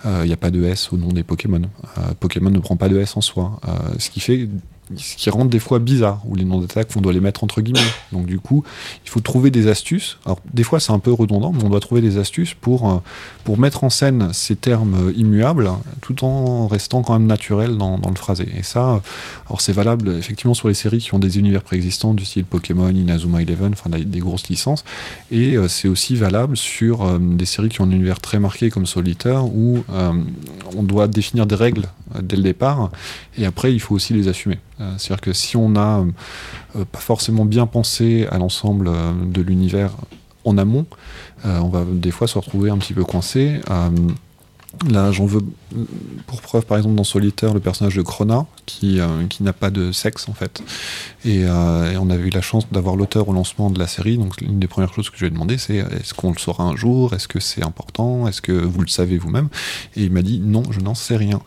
[SPEAKER 3] il n'y a pas de S au nom des Pokémon. Pokémon ne prend pas de S en soi. Ce qui fait ce qui rend des fois bizarre, où les noms d'attaque, on doit les mettre entre guillemets. Donc du coup, il faut trouver des astuces. Alors des fois c'est un peu redondant, mais on doit trouver des astuces pour, euh, pour mettre en scène ces termes euh, immuables, tout en restant quand même naturel dans, dans le phrasé. Et ça, euh, alors c'est valable effectivement sur les séries qui ont des univers préexistants du style Pokémon, Inazuma Eleven, enfin des grosses licences. Et euh, c'est aussi valable sur euh, des séries qui ont un univers très marqué comme Solitaire, où euh, on doit définir des règles dès le départ, et après il faut aussi les assumer. Euh, C'est-à-dire que si on n'a euh, pas forcément bien pensé à l'ensemble euh, de l'univers en amont, euh, on va des fois se retrouver un petit peu coincé. Euh, Là, j'en veux pour preuve, par exemple, dans Solitaire, le personnage de Crona, qui, euh, qui n'a pas de sexe, en fait. Et, euh, et on avait eu la chance d'avoir l'auteur au lancement de la série. Donc, l'une des premières choses que je lui ai demandé, c'est est-ce qu'on le saura un jour? Est-ce que c'est important? Est-ce que vous le savez vous-même? Et il m'a dit non, je n'en sais rien.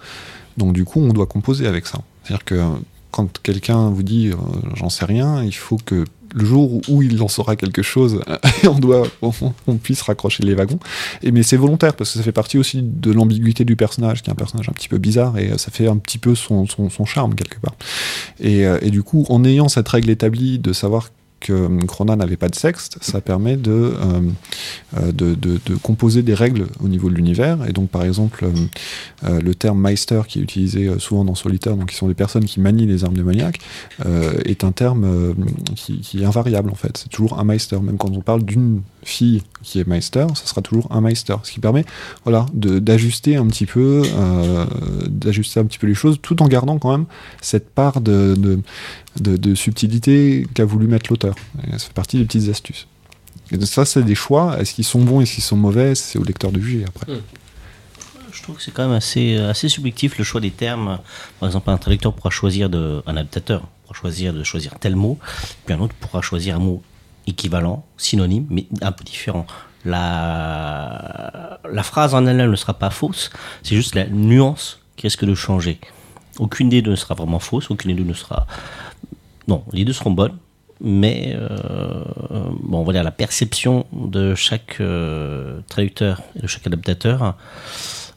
[SPEAKER 3] Donc, du coup, on doit composer avec ça. C'est-à-dire que quand quelqu'un vous dit euh, j'en sais rien, il faut que le jour où il en saura quelque chose, on doit, on, puisse raccrocher les wagons. Et mais c'est volontaire parce que ça fait partie aussi de l'ambiguïté du personnage, qui est un personnage un petit peu bizarre et euh, ça fait un petit peu son, son, charme quelque part. Euh, et du coup, en ayant cette règle établie de savoir que euh, Crona n'avait pas de sexe, ça permet de, euh, euh, de, composer des règles au niveau de l'univers. Et donc, par exemple, le terme Meister, qui est utilisé souvent dans Solitaire, donc qui sont des personnes qui manient les armes démoniaques, est un terme qui, qui est invariable en fait. C'est toujours un Meister. Même quand on parle d'une fille qui est Meister, ça sera toujours un Meister. Ce qui permet voilà, d'ajuster un petit peu, euh, un petit peu les choses, tout en gardant quand même cette part de, de, de, subtilité qu'a voulu mettre l'auteur. Ça fait partie des petites astuces. Et ça, c'est des choix. Est-ce qu'ils sont bons, est-ce qu'ils sont mauvais C'est au lecteur de juger après.
[SPEAKER 2] Je trouve que c'est quand même assez, euh, assez subjectif le choix des termes. Par exemple, un traducteur pourra choisir de, un adaptateur pourra choisir de choisir tel mot, puis un autre pourra choisir un mot équivalent, synonyme, mais un peu différent. La, phrase en elle-même ne sera pas fausse, c'est juste la nuance qui risque de changer. Aucune des deux ne sera vraiment fausse, aucune des deux ne sera. Non, les deux seront bonnes, mais euh, bon, dire la perception de chaque euh, traducteur et de chaque adaptateur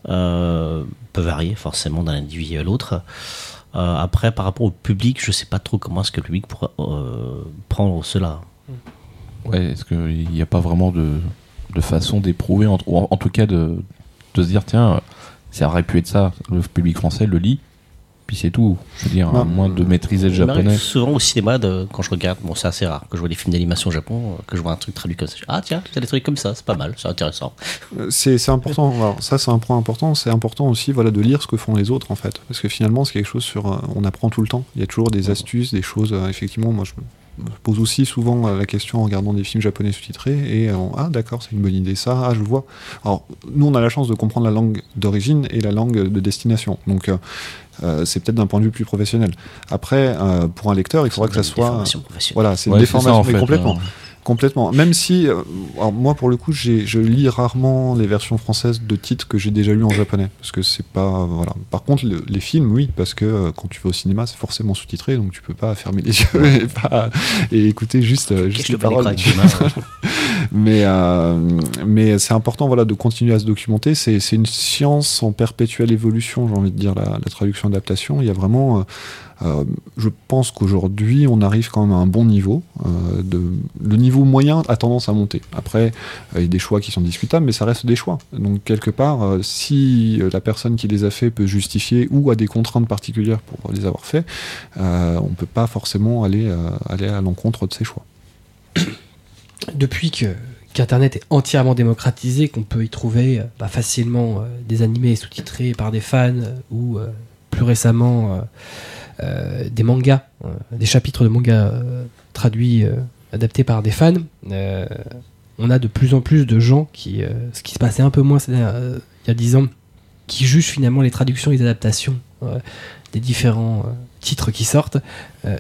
[SPEAKER 2] euh, peut varier forcément d'un individu à l'autre. Euh, après, par rapport au public, je sais pas trop comment est-ce que le public pourra prendre cela.
[SPEAKER 4] Ouais, est-ce qu'il n'y a pas vraiment de, de façon d'éprouver, en, ou en, en tout cas de, de se dire, tiens, ça aurait pu être ça, le public français le lit, puis c'est tout. Je veux dire,
[SPEAKER 3] Ouais.
[SPEAKER 4] à moins de maîtriser le japonais.
[SPEAKER 2] souvent au cinéma, de- quand je regarde, bon, c'est assez rare, que je vois des films d'animation au Japon, euh, que je vois un truc traduit comme ça. je dis, Ah, tiens, il y a des trucs comme ça, c'est pas mal, c'est intéressant.
[SPEAKER 3] Euh, C'est c'est important. Alors, ça, c'est un point important. C'est important aussi, voilà, de lire ce que font les autres, en fait, parce que finalement, c'est quelque chose sur. euh, on apprend tout le temps. Il y a toujours des astuces, des choses. euh, effectivement, moi, je me pose aussi souvent euh, la question en regardant des films japonais sous-titrés et euh, ah d'accord, c'est une bonne idée ça. Ah, je vois. Alors, nous, on a la chance de comprendre la langue d'origine et la langue de destination. Donc. euh, euh, c'est peut-être d'un point de vue plus professionnel. Après, euh, pour un lecteur, il faudra que ça
[SPEAKER 2] C'est une
[SPEAKER 3] soit.
[SPEAKER 2] déformation professionnelle.
[SPEAKER 3] Voilà, c'est une
[SPEAKER 4] Ouais, c'est ça,
[SPEAKER 3] déformation,
[SPEAKER 4] en
[SPEAKER 3] mais
[SPEAKER 4] fait,
[SPEAKER 3] complètement.
[SPEAKER 4] Hein.
[SPEAKER 3] Complètement. Même si, euh, alors moi pour le coup, je lis rarement les versions françaises de titres que j'ai déjà lus en japonais, parce que c'est pas, voilà. Par contre, le- les films, oui, parce que euh, quand tu vas au cinéma, c'est forcément sous-titré, donc tu peux pas fermer les yeux et, pas- et écouter juste, euh, juste les paroles.
[SPEAKER 2] mains,
[SPEAKER 3] Mais, euh, mais c'est important voilà, de continuer à se documenter. C'est c'est une science en perpétuelle évolution, j'ai envie de dire, la, la traduction-adaptation. Il y a vraiment. Euh, je pense qu'aujourd'hui, on arrive quand même à un bon niveau. euh, de, le niveau moyen a tendance à monter. Après, euh, il y a des choix qui sont discutables, mais ça reste des choix. Donc, quelque part, si la personne qui les a fait peut justifier ou a des contraintes particulières pour les avoir faits, on ne peut pas forcément aller, aller à l'encontre de ces choix.
[SPEAKER 1] depuis que qu'Internet est entièrement démocratisé, qu'on peut y trouver bah, facilement des animés sous-titrés par des fans ou plus récemment euh, des mangas, euh, des chapitres de mangas euh, traduits, adaptés par des fans, on a de plus en plus de gens qui, ce qui se passait un peu moins il y a dix ans, qui jugent finalement les traductions et les adaptations des différents titres qui sortent.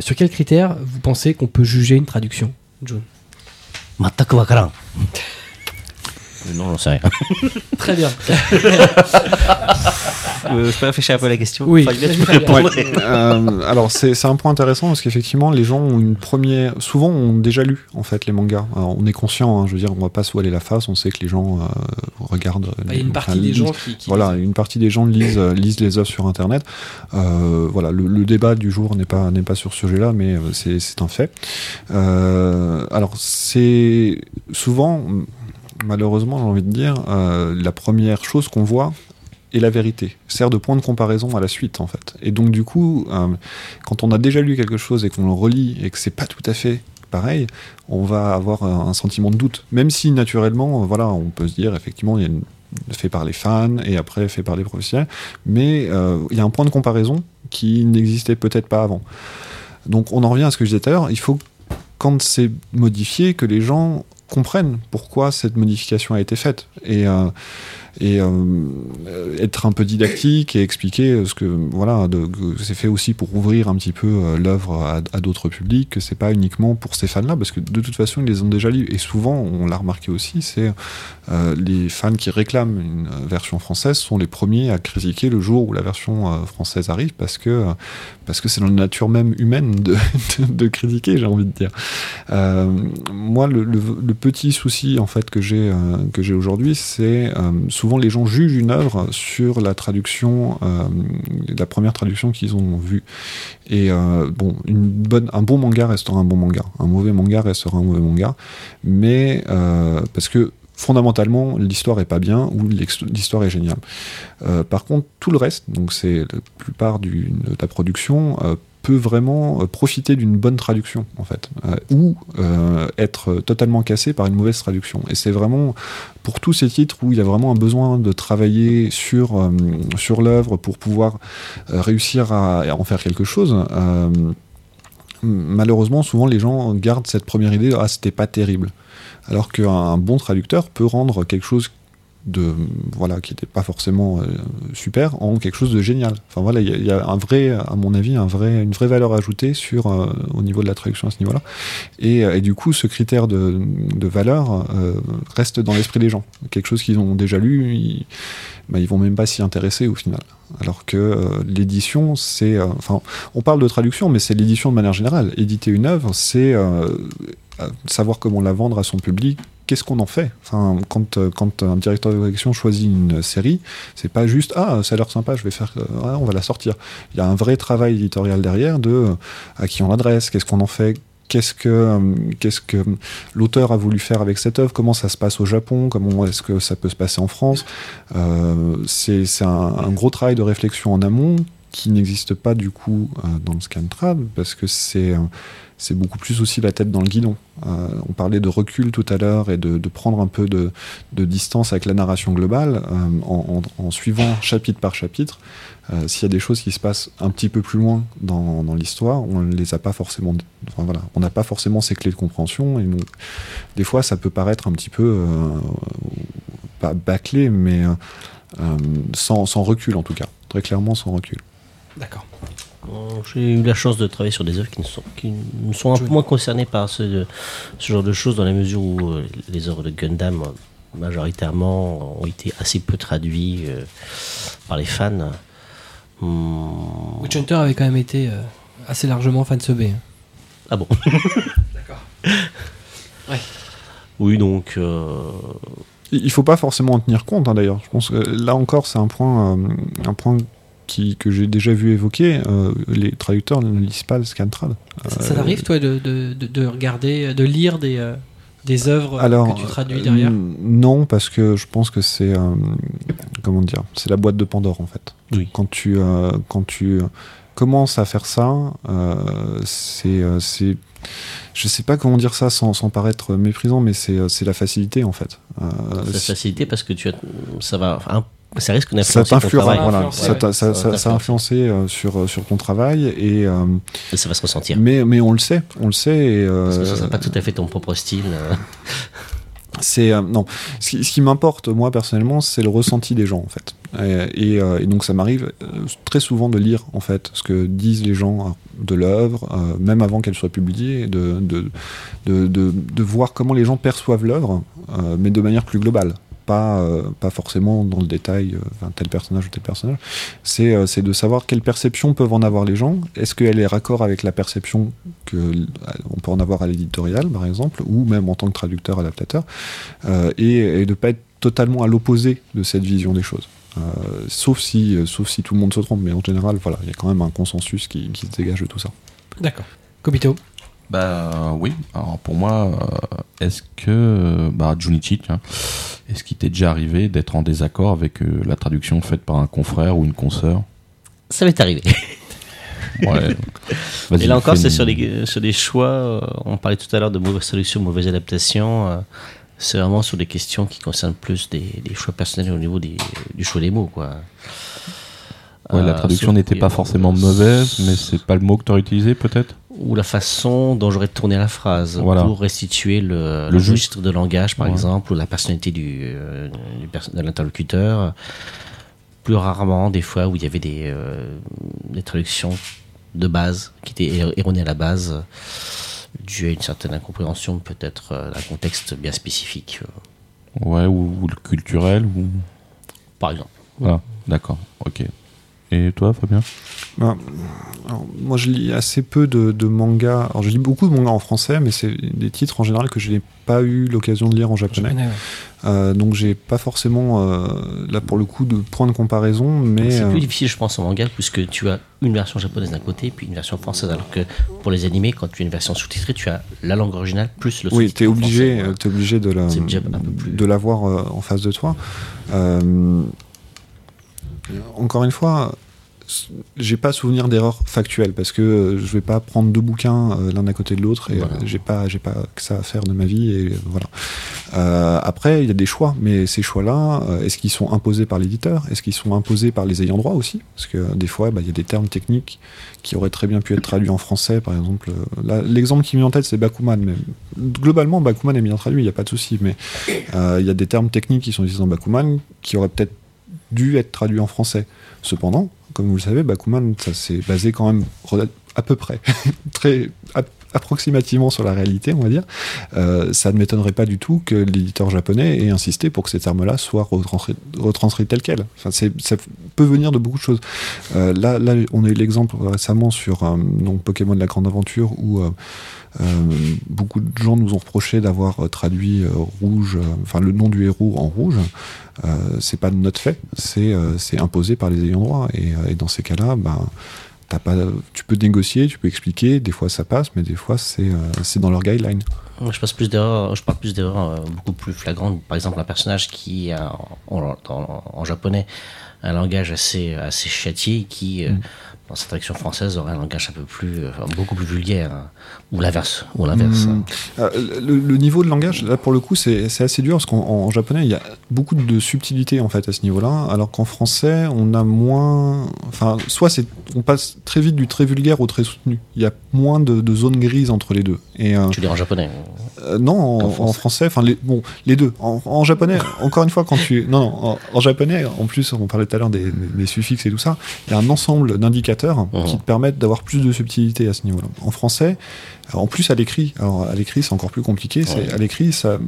[SPEAKER 1] sur quels critères vous pensez qu'on peut juger une traduction,
[SPEAKER 2] June? Non, j'en sais rien.
[SPEAKER 1] Très bien.
[SPEAKER 2] Euh, je peux réfléchir un peu à la question.
[SPEAKER 1] Oui.
[SPEAKER 2] Enfin, répondre.
[SPEAKER 3] Euh, alors c'est un point intéressant parce qu'effectivement les gens ont une première souvent ont déjà lu en fait les mangas. Alors, on est conscient hein, je veux dire on va pas se voiler la face on sait que les gens euh, regardent
[SPEAKER 1] Bah, Il y a une
[SPEAKER 3] enfin,
[SPEAKER 1] partie des
[SPEAKER 3] lisent-
[SPEAKER 1] gens qui. qui-
[SPEAKER 3] voilà une partie des gens lisent euh, lisent les œuvres sur internet. Euh, voilà le, le débat du jour n'est pas n'est pas sur ce sujet là mais c'est un fait. Euh, alors c'est souvent malheureusement j'ai envie de dire euh, la première chose qu'on voit est la vérité, sert de point de comparaison à la suite en fait. Et donc du coup, euh, quand on a déjà lu quelque chose et qu'on le relit et que c'est pas tout à fait pareil, on va avoir un, sentiment de doute. Même si naturellement, euh, voilà, on peut se dire effectivement il y a une fait par les fans et après fait par les professionnels, mais euh, il y a un point de comparaison qui n'existait peut-être pas avant. Donc on en revient à ce que je disais tout à l'heure, il faut quand c'est modifié que les gens comprennent pourquoi cette modification a été faite et et euh, euh, être un peu didactique et expliquer ce que voilà c'est fait aussi pour ouvrir un petit peu euh, l'œuvre à, d'autres publics que c'est pas uniquement pour ces fans là parce que de toute façon ils les ont déjà lus. Et souvent on l'a remarqué aussi c'est euh, les fans qui réclament une euh, version française sont les premiers à critiquer le jour où la version euh, française arrive parce que euh, parce que c'est dans la nature même humaine de, de, critiquer j'ai envie de dire. Euh, moi le, petit souci en fait que j'ai euh, que j'ai aujourd'hui c'est euh, les gens jugent une œuvre sur la traduction euh, la première traduction qu'ils ont vue. Et euh, bon un bon manga restera un bon manga. Un mauvais manga restera un mauvais manga. Mais euh, parce que fondamentalement l'histoire est pas bien ou l'histoire est géniale. Par contre, tout le reste, donc c'est la plupart de la production, peut vraiment euh, profiter d'une bonne traduction en fait, euh, ou euh, être totalement cassé par une mauvaise traduction. Et c'est vraiment pour tous ces titres où il y a vraiment un besoin de travailler sur sur l'œuvre pour pouvoir réussir à, en faire quelque chose. malheureusement, souvent les gens gardent cette première idée ah c'était pas terrible, alors qu'un bon traducteur peut rendre quelque chose de voilà qui n'était pas forcément euh, super en quelque chose de génial. Enfin voilà, il y, a- un vrai, à mon avis, un vrai, une vraie valeur ajoutée sur euh, au niveau de la traduction à ce niveau-là. Et, euh, et du coup, ce critère de, de valeur reste dans l'esprit des gens. Quelque chose qu'ils ont déjà lu, ils, bah, ils vont même pas s'y intéresser au final. Alors que l'édition, c'est, enfin, on parle de traduction, mais c'est l'édition de manière générale. Éditer une œuvre, c'est savoir comment la vendre à son public. Qu'est-ce qu'on en fait? Enfin, quand, euh, quand un directeur de collection choisit une série, c'est pas juste ah ça a l'air sympa, je vais faire, euh, on va la sortir. Il y a un vrai travail éditorial derrière de euh, à qui on l'adresse, qu'est-ce qu'on en fait, qu'est-ce que qu'est-ce que l'auteur a voulu faire avec cette œuvre, comment ça se passe au Japon, comment est-ce que ça peut se passer en France. Euh, c'est un, un gros travail de réflexion en amont qui n'existe pas du coup dans le Scantrad, parce que c'est c'est beaucoup plus aussi la tête dans le guidon. Euh, on parlait de recul tout à l'heure et de, prendre un peu de, distance avec la narration globale euh, en, suivant chapitre par chapitre. Euh, S'il y a des choses qui se passent un petit peu plus loin dans, l'histoire, on les a pas forcément. Voilà, on n'a pas forcément ces clés de compréhension. Et donc, des fois, ça peut paraître un petit peu pas bâclé, mais sans recul en tout cas. Très clairement, sans recul.
[SPEAKER 1] D'accord.
[SPEAKER 2] J'ai eu la chance de travailler sur des œuvres qui, ne sont, qui me sont un peu moins concernées par ce, ce genre de choses, dans la mesure où euh, les œuvres de Gundam, euh, majoritairement, ont été assez peu traduites euh, par les fans. Hum,
[SPEAKER 1] Witch Hunter avait quand même été euh, assez largement fan hein.
[SPEAKER 2] Ah bon
[SPEAKER 1] D'accord.
[SPEAKER 2] Oui, donc. euh,
[SPEAKER 3] Il il faut pas forcément en tenir compte hein, d'ailleurs. Je pense que là encore, c'est un point, euh, un point qui, que j'ai déjà vu évoquer. Euh, les traducteurs ne lisent pas le Scantrad.
[SPEAKER 1] Ça, ça t'arrive, toi, de, de, de- de regarder, de lire des, euh, des œuvres
[SPEAKER 3] Alors,
[SPEAKER 1] que tu traduis
[SPEAKER 3] euh,
[SPEAKER 1] derrière
[SPEAKER 3] Non, parce que je pense que c'est euh, comment dire, c'est la boîte de Pandore en fait.
[SPEAKER 2] Oui.
[SPEAKER 3] Quand tu euh, quand tu commences à faire ça, euh, c'est euh, c'est je sais pas comment dire ça sans, sans paraître méprisant, mais c'est euh, c'est la facilité en fait. Euh, c'est-
[SPEAKER 2] facilité parce que tu as, ça va. un- ça risque
[SPEAKER 3] ça
[SPEAKER 2] d'influencer ton
[SPEAKER 3] t'influence,
[SPEAKER 2] travail.
[SPEAKER 3] voilà,
[SPEAKER 1] Influence,
[SPEAKER 3] ça,
[SPEAKER 1] ouais.
[SPEAKER 3] t'a- ça,
[SPEAKER 2] Ça
[SPEAKER 3] ça-
[SPEAKER 2] va
[SPEAKER 3] ça a influencé euh, sur, euh, sur ton travail et euh,
[SPEAKER 2] Et ça va se ressentir.
[SPEAKER 3] mais, mais on le sait, on le sait et euh,
[SPEAKER 2] Parce que ce sera pas tout à fait ton propre style. euh.
[SPEAKER 3] C'est non. Ce qui, ce qui m'importe moi personnellement, c'est le ressenti des gens en fait. Et, et, euh, et donc ça m'arrive très souvent de lire en fait ce que disent les gens de l'œuvre, euh, même avant qu'elle soit publiée, de de, de, de, de voir comment les gens perçoivent l'œuvre, euh, mais de manière plus globale. Pas, euh, pas forcément dans le détail, euh, tel personnage ou tel personnage. C'est euh, de savoir quelle perception peuvent en avoir les gens. Est-ce qu'elle est raccord avec la perception que euh, peut en avoir à l'éditorial, par exemple, ou même en tant que traducteur, adaptateur euh, et, et de pas être totalement à l'opposé de cette vision des choses. Sauf si, sauf si tout le monde se trompe, mais en général, voilà, il y a quand même un consensus qui, qui se dégage de tout ça.
[SPEAKER 1] D'accord. Kobito?
[SPEAKER 4] Bah oui. Alors pour moi, euh, est-ce que euh, bah Junichi, est-ce qu'il t'est déjà arrivé d'être en désaccord avec euh, la traduction faite par un confrère ou une consoeur?
[SPEAKER 2] Ça m'est arrivé.
[SPEAKER 4] Ouais.
[SPEAKER 2] Et là encore, c'est
[SPEAKER 4] une-
[SPEAKER 2] sur des, sur des choix. euh, on parlait tout à l'heure de mauvaise traduction, mauvaise adaptation. euh, c'est vraiment sur des questions qui concernent plus des, des choix personnels au niveau des, du choix des mots. Quoi.
[SPEAKER 4] Ouais, la
[SPEAKER 2] Euh,
[SPEAKER 4] traduction n'était pas forcément mauvaise, mais c'est pas le mot que tu aurais utilisé peut-être?
[SPEAKER 2] Ou la façon dont j'aurais tourné la phrase
[SPEAKER 4] Voilà.
[SPEAKER 2] pour restituer le,
[SPEAKER 4] Le
[SPEAKER 2] registre de langage, par
[SPEAKER 4] Ouais.
[SPEAKER 2] exemple, ou la personnalité du, euh, du de l'interlocuteur. Plus rarement, des fois, où il y avait des, euh, des traductions de base qui étaient er- erronées à la base, dû à une certaine incompréhension, peut-être euh, d'un contexte bien spécifique, euh,
[SPEAKER 4] Ouais, ou, ou le culturel, ou...
[SPEAKER 2] par exemple.
[SPEAKER 4] Voilà, d'accord, ok. Et toi, Fabien
[SPEAKER 3] Ben, alors, moi, je lis assez peu de, de mangas. Alors, je lis beaucoup de mangas en français, mais c'est des titres en général que je n'ai pas eu l'occasion de lire en japonais.
[SPEAKER 1] Japonais, ouais.
[SPEAKER 3] Euh, donc, j'ai pas forcément, euh, là, pour le coup, de point de comparaison, mais.
[SPEAKER 2] C'est
[SPEAKER 3] euh,
[SPEAKER 2] plus difficile, je pense, en manga, puisque tu as une version japonaise d'un côté, puis une version française, alors que pour les animés, quand tu as une version sous-titrée, tu as la langue originale plus le
[SPEAKER 3] Oui,
[SPEAKER 2] sous-titre
[SPEAKER 3] t'es
[SPEAKER 2] en
[SPEAKER 3] obligé,
[SPEAKER 2] français,
[SPEAKER 3] euh, obligé de la,
[SPEAKER 2] plus-
[SPEAKER 3] de l'avoir euh, en face de toi. Euh, encore une fois, j'ai pas souvenir d'erreur factuelle parce que euh, je vais pas prendre deux bouquins euh, l'un à côté de l'autre et
[SPEAKER 2] Voilà.
[SPEAKER 3] euh, j'ai pas j'ai pas que ça à faire de ma vie et euh, voilà. Euh, après, il y a des choix, mais ces choix-là, euh, est-ce qu'ils sont imposés par l'éditeur? Est-ce qu'ils sont imposés par les ayants droit aussi? Parce que des fois, bah, il y a des termes techniques qui auraient très bien pu être traduits en français, par exemple. Là, L'exemple qui me vient en tête, c'est Bakuman. Mais globalement, Bakuman est bien traduit, il n'y a pas de souci. Mais il y a des termes techniques qui sont utilisés dans Bakuman qui auraient peut-être dû être traduits en français. Cependant, comme vous le savez, Bakuman, ça s'est basé quand même à peu près, très ap- approximativement sur la réalité, on va dire. Euh, ça ne m'étonnerait pas du tout que l'éditeur japonais ait insisté pour que ces termes-là soient retranscrits, retranscrits tels quels. Enfin, ça peut venir de beaucoup de choses. Euh, là, on a eu l'exemple récemment sur euh, Pokémon de la Grande Aventure où beaucoup de gens nous ont reproché d'avoir euh, traduit euh, rouge, euh, enfin le nom du héros en rouge. Euh, c'est pas de notre fait, c'est euh, imposé par les ayants droit. Et, euh, et dans ces cas-là, pas, tu peux négocier, tu peux expliquer. Des fois ça passe, mais des fois c'est euh, dans leur guideline.
[SPEAKER 2] Je, passe plus je parle plus d'erreurs euh, beaucoup plus flagrantes. Par exemple, un personnage qui, a, en, en- en japonais, un langage assez, assez châtié qui, euh,
[SPEAKER 3] Mm.
[SPEAKER 2] dans sa traduction française, aurait un langage un peu plus, enfin, beaucoup plus vulgaire, hein. Ou l'inverse, ou l'inverse.
[SPEAKER 3] Hmm. Euh, le, le niveau de langage, là pour le coup, c'est c'est assez dur parce qu'en en japonais, il y a beaucoup de subtilité en fait à ce niveau-là, alors qu'en français, on a moins. Enfin, soit c'est, on passe très vite du très vulgaire au très soutenu. Il y a moins de, de zones grises entre les deux. Et euh,
[SPEAKER 2] Tu dis en japonais.
[SPEAKER 3] euh, non, en,
[SPEAKER 2] En
[SPEAKER 3] en
[SPEAKER 2] français.
[SPEAKER 3] enfin les, bon, les deux. En, en japonais, encore une fois, quand tu, non, non, en, japonais, en plus, on parlait tout à l'heure des, des suffixes et tout ça. Il y a un ensemble d'indicateurs
[SPEAKER 2] Mhm.
[SPEAKER 3] qui te permettent d'avoir plus de subtilité à ce niveau-là. En français, alors, en plus à l'écrit, alors à l'écrit c'est encore plus compliqué. C'est à l'écrit, ça,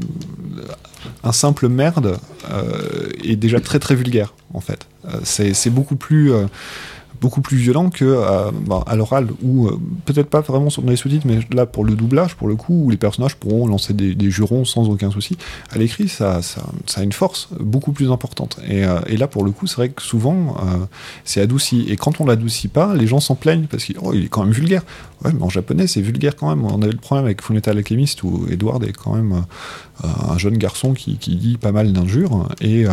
[SPEAKER 3] un simple merde euh, est déjà très très vulgaire en fait. Euh, c'est c'est beaucoup plus euh, beaucoup plus violent que euh, bah, à l'oral ou euh, peut-être pas vraiment dans les sous-titres mais là pour le doublage pour le coup où les personnages pourront lancer des, jurons sans aucun souci à l'écrit ça, a une force beaucoup plus importante. Et, euh, et là pour le coup c'est vrai que souvent c'est adouci. Et quand on l'adoucit pas les gens s'en plaignent parce qu'il oh, est quand même vulgaire. Ouais mais en japonais c'est vulgaire quand même. On avait le problème avec Fullmetal Alchemist où Edward est quand même un jeune garçon qui, dit pas mal d'injures. Et,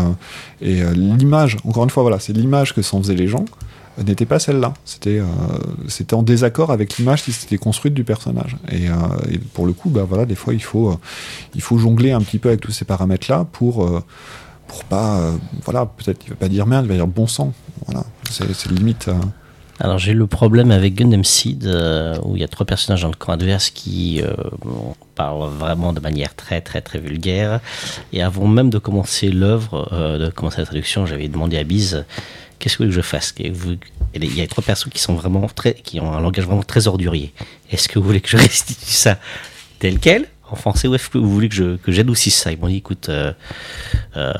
[SPEAKER 3] et l'image encore une fois voilà c'est l'image que s'en faisaient les gens n'était pas celle-là. C'était euh, c'était en désaccord avec l'image qui s'était construite du personnage. Et, euh, pour le coup, bah voilà, des fois il faut euh, il faut jongler un petit peu avec tous ces paramètres-là pour pour pas voilà peut-être il va pas dire merde, il va dire bon sang. Voilà, c'est limite.
[SPEAKER 2] Alors j'ai le problème avec Gundam Seed où il y a trois personnages dans le camp adverse qui parlent vraiment de manière très très très vulgaire. Et avant même de commencer l'œuvre, de commencer la traduction, j'avais demandé à Biz qu'est-ce que vous voulez que je fasse Il y a trois personnes qui sont vraiment très, qui ont un langage vraiment très ordurier. Est-ce que vous voulez que je restitue ça tel quel? En français ou est-ce que vous voulez que je que j'adoucisse ça? Ils m'ont dit écoute, euh, euh,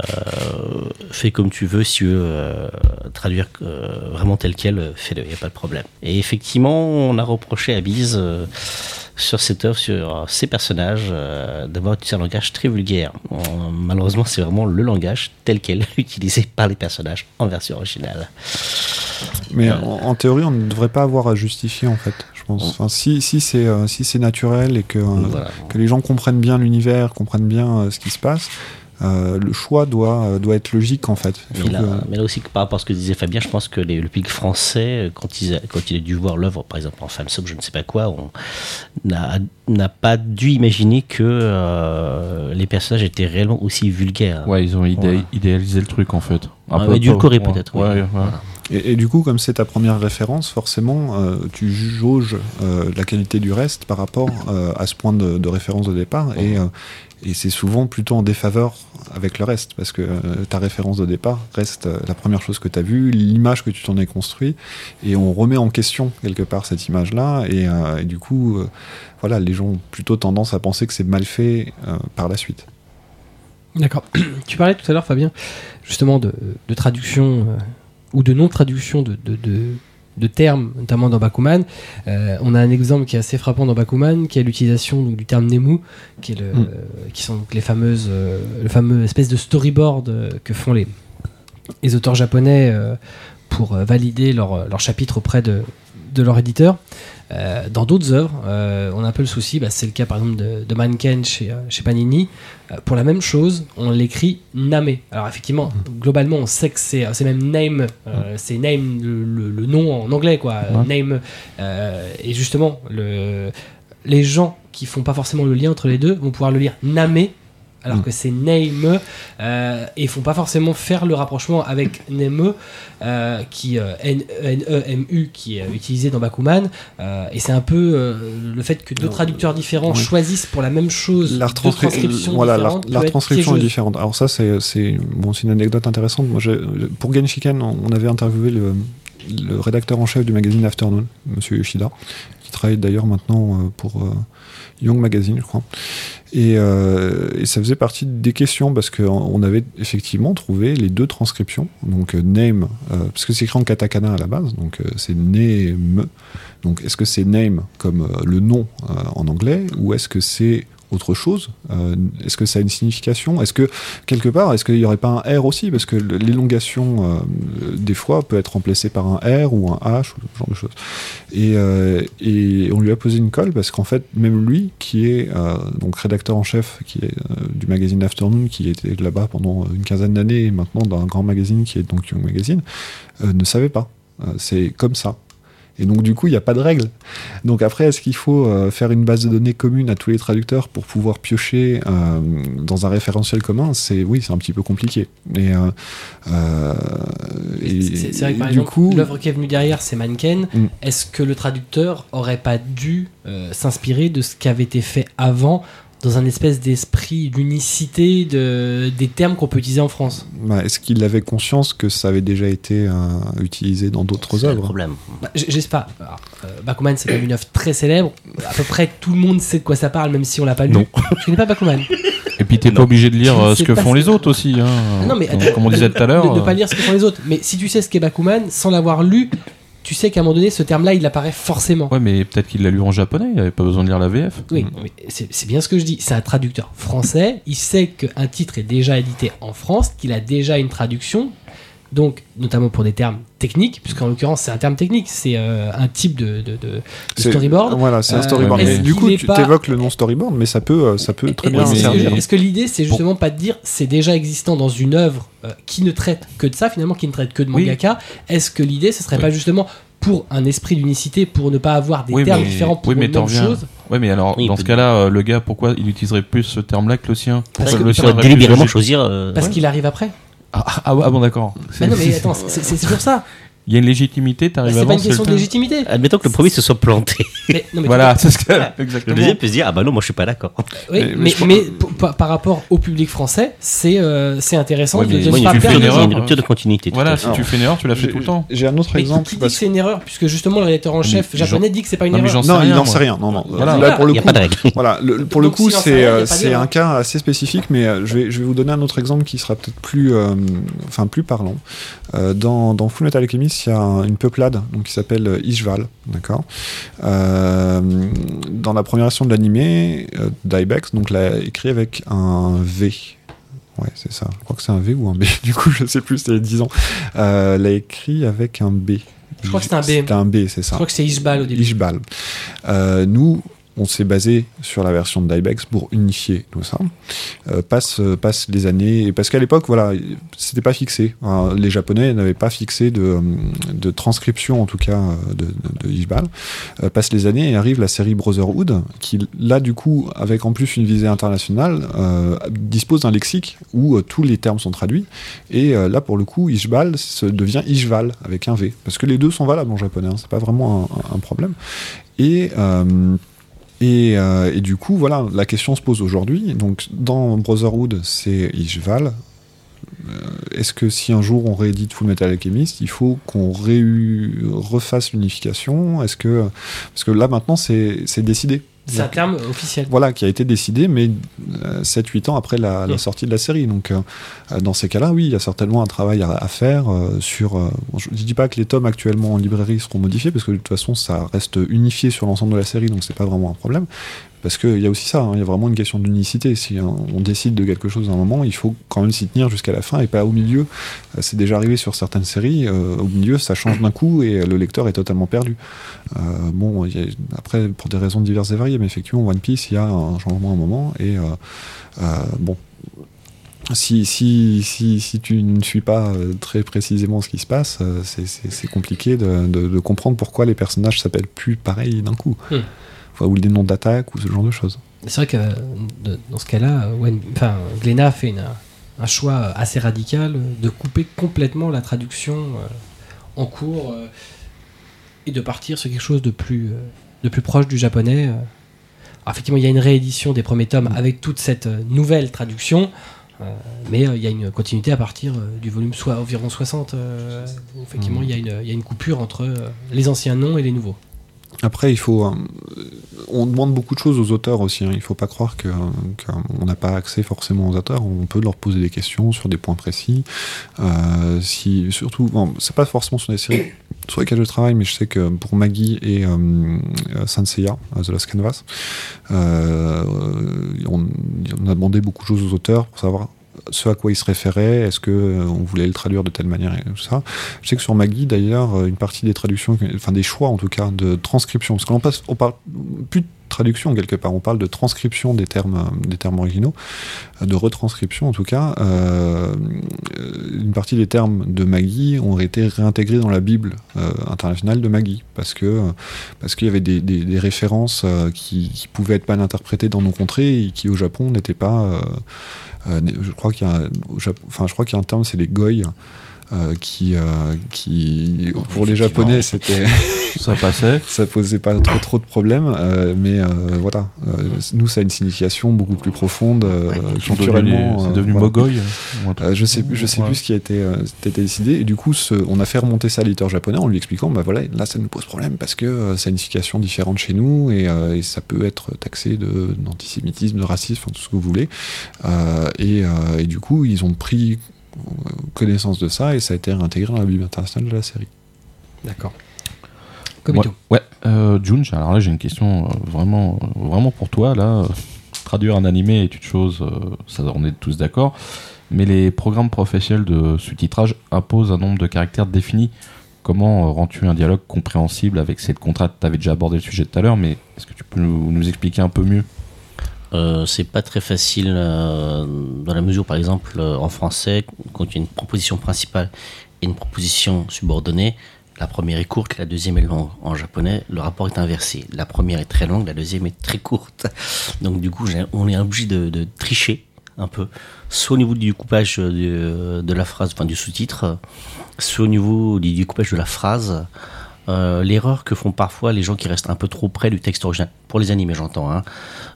[SPEAKER 2] fais comme tu veux, si tu veux euh, traduire vraiment tel quel, fais-le, il n'y a pas de problème. Et effectivement, on a reproché à Bise sur cette œuvre, sur euh, ces personnages, euh, d'avoir utilisé un langage très vulgaire. Malheureusement, c'est vraiment le langage tel quel utilisé par les personnages en version originale.
[SPEAKER 3] Mais
[SPEAKER 2] Euh.
[SPEAKER 3] en, en théorie, on ne devrait pas avoir à justifier en fait. Je pense. Enfin, si si c'est euh, si c'est naturel et que
[SPEAKER 2] Voilà.
[SPEAKER 3] que les gens comprennent bien l'univers, comprennent bien ce qui se passe, euh, le choix doit euh, doit être logique en fait. Il faut
[SPEAKER 2] Mais là,
[SPEAKER 3] que-
[SPEAKER 2] mais là aussi, par rapport à ce que disait Fabien, je pense que les- le public français, quand, ils a- quand il a dû voir l'œuvre, par exemple en Famsub, je ne sais pas quoi, n'a pas dû imaginer que euh, les personnages étaient réellement aussi vulgaires.
[SPEAKER 4] Ouais, ils ont idé-
[SPEAKER 2] Voilà.
[SPEAKER 4] idéalisé le truc en fait.
[SPEAKER 2] Ouais, mais édulcoré,
[SPEAKER 4] ouais,
[SPEAKER 2] peut-être, oui.
[SPEAKER 4] Ouais, ouais.
[SPEAKER 2] Voilà.
[SPEAKER 3] Et, et du coup, comme c'est ta première référence, forcément, euh, tu jauges euh, la qualité du reste par rapport euh, à ce point de, de référence de départ. Et, euh, et c'est souvent plutôt en défaveur avec le reste, parce que euh, ta référence de départ reste euh, la première chose que tu as vue, l'image que tu t'en es construit, et on remet en question quelque part cette image-là. Et, euh, du coup, voilà, les gens ont plutôt tendance à penser que c'est mal fait par la suite.
[SPEAKER 1] D'accord. tu parlais tout à l'heure, Fabien, justement de, traduction ou de non-traduction de- de termes, notamment dans Bakuman. Euh, on a un exemple qui est assez frappant dans Bakuman, qui est l'utilisation du terme Nemu, qui, est le,
[SPEAKER 3] Mm.
[SPEAKER 1] qui sont donc les fameuses, euh, le fameux espèce de storyboard euh, que font les, les auteurs japonais pour valider leur, leur chapitre auprès de, de leur éditeur. Euh, dans d'autres œuvres, euh, on a un peu le souci, bah, c'est le cas par exemple de, de Manken chez, euh, chez Panini. Pour la même chose, on l'écrit Name. Alors effectivement, globalement, on sait que c'est c'est même name, euh, c'est name le, le- le nom en anglais quoi,
[SPEAKER 4] Ouais.
[SPEAKER 1] name. Et justement, le, les gens qui font pas forcément le lien entre les deux vont pouvoir le lire Name. Alors
[SPEAKER 3] Mm.
[SPEAKER 1] que c'est name euh, et ils font pas forcément faire le rapprochement avec neme euh, qui euh, N E M U qui est utilisé dans Bakuman euh, et c'est un peu euh, le fait que deux traducteurs différents choisissent pour la même chose
[SPEAKER 3] La,
[SPEAKER 1] transcriptions
[SPEAKER 3] voilà, la, la retranscription est différente. Alors ça, c'est c'est- bon, c'est une anecdote intéressante. Moi, pour Genshiken, on avait interviewé le, le rédacteur en chef du magazine Afternoon, Monsieur Yoshida, qui travaille d'ailleurs maintenant pour Young Magazine, je crois. Et, euh, et ça faisait partie des questions parce qu'on on avait effectivement trouvé les deux transcriptions. Donc euh, name, euh, parce que c'est écrit en katakana à la base, donc c'est name. Donc est-ce que c'est name comme le nom en anglais ou est-ce que c'est autre chose Euh, Est-ce que ça a une signification? Est-ce que quelque part, est-ce qu'il n'y aurait pas un R aussi? Parce que l'élongation, euh, des fois, peut être remplacée par un R ou un H ou ce genre de choses. Et, euh, on lui a posé une colle parce qu'en fait, même lui, qui est donc rédacteur en chef qui est, du magazine Afternoon, qui était là-bas pendant une quinzaine d'années et maintenant dans un grand magazine qui est donc Young Magazine, ne savait pas. C'est comme ça. Et donc du coup, il n'y a pas de règle. Donc après, est-ce qu'il faut euh, faire une base de données commune à tous les traducteurs pour pouvoir piocher euh, dans un référentiel commun? C'est oui, c'est un petit peu compliqué. Et, euh, euh, et-
[SPEAKER 1] C'est c'est vrai que par exemple,
[SPEAKER 3] coup,
[SPEAKER 1] l'œuvre qui est venue derrière, c'est Mannequin.
[SPEAKER 3] Mm.
[SPEAKER 1] Est-ce que le traducteur aurait pas dû euh, s'inspirer de ce qui avait été fait avant dans un espèce d'esprit d'unicité de, des termes qu'on peut utiliser en France
[SPEAKER 3] bah, est-ce qu'il avait conscience que ça avait déjà été euh, utilisé dans d'autres œuvres?
[SPEAKER 2] problème.
[SPEAKER 1] bah, J'espère euh, Bakuman, c'est quand même une œuvre très célèbre. À peu près tout le monde sait de quoi ça parle, même si on l'a pas lu.
[SPEAKER 4] Non.
[SPEAKER 1] Je connais pas Bakuman.
[SPEAKER 4] Et puis t'es pas obligé de lire euh,
[SPEAKER 1] ne
[SPEAKER 4] ce que font les autres aussi. Hein.
[SPEAKER 1] Non, mais
[SPEAKER 4] Comme- on disait tout à l'heure.
[SPEAKER 1] De, de pas lire ce que font les autres. Mais si tu sais ce qu'est Bakuman, sans l'avoir lu, tu sais qu'à un moment donné, ce terme-là, il apparaît forcément.
[SPEAKER 4] Ouais, mais peut-être qu'il l'a lu en japonais, il avait pas besoin de lire la VF.
[SPEAKER 1] Oui, c'est c'est bien ce que je dis. C'est un traducteur français. Il sait qu'un titre est déjà édité en France, qu'il a déjà une traduction. Donc, notamment pour des termes techniques, puisqu'en l'occurrence, c'est un terme technique. C'est euh, un type de, de- de- de
[SPEAKER 3] C'est-
[SPEAKER 1] storyboard.
[SPEAKER 3] Voilà, c'est un
[SPEAKER 1] Euh,
[SPEAKER 3] storyboard. Mais du
[SPEAKER 1] qu'il
[SPEAKER 3] coup, tu
[SPEAKER 1] pas-
[SPEAKER 3] évoques le nom storyboard, mais ça peut, euh, ça peut très
[SPEAKER 1] Et-
[SPEAKER 3] bien
[SPEAKER 1] Est-ce
[SPEAKER 3] servir.
[SPEAKER 1] que, est-ce que l'idée, c'est justement pas de dire c'est déjà existant dans une œuvre euh, qui ne traite que de ça, finalement, qui ne traite que de
[SPEAKER 4] Oui.
[SPEAKER 1] mangaka Est-ce que l'idée, ce serait
[SPEAKER 4] Oui.
[SPEAKER 1] pas justement pour un esprit d'unicité, pour ne pas avoir des
[SPEAKER 4] Oui,
[SPEAKER 1] termes
[SPEAKER 4] mais-
[SPEAKER 1] différents pour
[SPEAKER 4] oui, mais
[SPEAKER 1] une même chose?
[SPEAKER 4] Ouais, mais alors,
[SPEAKER 2] Oui,
[SPEAKER 4] dans ce cas-là, euh, le gars, pourquoi il utiliserait plus ce terme-là que le sien?
[SPEAKER 1] Parce
[SPEAKER 4] pu
[SPEAKER 2] délibérément
[SPEAKER 4] choisir-
[SPEAKER 2] choisir. euh,
[SPEAKER 1] Parce
[SPEAKER 4] Ouais.
[SPEAKER 1] qu'il arrive après.
[SPEAKER 4] Ah, ah, ah, bon, d'accord.
[SPEAKER 1] Mais non, mais attends, c'est c'est toujours ça.
[SPEAKER 4] Il y a une légitimité,
[SPEAKER 1] Bah,
[SPEAKER 4] t'arrives
[SPEAKER 1] c'est
[SPEAKER 4] avant.
[SPEAKER 1] pas une
[SPEAKER 4] c'est
[SPEAKER 1] question
[SPEAKER 4] le
[SPEAKER 1] de légitimité.
[SPEAKER 2] Admettons que le premier se soit planté.
[SPEAKER 1] Mais, non, mais
[SPEAKER 4] Voilà, c'est ce que.
[SPEAKER 2] Le
[SPEAKER 4] Exactement.
[SPEAKER 2] deuxième peut se dire Ah bah non, moi je suis pas d'accord.
[SPEAKER 1] Oui,
[SPEAKER 3] Mais-
[SPEAKER 1] par- par rapport au public français, c'est euh, c'est intéressant
[SPEAKER 4] Ouais,
[SPEAKER 1] de,
[SPEAKER 4] mais
[SPEAKER 1] de
[SPEAKER 4] moi,
[SPEAKER 1] pas
[SPEAKER 4] tu fais une
[SPEAKER 2] Il y a
[SPEAKER 4] erreur,
[SPEAKER 2] une rupture de continuité.
[SPEAKER 4] Voilà, si tu fais une erreur, tu la fais tout le temps.
[SPEAKER 3] J'ai un autre
[SPEAKER 1] Mais
[SPEAKER 3] exemple.
[SPEAKER 1] qui dit que c'est une erreur Puisque justement le rédacteur en
[SPEAKER 4] Mais
[SPEAKER 1] chef japonais dit que c'est pas une erreur.
[SPEAKER 3] Non, il n'en sait rien. Non, non.
[SPEAKER 4] Voilà.
[SPEAKER 3] Là, pour
[SPEAKER 2] Il
[SPEAKER 3] le
[SPEAKER 2] n'y a
[SPEAKER 3] coup,
[SPEAKER 2] pas de règle.
[SPEAKER 3] Voilà, le- pour le coup, c'est euh, c'est un cas assez spécifique, mais euh, je vais, je vais vous donner un autre exemple qui sera peut-être plus, enfin, plus parlant. Dans, dans Full Metal Alchemist, il y a un- une peuplade donc, qui s'appelle euh, Ishval, d'accord? Euh, Dans la première version de l'animé, euh, d'Ibex, donc l'a écrit avec un V. Ouais, c'est ça. Je crois que c'est un V ou un B. Du coup, je sais plus, c'était il y a 10 ans. Euh, l'a écrit avec un B.
[SPEAKER 1] Je crois que c'était un B.
[SPEAKER 3] C'était un B, c'est
[SPEAKER 1] Je
[SPEAKER 3] ça.
[SPEAKER 1] crois que c'est Ishbal au début.
[SPEAKER 3] Ishbal. Euh, nous, on s'est basé sur la version de Dybex pour unifier tout ça. Euh, passe, euh, passe les années, parce qu'à l'époque, voilà, c'était pas fixé. Hein, les Japonais n'avaient pas fixé de, euh, de transcription, en tout cas, euh, de, de, de Ishbal. Passent les années et arrive la série Brotherhood, qui, là, du coup, avec en plus une visée internationale, dispose d'un lexique où tous les termes sont traduits. Et là, pour le coup, Ishbal devient Ishval avec un V. Parce que les deux sont valables en japonais, hein, c'est pas vraiment un, un problème. Et, et, euh, et du coup, voilà, la question se pose aujourd'hui. Donc, dans Brotherhood, c'est Ishval. Euh, Est-ce que si un jour on réédite Full Metal Alchemist, il faut qu'on refasse l'unification? Est-ce que parce que là maintenant c'est décidé.
[SPEAKER 1] C'est un terme officiel.
[SPEAKER 3] Voilà, qui a été décidé, mais 7-8 ans après la, la
[SPEAKER 1] Mm.
[SPEAKER 3] sortie de la série. Donc, euh, euh, dans ces cas-là, oui, il y a certainement un travail à, à faire euh, sur. euh, je ne dis pas que les tomes actuellement en librairie seront modifiés, parce que de toute façon, ça reste unifié sur l'ensemble de la série, donc c'est pas vraiment un problème. Parce qu'il y a aussi ça, hein, il y a vraiment une question d'unicité. Si hein, on décide de quelque chose à un moment, il faut quand même s'y tenir jusqu'à la fin et pas au milieu. Euh, c'est déjà arrivé sur certaines séries, euh, au milieu, ça change d'un coup et le lecteur est totalement perdu. Euh, bon, après, pour des raisons diverses et variées, mais effectivement, One Piece, il y a un changement à un moment et bon. Si, si, si, si tu ne suis pas très précisément ce qui se passe, c'est- compliqué de comprendre pourquoi les personnages s'appellent plus pareil d'un coup.
[SPEAKER 1] Hmm.
[SPEAKER 3] Enfin, ou des noms d'attaque ou ce genre de choses.
[SPEAKER 1] C'est vrai que euh, dans ce cas-là, enfin, Glénat a fait une- un choix assez radical de couper complètement la traduction euh, en cours euh, et de partir sur quelque chose de plus, euh, de plus proche du japonais. Alors, effectivement, il y a une réédition des premiers tomes avec toute cette nouvelle traduction, mais il y a une continuité à partir du volume soit environ 60. euh, où effectivement, il y, a une- il y a une coupure entre les anciens noms et les nouveaux.
[SPEAKER 3] Après, il faut. euh, on demande beaucoup de choses aux auteurs aussi. hein. Il ne faut pas croire qu'on n'a pas accès forcément aux auteurs. On peut leur poser des questions sur des points précis. Euh, si, surtout, c'est pas forcément sur des séries sur lesquelles je travaille, mais je sais que pour Maggie et euh, euh, euh, The Last Canvas, euh, demandé beaucoup de choses aux auteurs pour savoir ce à quoi il se référait, est-ce que euh, on voulait le traduire de telle manière et tout ça. Je sais que sur Maggie d'ailleurs, euh, une partie des traductions, enfin des choix en tout cas de transcription, parce qu'on passe, on parle plus de traduction quelque part, on parle de transcription des termes, des termes originaux, euh, de retranscription en tout cas. Euh, euh, une partie des termes de Maggie ont été réintégrés dans la Bible internationale de Maggie, parce que parce qu'il y avait des, références qui, pouvaient être mal interprétées dans nos contrées et qui au Japon n'étaient pas. je crois qu'il y a, enfin je crois qu'il un terme, c'est les goy. Euh, qui, euh, qui pour les japonais c'était
[SPEAKER 4] Ça passait.
[SPEAKER 3] ça posait pas trop trop de problèmes euh, mais euh, voilà Euh, nous ça a une signification beaucoup plus profonde euh,
[SPEAKER 4] devenus,
[SPEAKER 3] culturellement
[SPEAKER 4] c'est devenu
[SPEAKER 3] voilà.
[SPEAKER 4] Mogoy.
[SPEAKER 3] Euh, je sais plus, je sais
[SPEAKER 4] Ouais.
[SPEAKER 3] plus ce qui a été, euh, été décidé. Et du coup, ce- on a fait remonter ça à l'éditeur japonais en lui expliquant, bah voilà, là ça nous pose problème parce que euh, ça a une signification différente chez nous et, euh, et ça peut être taxé de d'antisémitisme, de racisme, enfin, tout ce que vous voulez. Euh, et, euh, et du coup, ils ont pris connaissance de ça et ça a été réintégré dans la Bible internationale de la série.
[SPEAKER 1] D'accord. Komito.
[SPEAKER 4] Ouais, ouais. Euh, Jun, j'ai- alors là j'ai une question euh, vraiment, euh, vraiment pour toi. Là, traduire un animé est une chose, euh, ça on est tous d'accord. Mais les programmes professionnels de sous-titrage imposent un nombre de caractères définis. Comment rends-tu un dialogue compréhensible avec cette contrainte? Tu avais déjà abordé le sujet tout à l'heure, mais est-ce que tu peux nous, nous expliquer un peu mieux?
[SPEAKER 2] Euh, c'est pas très facile euh, dans la mesure, par exemple, euh, en français, quand il y a une proposition principale et une proposition subordonnée, la première est courte, la deuxième est longue. En japonais, le rapport est inversé. La première est très longue, la deuxième est très courte. Donc du coup, on est obligé de, de tricher un peu, soit au niveau du découpage de, de la phrase, enfin du sous-titre, soit au niveau du découpage de la phrase. Euh, L'erreur que font parfois les gens qui restent un peu trop près du texte original, pour les animés j'entends, hein,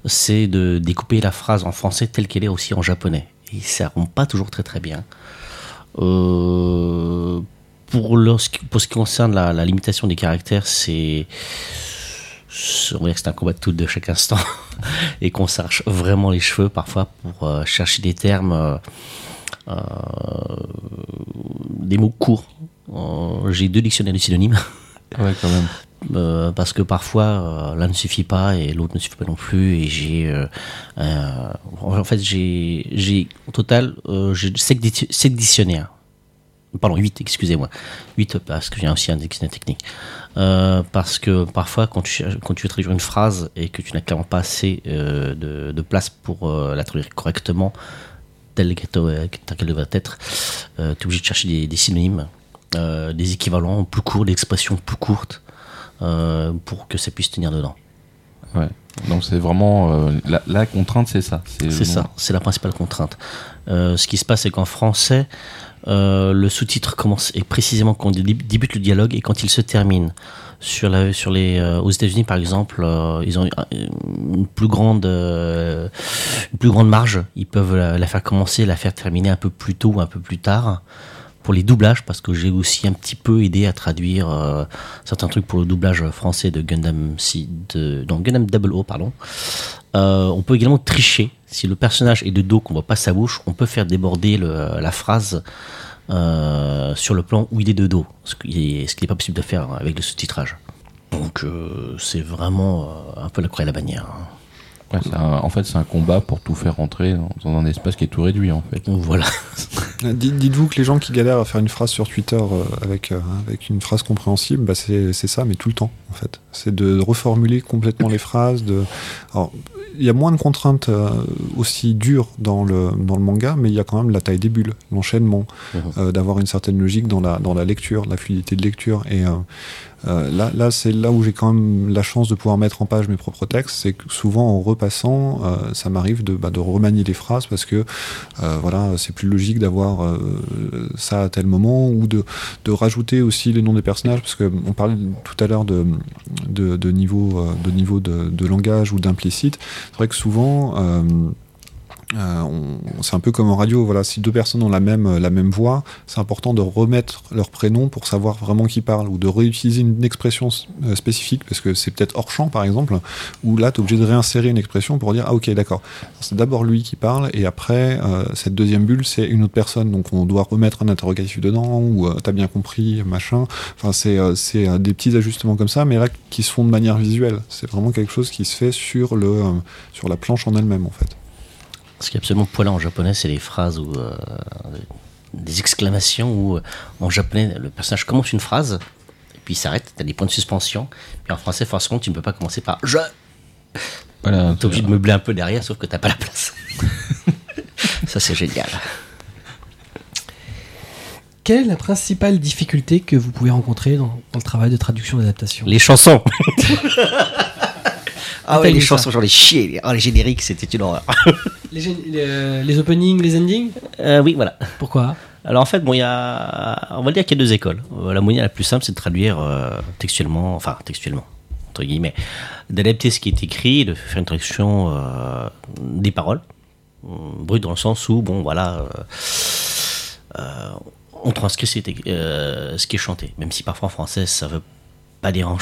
[SPEAKER 2] c'est de découper la phrase en français telle qu'elle est aussi en japonais. Et ça rend pas toujours très très bien. Euh, pour, ce qui concerne la, limitation des caractères, c'est. On va dire que c'est un combat de tout de chaque instant. Et qu'on s'arrache vraiment les cheveux parfois pour euh, chercher des termes, des mots courts. J'ai deux dictionnaires de synonymes.
[SPEAKER 4] Ouais, quand même.
[SPEAKER 2] Euh, parce que parfois euh, l'un ne suffit pas et l'autre ne suffit pas non plus et j'ai euh, euh, en fait j'ai au total j'ai 7 dictionnaires pardon 8 excusez-moi 8 parce que j'ai aussi un dictionnaire technique parce que parfois quand tu quand tu veux traduire une phrase et que tu n'as clairement pas assez de, place pour la traduire correctement telle qu'elle devrait être tu es obligé de chercher des synonymes euh, des équivalents plus courts des expressions plus courtes euh, pour que ça puisse tenir dedans.
[SPEAKER 4] Ouais. Donc c'est vraiment euh, la, la contrainte, c'est ça.
[SPEAKER 2] C'est ça, c'est la principale contrainte. Ce qui se passe, c'est qu'en français, le sous-titre commence et précisément quand dé- débute le dialogue et quand il se termine. Sur la, sur les, aux États-Unis, par exemple, ils ont une- plus grande, une plus grande marge. Ils peuvent la, la faire commencer, la faire terminer un peu plus tôt ou un peu plus tard. Pour les doublages, parce que j'ai aussi un petit peu aidé à traduire euh, certains trucs pour le doublage français de Gundam, si, de, non, Gundam Double O, pardon. Euh, on peut également tricher. Si le personnage est de dos, qu'on voit pas sa bouche, on peut faire déborder le- la phrase euh, sur le plan où il est de dos, ce qui n'est pas possible de faire avec le sous-titrage. Donc c'est vraiment un peu la croix et la bannière. hein.
[SPEAKER 4] Ouais, c'est un- en fait, c'est un combat pour tout faire rentrer dans, dans un espace qui est tout réduit, en fait.
[SPEAKER 2] Voilà.
[SPEAKER 3] Euh, dites- Dites-vous que les gens qui galèrent à faire une phrase sur Twitter euh, avec, euh, avec une phrase compréhensible, bah c'est c'est ça, mais tout le temps, en fait. C'est de reformuler complètement les phrases. De... Alors, il y a moins de contraintes aussi dures dans le, dans le manga, mais il y a quand même la taille des bulles, l'enchaînement, euh, d'avoir une certaine logique dans la, dans la lecture, la fluidité de lecture. Et euh, euh, là, là c'est là où j'ai quand même la chance de pouvoir mettre en page mes propres textes. C'est que souvent, en repassant, euh, ça m'arrive de, bah, de remanier les phrases parce que euh, voilà, c'est plus logique d'avoir ça à tel moment ou de, rajouter aussi les noms des personnages parce que on parlait tout à l'heure de, niveau, de, niveau de, de langage ou d'implicite. C'est vrai que souvent, euh, euh, c'est un peu comme en radio. Voilà, si deux personnes ont la même, la même voix, c'est important de remettre leur prénom pour savoir vraiment qui parle ou de réutiliser une expression euh, spécifique parce que c'est peut-être hors champ par exemple, où là tu es obligé de réinsérer une expression pour dire ah ok d'accord, c'est d'abord lui qui parle et après euh, cette deuxième bulle c'est une autre personne donc on doit remettre un interrogatif dedans ou euh, t'as bien compris machin. Enfin c'est euh, euh, des petits ajustements comme ça mais là qui se font de manière visuelle. C'est vraiment quelque chose qui se fait sur le euh, sur la planche en elle-même en fait.
[SPEAKER 2] Ce qui est absolument poilant en japonais, c'est les phrases ou euh, des exclamations où euh, en japonais le personnage commence une phrase et puis il s'arrête, t'as des points de suspension. Puis en français, forcément, tu ne peux pas commencer par je.
[SPEAKER 4] Voilà,
[SPEAKER 2] T'es obligé de meubler un peu derrière, sauf que t'as pas la place. Ça, c'est génial.
[SPEAKER 1] Quelle est la principale difficulté que vous pouvez rencontrer dans, dans le travail de traduction d'adaptation?
[SPEAKER 2] Les chansons. ah ouais, les chansons, j'en ai chié. Oh, les génériques, c'était une horreur.
[SPEAKER 1] les, gén- les- les openings, les endings
[SPEAKER 2] Euh, oui, voilà.
[SPEAKER 1] Pourquoi?
[SPEAKER 2] Alors en fait, bon, y a, on va dire qu'il y a deux écoles. Euh, La moyenne la plus simple, c'est de traduire euh, textuellement, enfin textuellement, entre guillemets, d'adapter ce qui est écrit, de faire une traduction euh, des paroles, euh, brut dans le sens où, bon, voilà, euh, euh, on transcrit ce qui, est, euh, chanté, même si parfois en français ça veut pas dire grand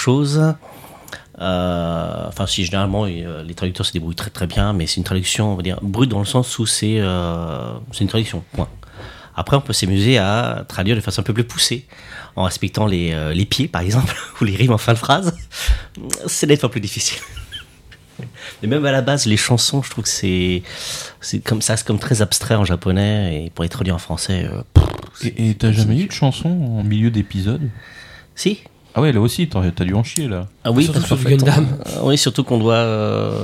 [SPEAKER 2] chose. Enfin, si généralement euh, les traducteurs se débrouillent très très bien, mais c'est une traduction, on va dire, brute dans le sens où c'est euh, c'est une traduction. Point. Après, on peut s'amuser à traduire de façon un peu plus poussée, en respectant les, euh, les pieds, par exemple, ou les rimes en fin de phrase. C'est fois plus difficile. Mais même à la base, les chansons, je trouve que c'est c'est comme ça, c'est comme très abstrait en japonais, et pour être traduit en français, euh, pff,
[SPEAKER 4] et t'as jamais eu de chanson en milieu d'épisode?
[SPEAKER 2] Si.
[SPEAKER 4] Ah ouais, là aussi, t'as dû en chier là.
[SPEAKER 2] Ah oui,
[SPEAKER 1] Surtout
[SPEAKER 2] parce fait,
[SPEAKER 1] Gundam.
[SPEAKER 2] on- euh, oui, surtout qu'on doit. euh,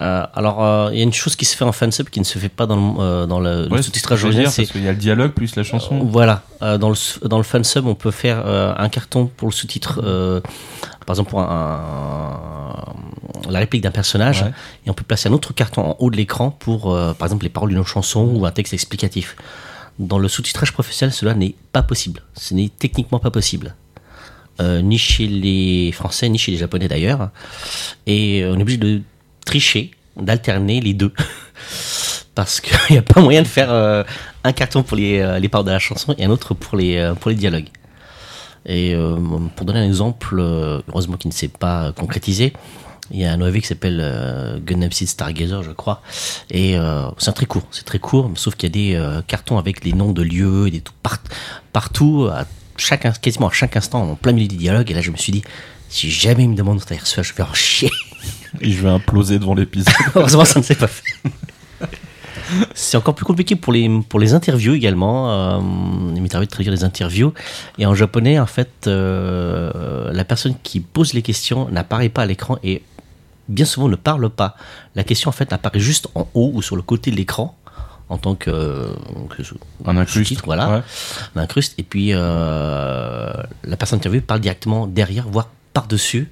[SPEAKER 2] euh, alors, euh, il y a une chose qui se fait en fansub qui ne se fait pas dans le, euh, dans le, le
[SPEAKER 4] Ouais,
[SPEAKER 2] sous-titrage
[SPEAKER 4] je veux
[SPEAKER 2] original, c'est
[SPEAKER 4] qu'il y a le dialogue plus la chanson.
[SPEAKER 2] Voilà, euh, dans, le, dans le fansub, on peut faire euh, un carton pour le sous-titre, euh, par exemple pour un, un- la réplique d'un personnage,
[SPEAKER 4] Ouais.
[SPEAKER 2] et on peut placer un autre carton en haut de l'écran pour, euh, par exemple, les paroles d'une chanson ou un texte explicatif. Dans le sous-titrage professionnel, cela n'est pas possible. Ce n'est techniquement pas possible. Euh, ni chez les Français, ni chez les Japonais d'ailleurs. Et euh, on est obligé de tricher, d'alterner les deux. Parce qu'il n'y a pas moyen de faire euh, un carton pour les, les paroles de la chanson et un autre pour les, pour les dialogues. Et pour donner un exemple, heureusement qu'il ne s'est pas concrétisé, il y a un OAV qui s'appelle euh, Gundam Seed Stargazer, je crois. Et c'est un très court, c'est très court, sauf qu'il y a des cartons avec les noms de lieux, et des tout part- partout, à chaque, quasiment à chaque instant, en plein milieu du dialogue. Et là, je me suis dit, si jamais il me demande de reçu, je vais en chier.
[SPEAKER 4] Et je vais imploser devant l'épisode.
[SPEAKER 2] Heureusement, ça ne s'est pas fait. C'est encore plus compliqué pour les, pour les interviews également. Euh, il m'est arrivé de traduire des interviews. Et en japonais, en fait, euh, la personne qui pose les questions n'apparaît pas à l'écran et bien souvent ne parle pas. La question, en fait, apparaît juste en haut ou sur le côté de l'écran en tant que, que
[SPEAKER 4] Un incruste.
[SPEAKER 2] sous-titre, voilà,
[SPEAKER 4] Ouais.
[SPEAKER 2] on incruste. Et puis, euh, la personne interviewée parle directement derrière, voire par-dessus.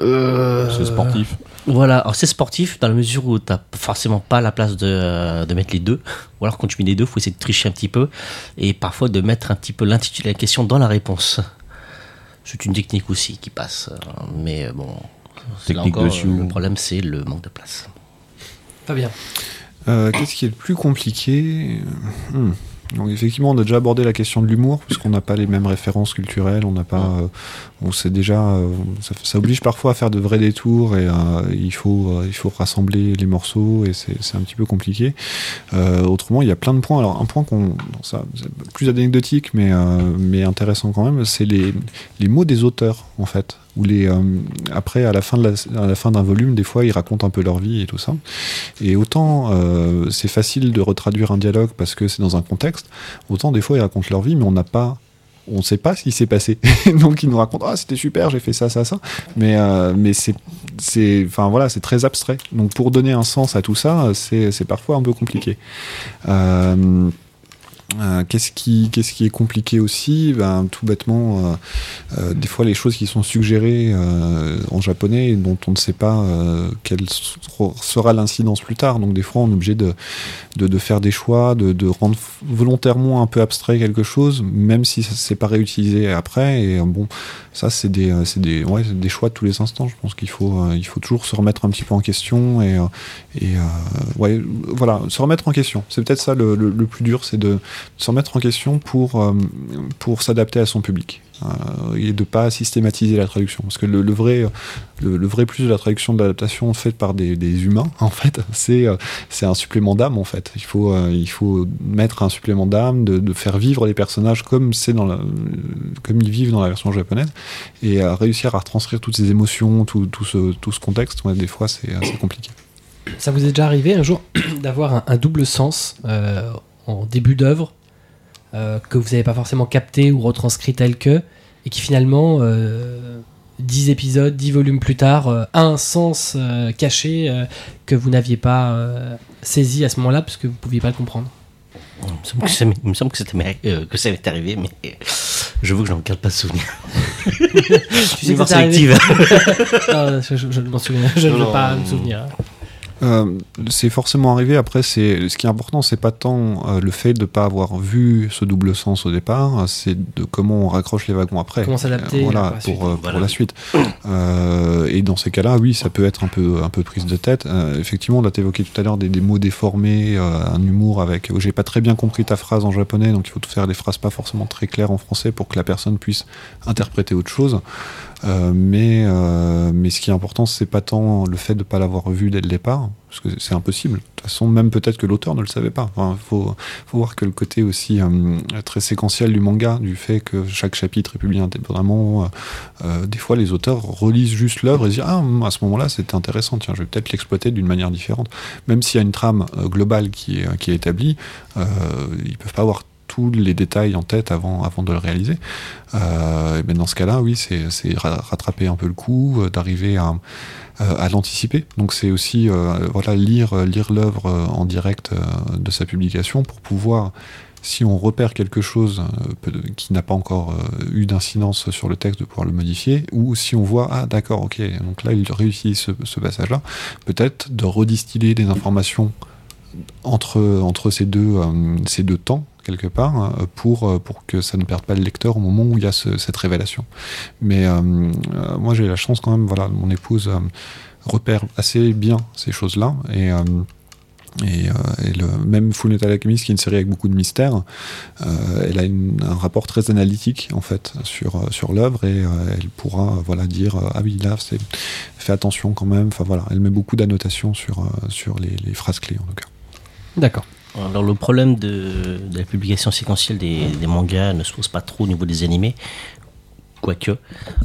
[SPEAKER 2] Euh,
[SPEAKER 4] C'est sportif.
[SPEAKER 2] voilà, alors c'est sportif dans la mesure où t'as forcément pas la place de, de mettre les deux. Ou alors quand tu mets les deux, faut essayer de tricher un petit peu et parfois de mettre un petit peu l'intitulé de la question dans la réponse. C'est une technique aussi qui passe, euh, mais bon. là
[SPEAKER 4] Technique
[SPEAKER 2] encore,
[SPEAKER 4] de Sioux.
[SPEAKER 2] euh, Le problème c'est le manque de place.
[SPEAKER 1] Fabien.
[SPEAKER 3] Euh, Qu'est-ce qui est le plus compliqué? Hmm. Donc effectivement, on a déjà abordé la question de l'humour, puisqu'on n'a pas les mêmes références culturelles, on n'a pas, euh, on sait déjà, euh, ça, ça oblige parfois à faire de vrais détours et euh, il faut, euh, il faut rassembler les morceaux et c'est un petit peu compliqué. Autrement, il y a plein de points. Alors un point qu'on, ça, c'est plus anecdotique, mais mais intéressant quand même, c'est les les mots des auteurs en fait. Les euh, après à la fin de la, à la fin d'un volume, des fois ils racontent un peu leur vie et tout ça. Et autant euh, c'est facile de retraduire un dialogue parce que c'est dans un contexte, autant des fois ils racontent leur vie, mais on n'a pas, on ne sait pas ce qui s'est passé. Donc ils nous racontent ah c'était super, j'ai fait ça ça ça, mais euh, mais c'est c'est enfin voilà c'est très abstrait. Donc pour donner un sens à tout ça, c'est c'est parfois un peu compliqué. Euh, euh, qu'est-ce qui, qu'est-ce qui est compliqué aussi? Ben, Tout bêtement, euh, euh, des fois les choses qui sont suggérées euh, en japonais dont on ne sait pas euh, quelle sera l'incidence plus tard. Donc des fois on est obligé de, de, de faire des choix, de, de rendre volontairement un peu abstrait quelque chose, même si ça c'est pas réutilisé après. Et bon, ça c'est des, des, ouais, des choix de tous les instants. Je pense qu'il faut, il faut toujours se remettre un petit peu en question et, et ouais, voilà, se remettre en question. C'est peut-être ça le, le plus dur, c'est de se remettre en question pour, euh, pour s'adapter à son public euh, et de pas systématiser la traduction. Parce que le, vrai, le, vrai plus de la traduction de l'adaptation faite par des, humains, en fait, c'est euh, c'est un supplément d'âme, en fait. Il faut, il faut mettre un supplément d'âme, de, de faire vivre les personnages comme dans la, comme ils vivent dans la version japonaise, et réussir à retranscrire toutes ces émotions, tout, tout ce, tout ce contexte. Des fois, c'est compliqué.
[SPEAKER 1] Ça vous est déjà arrivé un jour d'avoir un, double sens en début d'œuvre euh, que vous n'avez pas forcément capté ou retranscrit tel que, et qui finalement, euh, 10 épisodes, 10 volumes plus tard, euh, a un sens euh, caché euh, que vous n'aviez pas euh, saisi à ce moment-là parce que vous ne pouviez pas le comprendre
[SPEAKER 2] Il me semble que ça m'est- euh, arrivé, mais je veux que je n'en garde pas souvenir.
[SPEAKER 1] Tu sais que
[SPEAKER 2] Mémoire
[SPEAKER 1] ça t'est arrivé
[SPEAKER 2] sélective.
[SPEAKER 1] Non, je, ne m'en souviens, je ne veux pas me souvenir.
[SPEAKER 3] Euh, c'est forcément arrivé. Après, c'est ce qui est important, c'est pas tant euh, le fait de pas avoir vu ce double sens au départ, c'est de comment on raccroche les wagons après.
[SPEAKER 1] Comment s'adapter
[SPEAKER 3] Euh, voilà,
[SPEAKER 1] pour la suite.
[SPEAKER 3] pour, euh, pour la suite. Euh, et dans ces cas-là, oui, ça peut être un peu un peu prise de tête. Euh, effectivement, là, t'évoquais tout à l'heure des, des mots déformés, euh, un humour avec. oh, J'ai pas très bien compris ta phrase en japonais, donc il faut faire des phrases pas forcément très claires en français pour que la personne puisse interpréter autre chose. Euh, mais, euh, mais ce qui est important, c'est pas tant le fait de pas l'avoir vu dès le départ, parce que c'est impossible. De toute façon, même peut-être que l'auteur ne le savait pas. Il faut, voir que le côté aussi euh, très séquentiel du manga, du fait que chaque chapitre est publié indépendamment, des fois les auteurs relisent juste l'œuvre et se disent Ah, hum, à ce moment-là, c'était intéressant, tiens, je vais peut-être l'exploiter d'une manière différente. Même s'il y a une trame globale qui est, qui est établie, ils peuvent pas avoir tous les détails en tête avant, avant de le réaliser. Euh, ben dans ce cas-là, oui, c'est c'est ra- rattraper un peu le coup, euh, d'arriver à, euh, à l'anticiper. Donc c'est aussi euh, voilà lire lire l'œuvre en direct de sa publication pour pouvoir si on repère quelque chose qui n'a pas encore eu d'incidence sur le texte, de pouvoir le modifier, ou si on voit, ah d'accord, ok, donc là il réussit ce, ce passage-là, peut-être de redistiller des informations entre, entre ces, deux, ces deux temps, quelque part, hein, pour, euh, pour que ça ne perde pas le lecteur au moment où il y a ce- cette révélation. Mais euh, euh, moi j'ai la chance quand même, voilà, mon épouse repère assez bien ces choses-là, et... et, le, même Full Metal Alchemist, qui est une série avec beaucoup de mystères, elle a un rapport très analytique en fait sur sur l'œuvre et elle pourra voilà dire ah oui là c'est fais attention quand même. Enfin voilà, elle met beaucoup d'annotations sur sur les phrases clés en tout cas.
[SPEAKER 1] D'accord.
[SPEAKER 2] Alors le problème de, la publication séquentielle des, mangas ne se pose pas trop au niveau des animés, quoique.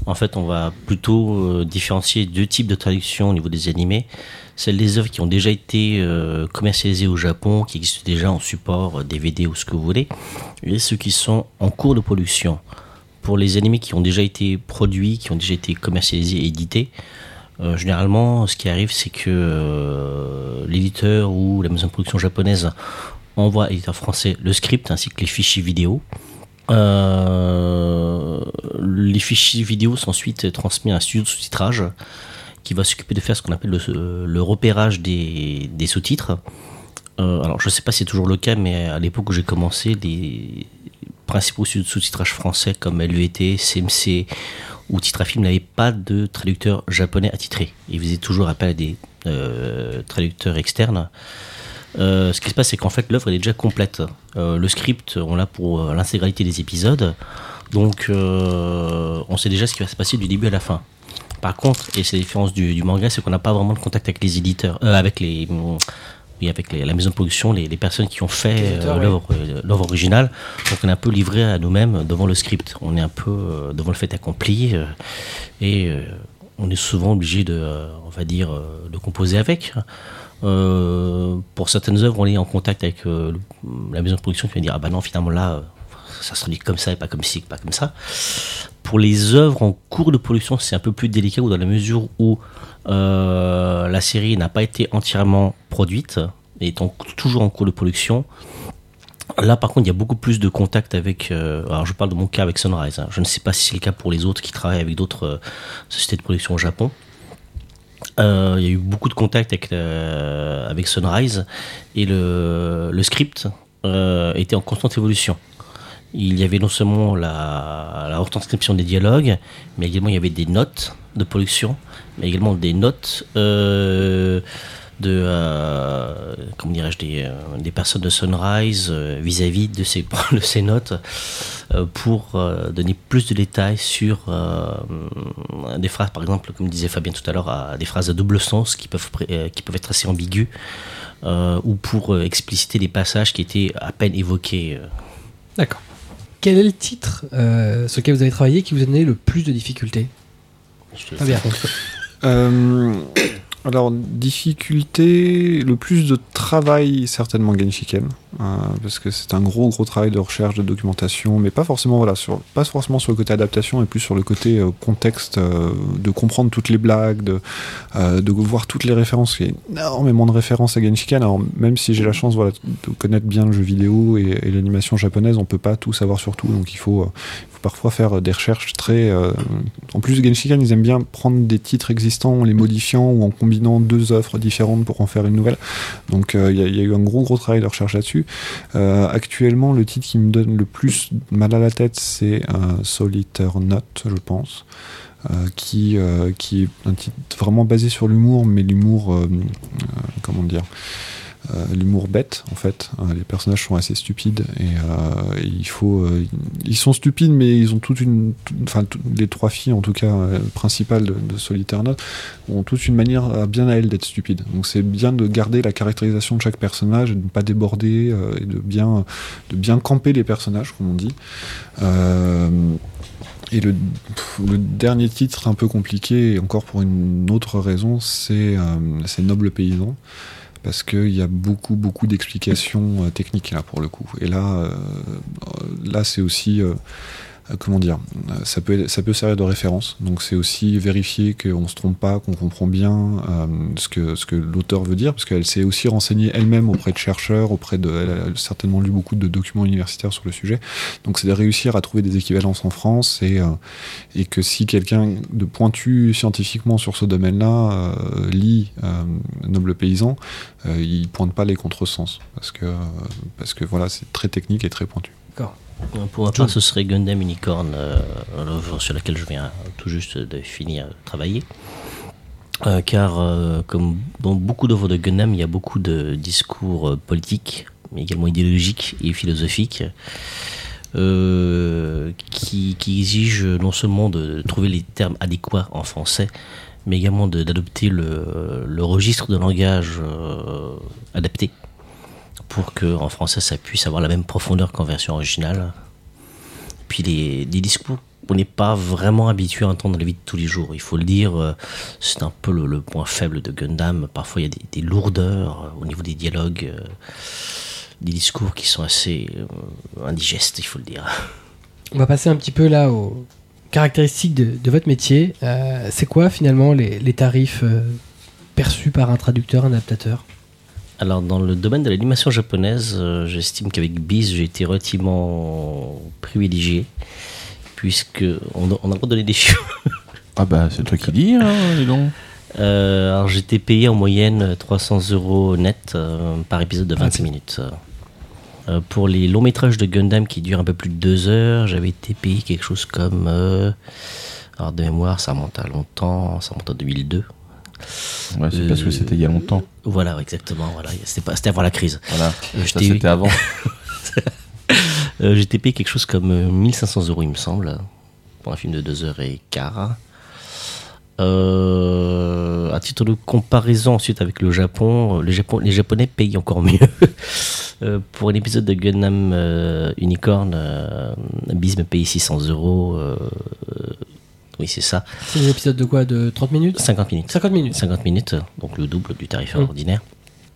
[SPEAKER 2] En fait, on va plutôt euh, différencier deux types de traductions au niveau des animés. Celles des œuvres qui ont déjà été euh, commercialisées au Japon, qui existent déjà en support euh, DVD ou ce que vous voulez, et ceux qui sont en cours de production. Pour les animés qui ont déjà été produits, qui ont déjà été commercialisés et édités, euh, généralement, ce qui arrive, c'est que euh, l'éditeur ou la maison de production japonaise envoie à l'éditeur français le script ainsi que les fichiers vidéo. Euh, les fichiers vidéo sont ensuite transmis à un studio de sous-titrage qui va s'occuper de faire ce qu'on appelle le, repérage des, sous-titres. Alors, je ne sais pas si c'est toujours le cas, mais à l'époque où j'ai commencé, les principaux studios de sous-titrage français comme LVT, CMC ou Titrafilm n'avaient pas de traducteur japonais attitré. Ils faisaient toujours appel à des euh, traducteurs externes. Euh, ce qui se passe, c'est qu'en fait, l'œuvre est déjà complète. Euh, le script, on l'a pour l'intégralité des épisodes. Donc, on sait déjà ce qui va se passer du début à la fin. Par contre, et c'est la différence du, du manga, c'est qu'on n'a pas vraiment de contact avec les éditeurs, avec les, oui, avec les- la maison de production, les, les personnes qui ont fait euh, l'œuvre euh, l'œuvre originale. Donc, on est un peu livré à nous-mêmes devant le script. On est un peu euh, devant le fait accompli euh, et on est souvent obligé de, on va dire, de composer avec. Pour certaines œuvres, on est en contact avec la maison de production qui va dire ah bah non finalement là ça se traduit comme ça et pas comme ci, pas comme ça. Pour les œuvres en cours de production, c'est un peu plus délicat ou dans la mesure où euh, la série n'a pas été entièrement produite et est toujours en cours de production. Là, par contre, il y a beaucoup plus de contact avec. euh, alors, je parle de mon cas avec Sunrise. hein. Je ne sais pas si c'est le cas pour les autres qui travaillent avec d'autres euh, sociétés de production au Japon. Il y a eu beaucoup de contacts avec, Sunrise et le, script était en constante évolution. Il y avait non seulement la, la retranscription des dialogues, mais également il y avait des notes de production, mais également des notes euh, de, euh, comment dirais-je, des, euh, des personnes de Sunrise vis-à-vis de, ces, notes pour donner plus de détails sur des phrases, par exemple, comme disait Fabien tout à l'heure, à des phrases à double sens qui peuvent, qui peuvent être assez ambiguës, ou pour expliciter des passages qui étaient à peine évoqués.
[SPEAKER 1] D'accord. Quel est le titre euh, sur lequel vous avez travaillé qui vous a donné le plus de difficultés?
[SPEAKER 2] Je te-
[SPEAKER 1] Fabien.
[SPEAKER 3] Euh, Alors, difficulté, le plus de travail, certainement Genshiken, euh, parce que c'est un gros, gros travail de recherche, de documentation, mais pas forcément, voilà, sur, pas forcément sur le côté adaptation, mais plus sur le côté euh, contexte, euh, de comprendre toutes les blagues, de, de voir toutes les références. Il y a énormément de références à Genshiken, alors même si j'ai la chance voilà, de connaître bien le jeu vidéo et, et l'animation japonaise, on peut pas tout savoir sur tout, donc il faut parfois faire des recherches très... euh, en plus, Genshiken, ils aiment bien prendre des titres existants en les modifiant ou en combinant deux offres différentes pour en faire une nouvelle. Donc euh, il y, a- eu un gros gros travail de recherche là-dessus. Euh, actuellement, le titre qui me donne le plus mal à la tête, c'est Solitaire Note, je pense. qui, est un titre vraiment basé sur l'humour, mais l'humour, comment dire, l'humour bête en fait. Euh, les personnages sont assez stupides et, euh, il faut, euh, ils sont stupides, mais ils ont toute une, enfin les trois filles en tout cas euh, principales de, Solitaire Note ont toute une manière euh, bien à elles d'être stupides. Donc c'est bien de garder la caractérisation de chaque personnage, et de ne pas déborder euh, et de bien, de bien camper les personnages, comme on dit. Euh, et le, dernier titre un peu compliqué, et encore pour une autre raison, c'est euh, Noble Paysan. Parce qu'il y a beaucoup, beaucoup d'explications euh, techniques là pour le coup. Et là, euh, là c'est aussi euh, comment dire, euh, ça peut, ça peut servir de référence. Donc c'est aussi vérifier qu'on se trompe pas, qu'on comprend bien euh, ce que, ce que l'auteur veut dire, parce qu'elle s'est aussi renseignée elle-même auprès de chercheurs, auprès de, elle a certainement lu beaucoup de documents universitaires sur le sujet. Donc c'est de réussir à trouver des équivalences en France et, euh, et que si quelqu'un de pointu scientifiquement sur ce domaine-là euh, lit euh, Noble Paysan, euh, il pointe pas les contresens, parce que, euh, parce que voilà, c'est très technique et très pointu.
[SPEAKER 2] Pour ma part, ce serait Gundam Unicorn, euh, l'œuvre sur laquelle je viens tout juste de finir de travailler. Euh, car, euh, comme dans beaucoup d'œuvres de Gundam, il y a beaucoup de discours euh, politiques, mais également idéologiques et philosophiques, euh, qui, qui exigent non seulement de trouver les termes adéquats en français, mais également d'adopter le, le registre de langage euh, adapté pour que en français ça puisse avoir la même profondeur qu'en version originale. Puis les, discours on n'est pas vraiment habitué à entendre dans la vie de tous les jours. Il faut le dire, euh, c'est un peu le, point faible de Gundam. Parfois, il y a des, lourdeurs euh, au niveau des dialogues, euh, des discours qui sont assez indigestes, il faut le dire.
[SPEAKER 1] On va passer un petit peu là aux caractéristiques de, votre métier. C'est quoi finalement les, les tarifs perçus par un traducteur, un adaptateur?
[SPEAKER 2] Alors, dans le domaine de l'animation japonaise, euh, j'estime qu'avec Biz, j'ai été relativement privilégié, puisque on, on a donner des chiffres.
[SPEAKER 4] Ah bah c'est toi qui dis, hein, dis donc.
[SPEAKER 2] Euh, alors j'étais payé en moyenne 300 euros net euh, par épisode de 25
[SPEAKER 1] Ok.
[SPEAKER 2] minutes. Pour les longs métrages de Gundam qui durent un peu plus de deux heures, j'avais été payé quelque chose comme... alors de mémoire, ça remonte à longtemps, ça remonte en 2002.
[SPEAKER 4] Ouais, c'est parce que c'était il y a longtemps.
[SPEAKER 2] Voilà, exactement. Voilà. C'était, pas, c'était avant la crise.
[SPEAKER 4] Voilà.
[SPEAKER 2] Euh,
[SPEAKER 4] Ça c'était avant.
[SPEAKER 2] Euh, j'étais payé quelque chose comme euh, 1500 euros, il me semble, pour un film de 2 heures et quart. Euh, à titre de comparaison ensuite avec le Japon, euh, les, Japon- les Japonais payent encore mieux. Euh, pour un épisode de Gundam euh, Unicorn, euh, me paye 600 euros. Euh, oui, c'est ça.
[SPEAKER 1] C'est des épisodes de quoi De 30 minutes
[SPEAKER 2] 50 minutes.
[SPEAKER 1] 50 minutes.
[SPEAKER 2] 50 minutes, donc le double du tarif
[SPEAKER 1] Mm.
[SPEAKER 2] ordinaire.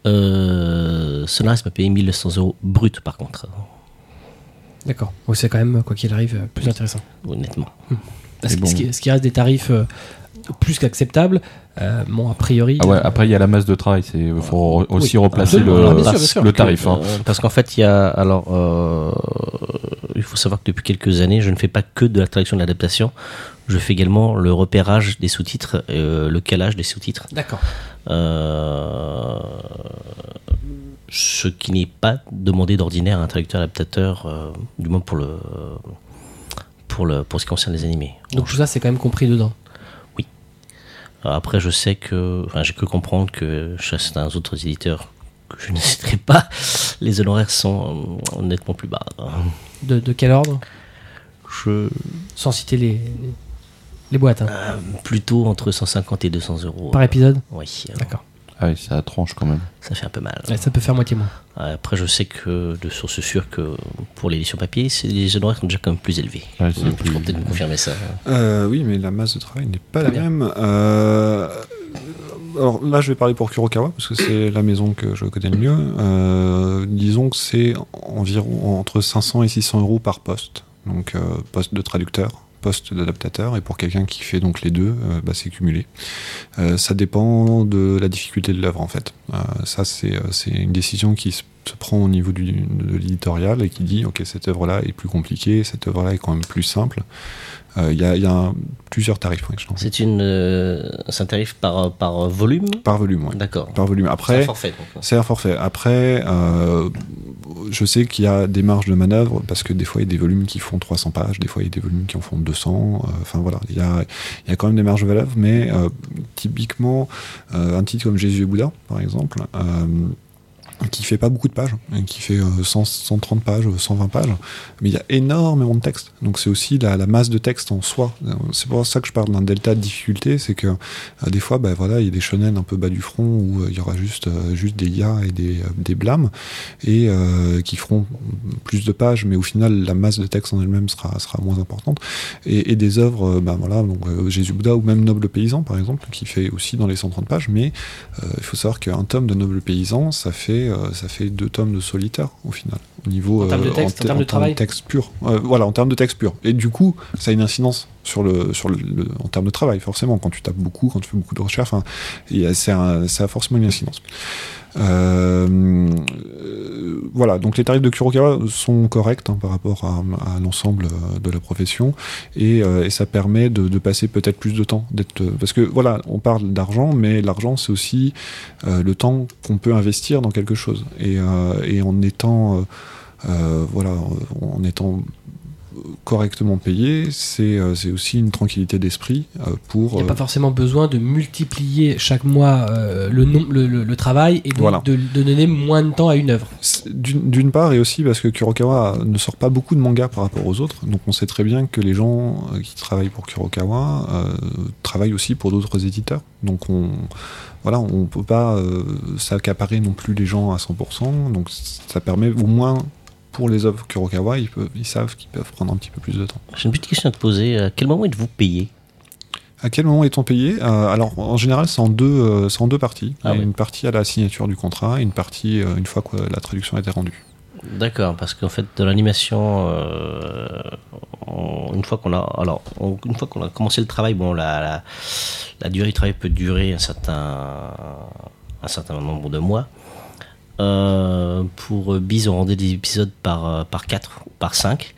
[SPEAKER 2] Euh, Solaris m'a payé 1200 euros brut par contre,
[SPEAKER 1] D'accord. Ouais, c'est quand même, quoi qu'il arrive, euh, plus intéressant.
[SPEAKER 2] honnêtement.
[SPEAKER 1] Ce,
[SPEAKER 4] bon.
[SPEAKER 1] ce qui, ce qui reste des tarifs euh, plus qu'acceptables, euh, bon, a priori.
[SPEAKER 4] Ah ouais,
[SPEAKER 1] euh,
[SPEAKER 4] après il y a la masse de travail, c'est faut aussi
[SPEAKER 1] Oui,
[SPEAKER 4] replacer le,
[SPEAKER 1] Alors, bien sûr, bien sûr.
[SPEAKER 4] le tarif. hein.
[SPEAKER 2] Euh, parce qu'en fait, il y a. Alors, euh, il faut savoir que depuis quelques années, je ne fais pas que de la traduction de l'adaptation. Je fais également le repérage des sous-titres, euh, le calage des sous-titres.
[SPEAKER 1] D'accord.
[SPEAKER 2] Euh, ce qui n'est pas demandé d'ordinaire à un traducteur adaptateur, euh, du moins pour le. Pour, le, pour ce qui concerne les animés.
[SPEAKER 1] Donc tout ça, c'est quand même compris dedans.
[SPEAKER 2] Après, je sais que, enfin, j'ai cru comprendre que chez certains autres éditeurs que je ne citerai pas, les honoraires sont euh, nettement plus bas.
[SPEAKER 1] De, de quel ordre?
[SPEAKER 2] Je,
[SPEAKER 1] Sans citer les, les boîtes. hein.
[SPEAKER 2] euh, plutôt entre 150 et 200 euros.
[SPEAKER 1] Par épisode?
[SPEAKER 2] Oui,
[SPEAKER 1] D'accord.
[SPEAKER 4] Ah oui, ça tranche quand même.
[SPEAKER 2] ça fait un peu mal.
[SPEAKER 1] Ouais, ça peut faire moitié moins.
[SPEAKER 2] Après, je sais que de source sûre que pour l'édition papier, les honoraires sont déjà quand même plus élevés.
[SPEAKER 4] Ouais,
[SPEAKER 2] Je
[SPEAKER 4] plus-
[SPEAKER 2] peut-être me confirmer ça.
[SPEAKER 3] Euh, oui, mais la masse de travail n'est pas la
[SPEAKER 2] bien.
[SPEAKER 3] même. Euh, alors là, je vais parler pour Kurokawa parce que c'est la maison que je connais le mieux. Euh, disons que c'est environ entre 500 et 600 euros par poste. Donc euh, poste de traducteur, poste d'adaptateur, et pour quelqu'un qui fait donc les deux, euh, bah, c'est cumulé. Euh, ça dépend de la difficulté de l'œuvre en fait. Euh, ça, c'est une décision qui se prend au niveau de l'éditorial et qui dit ok cette œuvre-là est plus compliquée, cette œuvre-là est quand même plus simple. Euh, Il y a, il y a un- plusieurs tarifs ouais.
[SPEAKER 2] C'est une, euh, un tarif par, par volume?
[SPEAKER 3] Par volume. ouais.
[SPEAKER 2] D'accord.
[SPEAKER 3] Par volume.
[SPEAKER 2] C'est un
[SPEAKER 3] Après. C'est un forfait. Après, euh, je sais qu'il y a des marges de manœuvre parce que des fois il y a des volumes qui font 300 pages, des fois il y a des volumes qui en font 200. euh, Enfin voilà, il y a, il y a quand même des marges de manœuvre, mais typiquement un titre comme Jésus et Bouddha, par exemple. Euh, qui fait pas beaucoup de pages, hein, qui fait euh, 100, 130 pages, 120 pages, mais il y a énormément de texte. Donc c'est aussi la, masse de texte en soi. Euh, C'est pour ça que je parle d'un delta de difficulté, c'est que euh, des fois, bah, voilà, il y a des shonen un peu bas du front où euh, il y aura juste, euh, juste des ya et des, euh, des blâmes, et euh, qui feront plus de pages, mais au final, la masse de texte en elle-même sera, sera moins importante. Et, des œuvres, euh, bah, voilà, donc euh, Jésus Bouddha ou même Noble Paysan, par exemple, qui fait aussi dans les 130 pages, mais euh, il faut savoir qu'un tome de Noble Paysan, ça fait, euh, ça fait deux tomes de solitaire, au final. Au niveau,
[SPEAKER 1] En termes de
[SPEAKER 3] euh,
[SPEAKER 1] texte, en
[SPEAKER 3] te-
[SPEAKER 1] termes de travail
[SPEAKER 3] texte pur. Euh, voilà, en termes de texte pur. Et du coup, ça a une incidence sur le, sur le, en termes de travail, forcément. Quand tu tapes beaucoup, quand tu fais beaucoup de recherches, un- ça a forcément une incidence. Euh, voilà, donc les tarifs de Kurokawa sont corrects hein, par rapport à, l'ensemble euh, de la profession et, euh, et ça permet de, de passer peut-être plus de temps. Parce que voilà, on parle d'argent, mais l'argent c'est aussi le temps qu'on peut investir dans quelque chose. Et, et en étant, voilà, en étant correctement payé, c'est euh, c'est aussi une tranquillité d'esprit euh, pour.
[SPEAKER 1] Il n'y a
[SPEAKER 3] euh,
[SPEAKER 1] pas forcément besoin de multiplier chaque mois euh, le, nom, le, le- le travail et donc
[SPEAKER 3] Voilà.
[SPEAKER 1] de, de donner moins de temps à une œuvre.
[SPEAKER 3] D'une part, et aussi parce que Kurokawa ne sort pas beaucoup de mangas par rapport aux autres, donc on sait très bien que les gens euh, qui travaillent pour Kurokawa euh, travaillent aussi pour d'autres éditeurs. Donc on voilà, on peut pas euh, s'accaparer non plus les gens à 100%, donc ça permet au moins pour les œuvres Kurokawa, ils, peuvent, ils savent qu'ils peuvent prendre un petit peu plus de temps.
[SPEAKER 2] J'ai une petite question à te poser. À quel moment êtes-vous payé?
[SPEAKER 3] À quel moment est-on payé? Euh, Alors, en général, c'est en deux, euh, en deux parties.
[SPEAKER 2] Ah.
[SPEAKER 3] Une partie à la signature du contrat et une partie euh, une fois que la traduction a été rendue.
[SPEAKER 2] D'accord, parce qu'en fait, de l'animation, euh, on- une fois qu'on a, alors, on- une fois qu'on a commencé le travail, bon, la, la, la durée du travail peut durer un certain, un certain nombre de mois. Euh, pour Biz, on rendait des épisodes par, euh, par 4 ou par 5.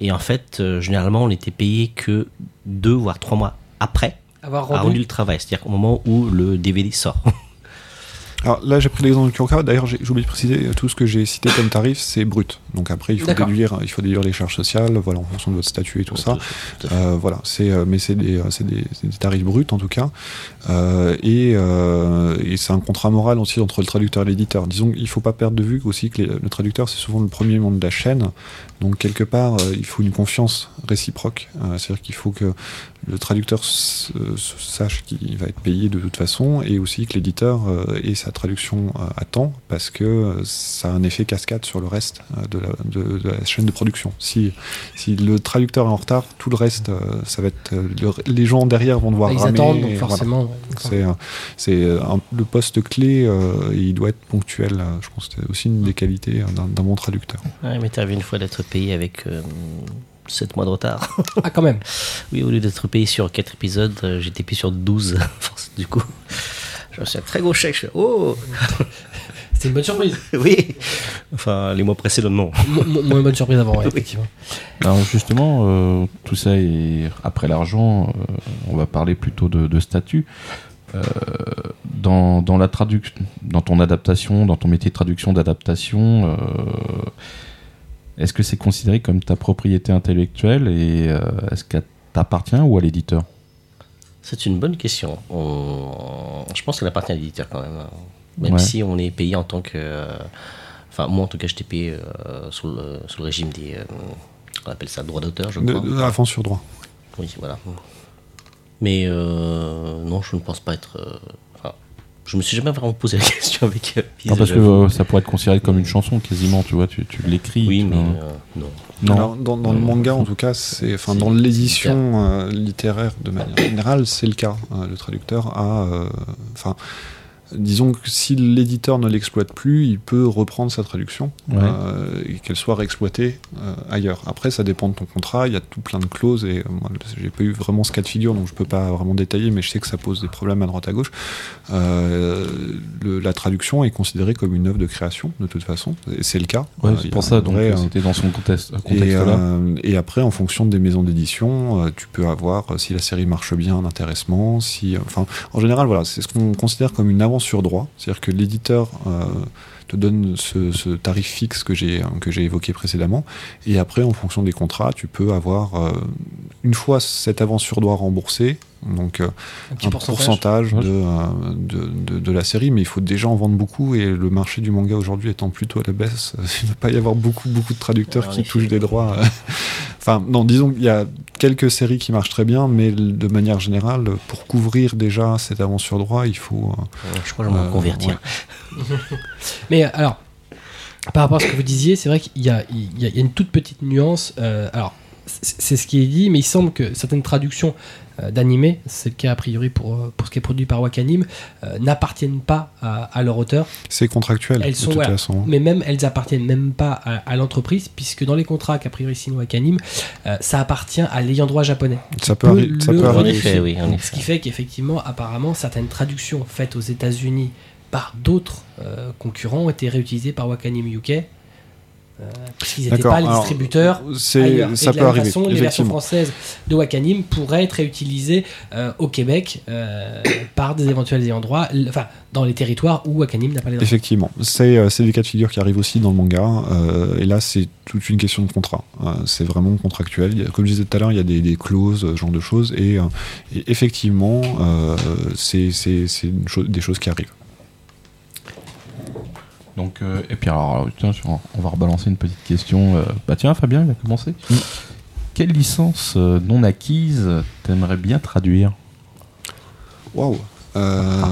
[SPEAKER 2] Et en fait, euh, généralement, on n'était payé que 2 voire 3 mois après
[SPEAKER 1] Avoir rendu.
[SPEAKER 2] rendu le travail, c'est-à-dire au moment où le DVD sort.
[SPEAKER 3] Alors là, j'ai pris l'exemple de Kurokawa. D'ailleurs, j'ai oublié de préciser, tout ce que j'ai cité comme tarif, c'est brut. Donc après, il faut déduire, il faut déduire les charges sociales, voilà, en fonction de votre statut et tout ça.
[SPEAKER 2] Tout.
[SPEAKER 3] Euh, voilà, c'est euh, mais c'est des, euh, c'est des, c'est des tarifs bruts en tout cas, Euh, et, euh, et c'est un contrat moral aussi entre le traducteur et l'éditeur. Disons qu'il faut pas perdre de vue aussi que les- le traducteur c'est souvent le premier membre de la chaîne, donc quelque part il faut une confiance réciproque. Euh, C'est-à-dire qu'il faut que le traducteur sache qu'il va être payé de toute façon, et aussi que l'éditeur ait sa traduction à temps, parce que ça a un effet cascade sur le reste euh, de, la, de- de la chaîne de production. Si si le traducteur est en retard, tout le reste, euh, ça va être euh, le- les gens derrière vont devoir
[SPEAKER 1] Ils
[SPEAKER 3] ramer,
[SPEAKER 1] attendent, donc
[SPEAKER 3] voilà.
[SPEAKER 1] forcément. ouais.
[SPEAKER 3] C'est euh, euh, le poste clé, euh, il doit être ponctuel. euh, Je pense que c'est aussi une des qualités euh, d'un bon traducteur.
[SPEAKER 2] Ouais, il m'est arrivé une fois d'être payé avec 7 mois de retard.
[SPEAKER 1] Ah, quand même.
[SPEAKER 2] Oui, au lieu d'être payé sur 4 épisodes, euh, j'étais payé sur 12. Force, du coup, je reçu un très gros chèque. Je fais, oh
[SPEAKER 1] C'est une bonne surprise.
[SPEAKER 2] Oui Enfin, les mois précédents, non.
[SPEAKER 1] Mo- mo- moins bonne surprise avant, ouais,
[SPEAKER 2] Oui.
[SPEAKER 1] effectivement.
[SPEAKER 4] Alors justement, euh, tout ça et après l'argent, euh, on va parler plutôt de, de statut. Euh, dans, dans la traduction, dans ton adaptation, dans ton métier de traduction d'adaptation, euh, est-ce que c'est considéré comme ta propriété intellectuelle et euh, est-ce qu'elle t'appartient ou à l'éditeur?
[SPEAKER 2] C'est une bonne question. On- Je pense qu'elle appartient à l'éditeur quand même. Même
[SPEAKER 4] Ouais.
[SPEAKER 2] si on est payé en tant que. euh, Enfin, moi en tout cas, j'étais payé euh, sous, le, sous le régime des. euh, on appelle ça droit d'auteur, je
[SPEAKER 3] De,
[SPEAKER 2] crois.
[SPEAKER 3] de l'avance sur droit.
[SPEAKER 2] Oui, voilà. Mais euh, non, je ne pense pas être. euh, enfin, Je me suis jamais vraiment posé la question avec euh,
[SPEAKER 4] Non, parce que euh, ça pourrait être considéré comme une chanson quasiment, tu vois, tu, tu l'écris.
[SPEAKER 2] Oui,
[SPEAKER 4] tu
[SPEAKER 2] mais euh, non.
[SPEAKER 4] Non.
[SPEAKER 3] Alors, dans, dans le manga, en tout cas, c'est, enfin, dans l'édition euh, littéraire de manière générale, c'est le cas. Euh, le traducteur a, euh, enfin, disons que si l'éditeur ne l'exploite plus, il peut reprendre sa traduction
[SPEAKER 4] Ouais.
[SPEAKER 3] euh, et qu'elle soit réexploitée euh, ailleurs. Après, ça dépend de ton contrat. Il y a tout plein de clauses et euh, moi, j'ai pas eu vraiment ce cas de figure, donc je peux pas vraiment détailler, mais je sais que ça pose des problèmes à droite à gauche. Euh, le- la traduction est considérée comme une œuvre de création de toute façon, et c'est le cas.
[SPEAKER 4] Ouais, c'est pour ça, donc c'était dans son contexte,
[SPEAKER 3] et, après, en fonction des maisons d'édition, tu peux avoir si la série marche bien, un intéressement. Si, enfin, en général, voilà, c'est ce qu'on considère comme une avance sur droit, c'est-à-dire que l'éditeur euh, te donne ce, ce tarif fixe que j'ai que j'ai évoqué précédemment, et après, en fonction des contrats, tu peux avoir euh, une fois cette avance sur droit remboursée. Donc, euh,
[SPEAKER 1] Un pourcentage.
[SPEAKER 3] de, de, de, de la série, mais il faut déjà en vendre beaucoup et le marché du manga aujourd'hui étant plutôt à la baisse, il ne va pas y avoir beaucoup, beaucoup de traducteurs qui touchent des droits. Enfin, non, disons qu'il y a quelques séries qui marchent très bien, mais de manière générale, pour couvrir déjà cette avance sur droit, il faut. euh,
[SPEAKER 2] Je crois que je vais
[SPEAKER 3] Euh,
[SPEAKER 2] convertir.
[SPEAKER 1] Mais alors, par rapport à ce que vous disiez, c'est vrai qu'il y, a- y y une toute petite nuance. euh, alors, c'est ce qui est dit, mais il semble que certaines traductions euh, d'animés, c'est le cas a priori pour, euh, pour ce qui est produit par Wakanim, euh, n'appartiennent pas à, à leur auteur,
[SPEAKER 3] c'est contractuel,
[SPEAKER 1] Elles
[SPEAKER 3] de
[SPEAKER 1] sont,
[SPEAKER 3] toute
[SPEAKER 1] voilà.
[SPEAKER 3] façon.
[SPEAKER 1] mais même elles appartiennent même pas à, à l'entreprise, puisque dans les contrats qu'a priori signe Wakanim, euh, ça appartient à l'ayant droit japonais.
[SPEAKER 3] Ça peut,
[SPEAKER 1] peut
[SPEAKER 3] ça peut
[SPEAKER 2] En
[SPEAKER 3] arriver.
[SPEAKER 2] effet, oui, en
[SPEAKER 1] Ce qui fait qu'effectivement, apparemment, certaines traductions faites aux États-Unis par d'autres euh, concurrents ont été réutilisées par Wakanim UK. Euh, puisqu'ils n'étaient pas les distributeurs ailleurs.
[SPEAKER 3] ça
[SPEAKER 1] et de
[SPEAKER 3] peut
[SPEAKER 1] la
[SPEAKER 3] arriver,
[SPEAKER 1] façon, les versions françaises de Wakanim pourraient être réutilisées euh, au Québec euh, par des éventuels ayants droit, enfin dans les territoires où Wakanim n'a pas les droits.
[SPEAKER 3] Effectivement, c'est des cas de figure qui arrivent aussi dans le manga. euh, et là, c'est toute une question de contrat. C'est vraiment contractuel. Comme je disais tout à l'heure, il y a des, des clauses, ce genre de choses. Et, et effectivement, c'est des choses qui arrivent.
[SPEAKER 4] Donc, euh, et puis alors, euh, tiens, on va rebalancer une petite question. euh, bah tiens, Fabien, il va commencer.
[SPEAKER 3] Mm.
[SPEAKER 4] Quelle licence euh, non acquise t'aimerais bien traduire?
[SPEAKER 3] Waouh Euh,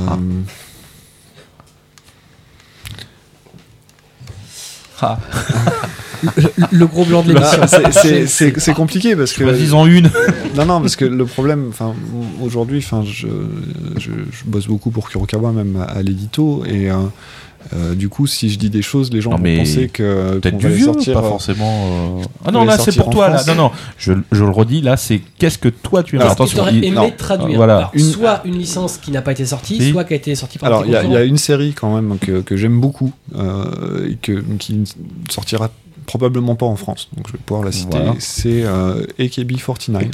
[SPEAKER 4] Ah,
[SPEAKER 1] Le, le gros blanc de l'émission.
[SPEAKER 3] bah, c'est- compliqué parce que.
[SPEAKER 4] choisis-en une.
[SPEAKER 3] Non, non, parce que le problème, enfin, aujourd'hui, enfin, je, je, je bosse beaucoup pour Kurokawa, même à, à l'édito, et euh, du coup, si je dis des choses, les gens
[SPEAKER 4] Non,
[SPEAKER 3] vont
[SPEAKER 4] mais
[SPEAKER 3] penser que
[SPEAKER 4] Peut-être du vieux,
[SPEAKER 3] sortir.
[SPEAKER 4] pas
[SPEAKER 3] euh,
[SPEAKER 4] forcément. euh, Ah non, là c'est pour toi. Là. Non, non, je, je le redis, là c'est qu'est-ce que toi tu
[SPEAKER 3] il-
[SPEAKER 1] aimé
[SPEAKER 3] non.
[SPEAKER 1] traduire
[SPEAKER 4] Voilà.
[SPEAKER 1] Alors,
[SPEAKER 3] Une-
[SPEAKER 1] Soit une licence qui n'a pas été sortie,
[SPEAKER 4] Si.
[SPEAKER 1] soit qui a été sortie par
[SPEAKER 3] Alors, il y, a- il y a
[SPEAKER 1] concurrent.
[SPEAKER 3] une série quand même que, que j'aime beaucoup euh, et que, qui ne sortira probablement pas en France, donc je vais pouvoir la citer.
[SPEAKER 4] Voilà.
[SPEAKER 3] C'est euh, AKB49.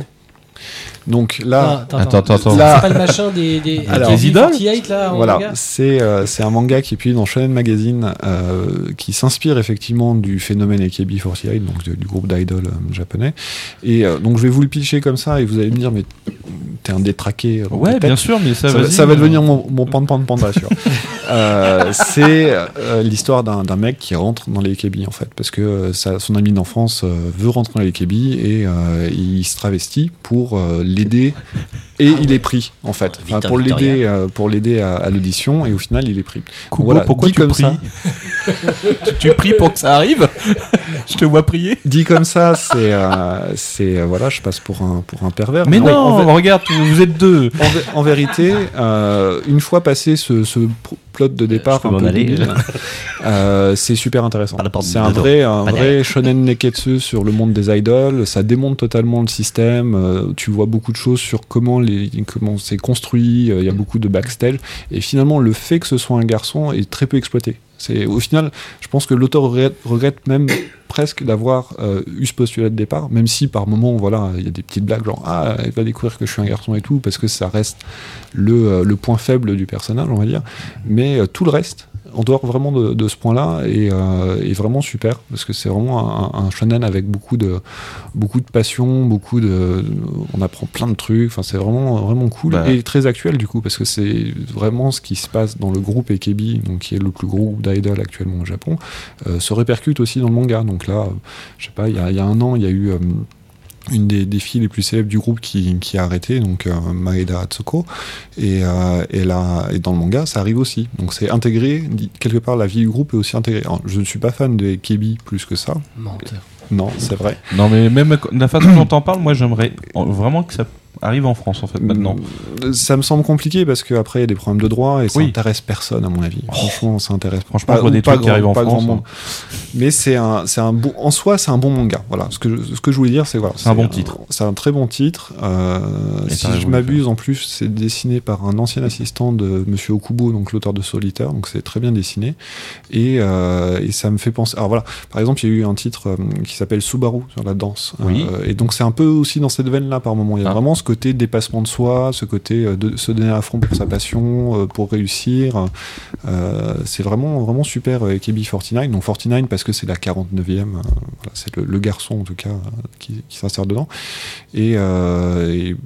[SPEAKER 3] Donc là,
[SPEAKER 1] Attends,
[SPEAKER 4] Attends, attends, attends.
[SPEAKER 3] Là-
[SPEAKER 1] C'est pas le machin des, des
[SPEAKER 3] Alors-
[SPEAKER 1] des
[SPEAKER 4] Les idoles
[SPEAKER 1] 48 là en
[SPEAKER 3] voilà,
[SPEAKER 1] manga
[SPEAKER 3] c'est euh, c'est un manga qui est publié dans Shonen Magazine euh, qui s'inspire effectivement du phénomène AKB48, donc du groupe d'idoles euh, japonais. Et euh, donc je vais vous le pitcher comme ça et vous allez me dire, mais t'es un détraqué. euh,
[SPEAKER 4] Ouais,
[SPEAKER 3] peut-être.
[SPEAKER 4] bien sûr, mais ça,
[SPEAKER 3] ça, va,
[SPEAKER 4] vas-y,
[SPEAKER 3] ça va
[SPEAKER 4] euh,
[SPEAKER 3] devenir mon, mon pan pan panda, sûr. C'est euh, l'histoire d'un d'un mec qui rentre dans les AKB en fait, parce que euh, sa- son ami d'enfance euh, veut rentrer dans les AKB et euh, il se travestit pour euh, l'aider et il est pris en fait, Enfin,
[SPEAKER 2] Victor
[SPEAKER 3] pour l'aider euh, pour l'aider à, à l'audition et au final il est pris.
[SPEAKER 4] Kubo,
[SPEAKER 3] Voilà,
[SPEAKER 4] pourquoi
[SPEAKER 3] dit
[SPEAKER 4] tu
[SPEAKER 3] comme
[SPEAKER 4] pries
[SPEAKER 3] ça.
[SPEAKER 4] tu, tu pries pour que ça arrive Je te vois prier.
[SPEAKER 3] Dit comme ça, c'est euh, c'est euh, voilà, je passe pour un pour un pervers.
[SPEAKER 4] Mais non,
[SPEAKER 3] en,
[SPEAKER 4] regarde, vous êtes deux.
[SPEAKER 3] en vé- en vérité, euh, une fois passé ce, plot de départ
[SPEAKER 2] je peux
[SPEAKER 3] un
[SPEAKER 2] m'en
[SPEAKER 3] peu
[SPEAKER 2] aller.
[SPEAKER 3] débile, euh, c'est super intéressant. C'est un vrai, un vrai shonen neketsu sur le monde des idols. Ça démonte totalement le système. Tu vois beaucoup de choses sur comment les comment c'est construit. euh, Il y a beaucoup de backstage. Et finalement, le fait que ce soit un garçon est très peu exploité. C'est au final, je pense que l'auteur regrette, regrette même presque d'avoir euh, eu ce postulat de départ, même si par moment, voilà, il y a des petites blagues genre ah, elle va découvrir que je suis un garçon et tout, parce que ça reste le, euh, le point faible du personnage, on va dire. Mais euh, tout le reste, en dehors vraiment de, de ce point-là, est, euh, est vraiment super, parce que c'est vraiment un, un shonen avec beaucoup de, beaucoup de passion, beaucoup de, on apprend plein de trucs. Enfin, c'est vraiment, vraiment cool
[SPEAKER 4] Bah.
[SPEAKER 3] et très actuel du coup, parce que c'est vraiment ce qui se passe dans le groupe AKB, donc qui est le plus gros groupe d'idoles actuellement au Japon, euh, se répercute aussi dans le manga. Donc là, je sais pas, il y y a un an, il y a eu euh, une des, des filles les plus célèbres du groupe qui, qui a arrêté, donc euh, Maeda Atsuko. Et, euh, et, là, et dans le manga, ça arrive aussi. Donc c'est intégré, quelque part, la vie du groupe est aussi intégrée. Alors, je ne suis pas fan de Kebi plus que ça.
[SPEAKER 1] Menteur.
[SPEAKER 3] Non, c'est vrai.
[SPEAKER 4] Non, mais même la façon dont t'en parles, moi j'aimerais en- vraiment que ça arrive en France en fait maintenant.
[SPEAKER 3] Euh, Ça me semble compliqué parce qu'après, il y a des problèmes de droit et ça
[SPEAKER 4] Oui.
[SPEAKER 3] intéresse personne, à mon avis. Franchement, ça intéresse
[SPEAKER 4] Franchement,
[SPEAKER 3] pas,
[SPEAKER 4] je des
[SPEAKER 3] pas
[SPEAKER 4] trucs qui arrivent en France.
[SPEAKER 3] monde. Mais c'est un, c'est un bon, en soi, c'est un bon manga. Voilà. Ce que, je, ce que je voulais dire, c'est voilà.
[SPEAKER 4] C'est un bon titre.
[SPEAKER 3] C'est un très bon titre. Euh, si je m'abuse, en plus, c'est dessiné par un ancien assistant de Monsieur Okubo, donc l'auteur de Solitaire. Donc c'est très bien dessiné. Et, euh, et ça me fait penser. Alors voilà. Par exemple, il y a eu un titre qui s'appelle Subaru sur la danse.
[SPEAKER 4] Oui.
[SPEAKER 3] Euh, et donc c'est un peu aussi dans cette veine-là par moment. Il y a
[SPEAKER 4] Ah.
[SPEAKER 3] vraiment ce côté dépassement de soi, ce côté euh, de se donner à fond pour sa passion, euh, pour réussir. Euh, c'est vraiment vraiment super euh, KB49. Donc 49 parce que c'est la 49e, euh, voilà, c'est le, le garçon en tout cas qui, qui s'insère dedans. Et, euh, et,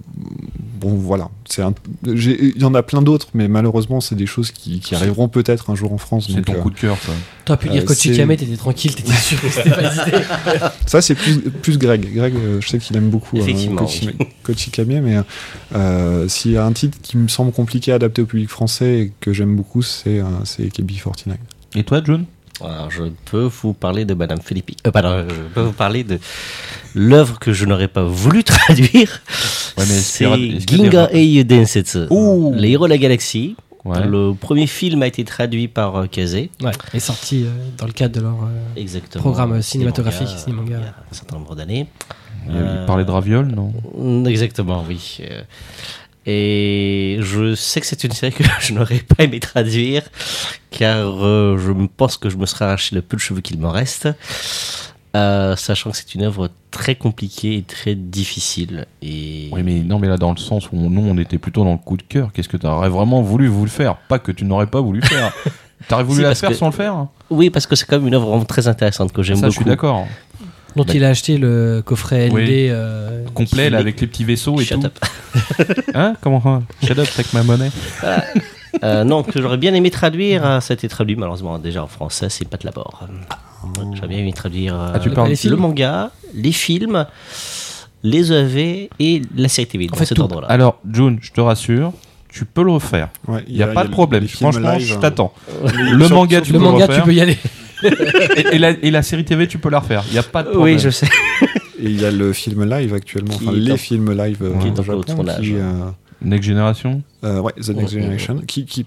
[SPEAKER 3] bon voilà, il y en a plein d'autres, mais malheureusement c'est des choses qui, qui arriveront peut-être un jour en France.
[SPEAKER 4] C'est ton
[SPEAKER 3] euh,
[SPEAKER 4] coup de cœur, ça.
[SPEAKER 1] T'aurais pu
[SPEAKER 3] Euh,
[SPEAKER 1] dire Kochi
[SPEAKER 3] c'est-
[SPEAKER 1] Kame, t'étais tranquille, t'étais sûr que c'était pas.
[SPEAKER 3] Ça, c'est plus, plus Greg. Greg, je sais qu'il aime beaucoup euh,
[SPEAKER 2] Effectivement,
[SPEAKER 3] Kochi, Mais euh, s'il y a un titre qui me semble compliqué à adapter au public français et que j'aime beaucoup, c'est euh, c'est KB49.
[SPEAKER 4] Et toi, John
[SPEAKER 2] Alors, je peux vous parler de Madame Filippi. Euh, pardon, je peux vous parler de l'œuvre que je n'aurais pas voulu traduire.
[SPEAKER 4] Ouais,
[SPEAKER 2] c'est Ginga
[SPEAKER 4] rap-
[SPEAKER 2] Ei Densetsu.
[SPEAKER 4] Ouh.
[SPEAKER 2] Les héros de la galaxie.
[SPEAKER 4] Ouais.
[SPEAKER 2] Le premier film a été traduit par euh, Kaze.
[SPEAKER 1] Ouais, est sorti euh, dans le cadre de leur. euh. Programme cinématographique,
[SPEAKER 2] manga,
[SPEAKER 1] ciné-manga.
[SPEAKER 2] Il y a un certain nombre d'années.
[SPEAKER 4] Il, parlait de raviol, non?
[SPEAKER 2] Mm, Exactement, oui. Euh, Et je sais que c'est une série que je n'aurais pas aimé traduire, car euh, je pense que je me serais arraché le peu de cheveux qu'il me reste, euh, sachant que c'est une œuvre très compliquée et très difficile. Et
[SPEAKER 4] Oui, mais non, mais là, dans le sens où nous, on était plutôt dans le coup de cœur. Qu'est-ce que tu aurais vraiment voulu vous le faire? Pas que tu n'aurais pas voulu faire. T'aurais voulu
[SPEAKER 2] Si,
[SPEAKER 4] la faire
[SPEAKER 2] que-
[SPEAKER 4] sans le faire
[SPEAKER 2] Oui, parce que c'est quand même une œuvre vraiment très intéressante que j'aime
[SPEAKER 4] Ça,
[SPEAKER 2] beaucoup.
[SPEAKER 4] je suis d'accord.
[SPEAKER 1] Dont
[SPEAKER 4] Bah-
[SPEAKER 1] il a acheté le coffret LD.
[SPEAKER 4] Oui.
[SPEAKER 1] euh,
[SPEAKER 4] Complet, là, avec les petits vaisseaux et
[SPEAKER 2] Shut
[SPEAKER 4] tout.
[SPEAKER 2] up.
[SPEAKER 4] Hein Comment hein Shut up, take ma monnaie.
[SPEAKER 2] Euh, non, que j'aurais bien aimé traduire, euh, ça a été traduit malheureusement déjà en français, c'est Pat Labor. Ouais, J'aurais bien aimé traduire euh,
[SPEAKER 4] Ah, tu
[SPEAKER 1] Le-
[SPEAKER 2] manga, les films, les EV et la série TV, dans
[SPEAKER 1] fait,
[SPEAKER 2] cet ordre-là.
[SPEAKER 4] Alors, June, je te rassure, tu peux le refaire.
[SPEAKER 3] Ouais,
[SPEAKER 4] Il n'y a, pas de problème. Franchement,
[SPEAKER 3] live,
[SPEAKER 4] je
[SPEAKER 3] hein.
[SPEAKER 4] t'attends. Le manga, tu
[SPEAKER 1] Le
[SPEAKER 4] peux le
[SPEAKER 1] manga,
[SPEAKER 4] refaire.
[SPEAKER 1] tu peux y aller.
[SPEAKER 4] Et, et la, et la série TV, tu peux la refaire. Il n'y a pas de problème.
[SPEAKER 2] oui, je sais.
[SPEAKER 3] Et il y a le film live actuellement, enfin les
[SPEAKER 2] en-
[SPEAKER 3] films live euh,
[SPEAKER 4] qui est
[SPEAKER 3] au
[SPEAKER 2] en
[SPEAKER 3] Japon,
[SPEAKER 2] tournage.
[SPEAKER 3] qui, euh,
[SPEAKER 4] Next Generation.
[SPEAKER 3] euh, ouais, The Next Generation, qui, qui,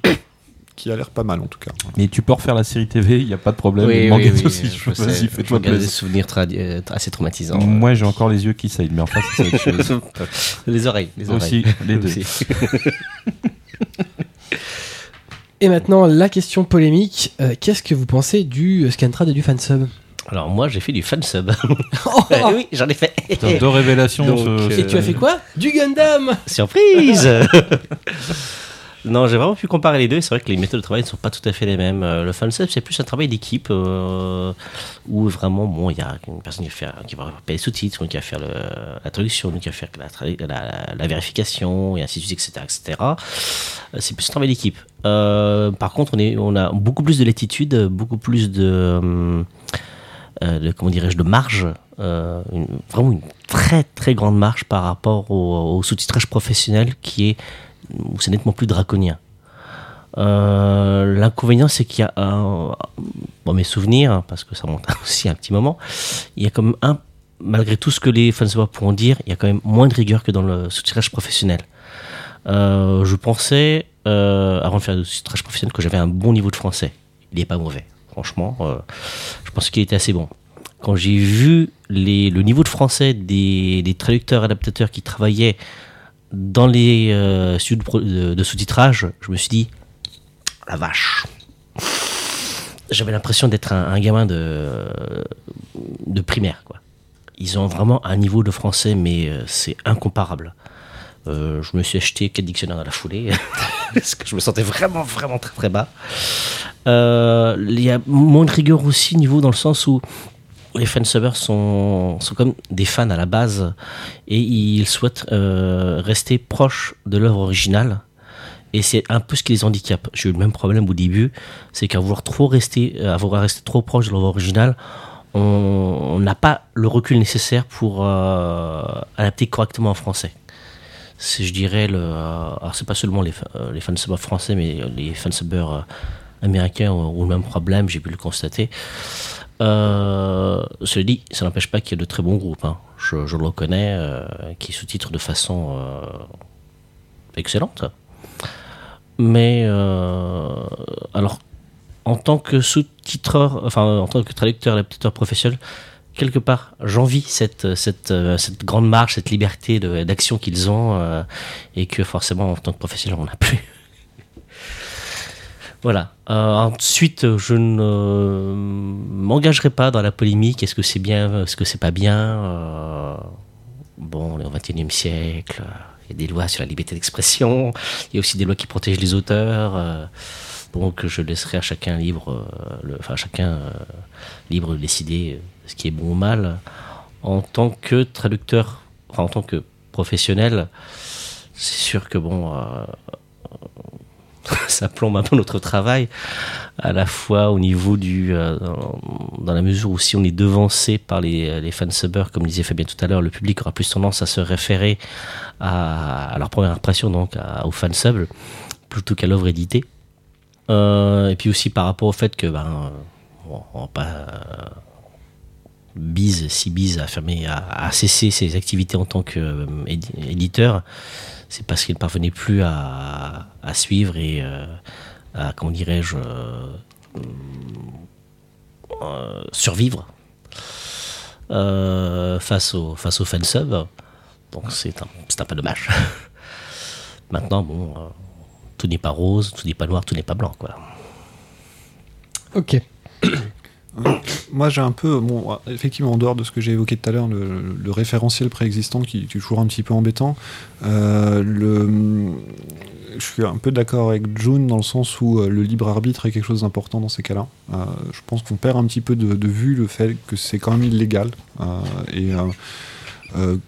[SPEAKER 3] qui a l'air pas mal en tout cas.
[SPEAKER 4] Mais tu peux refaire la série TV, il n'y a pas de problème.
[SPEAKER 2] Oui, oui, oui,
[SPEAKER 4] aussi,
[SPEAKER 2] je
[SPEAKER 4] je-
[SPEAKER 2] sais.
[SPEAKER 4] fais-toi
[SPEAKER 2] regarde des
[SPEAKER 4] plaisir.
[SPEAKER 2] souvenirs euh, assez traumatisants.
[SPEAKER 4] Moi, j'ai encore les yeux qui saillent, mais enfin, c'est autre chose.
[SPEAKER 2] les oreilles, les oreilles.
[SPEAKER 4] Aussi, les deux.
[SPEAKER 2] Aussi.
[SPEAKER 1] Et maintenant, la question polémique. euh, Qu'est-ce que vous pensez du euh, Scantrad et du fansub?
[SPEAKER 2] Alors moi, j'ai fait du fansub.
[SPEAKER 1] Oh
[SPEAKER 2] oui, j'en ai fait.
[SPEAKER 4] Putain, Deux révélations.
[SPEAKER 2] Donc,
[SPEAKER 4] ce-
[SPEAKER 1] Et tu as fait quoi? Du Gundam
[SPEAKER 2] Surprise Non, j'ai vraiment pu comparer les deux. C'est vrai que les méthodes de travail ne sont pas tout à fait les mêmes. Euh, Le fansub, c'est plus un travail d'équipe euh, où vraiment, bon, il y a une personne qui, faire, qui va faire les sous-titres, qui va faire la une qui va faire la, la- la vérification, et ainsi de suite, etc. etc. Euh, C'est plus un travail d'équipe. Par contre, on, a beaucoup plus de latitude, beaucoup plus de, comment dirais-je, de marge, vraiment une très très grande marge par rapport au, au sous-titrage professionnel qui est, où c'est nettement plus draconien. Euh, L'inconvénient, c'est qu'il y a bon, mes souvenirs, parce que ça monte aussi un petit moment, il y a comme un, malgré tout ce que les fans pourront dire, il y a quand même moins de rigueur que dans le sous-titrage professionnel. Euh, je pensais, euh, avant de faire du sous-titrage professionnel, que j'avais un bon niveau de français. Il n'est pas mauvais, franchement. je pense qu'il était assez bon. Quand j'ai vu le niveau de français des traducteurs adaptateurs qui travaillaient dans les euh, studios de, sous-titrage, je me suis dit, la vache. J'avais l'impression d'être un, gamin de, de primaire. Quoi. Ils ont vraiment un niveau de français, mais euh, c'est incomparable. Euh, je me suis acheté quatre dictionnaires dans la foulée, parce que je me sentais vraiment, vraiment très, très bas. Il y a moins de rigueur aussi, niveau dans le sens où les fansubbers sont, comme des fans à la base et ils souhaitent euh, rester proches de l'œuvre originale. Et c'est un peu ce qui les handicape. J'ai eu le même problème au début, c'est qu'à vouloir trop rester, à vouloir rester trop proche de l'œuvre originale, on n'a pas le recul nécessaire pour euh, adapter correctement en français. C'est, je dirais, euh, alors c'est pas seulement les, euh, les fansubbers français, mais les fansubbers euh, américains ont le même problème, j'ai pu le constater. Euh, cela dit, ça n'empêche pas qu'il y a de très bons groupes. hein. Je, le reconnais, euh, qui sous-titrent de façon euh, excellente. Mais alors, en tant que sous-titreur, enfin en tant que traducteur et adaptateur professionnel, quelque part, j'envie cette, grande marge, cette liberté d'action qu'ils ont, et que forcément, en tant que professionnel, on n'a plus. Voilà. Euh, ensuite, je ne m'engagerai pas dans la polémique. Est-ce que c'est bien, est-ce que c'est pas bien Euh, Bon, on est au XXIe siècle. Il y a des lois sur la liberté d'expression. Il y a aussi des lois qui protègent les auteurs. euh, donc, je laisserai à chacun libre, euh, le- enfin, à chacun euh, libre de décider euh, ce qui est bon ou mal. En tant que traducteur, enfin, en tant que professionnel, c'est sûr que bon. Euh, ça plombe un peu notre travail, à la fois au niveau du. euh, dans la mesure où si on est devancé par les, les fansubbers, comme disait Fabien tout à l'heure, le public aura plus tendance à se référer à, leur première impression, donc à, au fansub, plutôt qu'à l'œuvre éditée. Euh, et puis aussi par rapport au fait que, ben, euh, euh, Bise, si Bise a, fermé, a cessé ses activités en tant qu'éditeur, c'est parce qu'il ne parvenait plus à, suivre et euh, à, comment dirais-je, euh, euh, survivre face au face fansub. Donc c'est un, peu dommage. Maintenant, bon, tout n'est pas rose, tout n'est pas noir, tout n'est pas blanc, quoi.
[SPEAKER 1] Ok.
[SPEAKER 3] Moi, j'ai un peu, bon, effectivement, en dehors de ce que j'ai évoqué tout à l'heure, le, référentiel préexistant qui, est toujours un petit peu embêtant. euh, je suis un peu d'accord avec June dans le sens où euh, le libre arbitre est quelque chose d'important dans ces cas-là. Euh, je pense qu'on perd un petit peu de, vue le fait que c'est quand même illégal et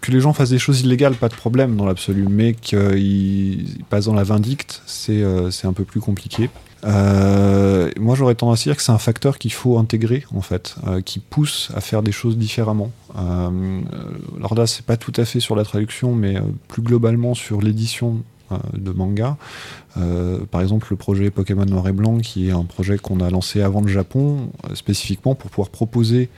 [SPEAKER 3] que les gens fassent des choses illégales, pas de problème dans l'absolu, mais qu'ils passent dans la vindicte, c'est un peu plus compliqué. Euh, moi, j'aurais tendance à dire que c'est un facteur qu'il faut intégrer, en fait, euh, qui pousse à faire des choses différemment. Euh, alors là, c'est pas tout à fait sur la traduction, mais euh, plus globalement sur l'édition de manga. Par exemple, le projet Pokémon Noir et Blanc, qui est un projet qu'on a lancé avant le Japon, spécifiquement pour pouvoir proposer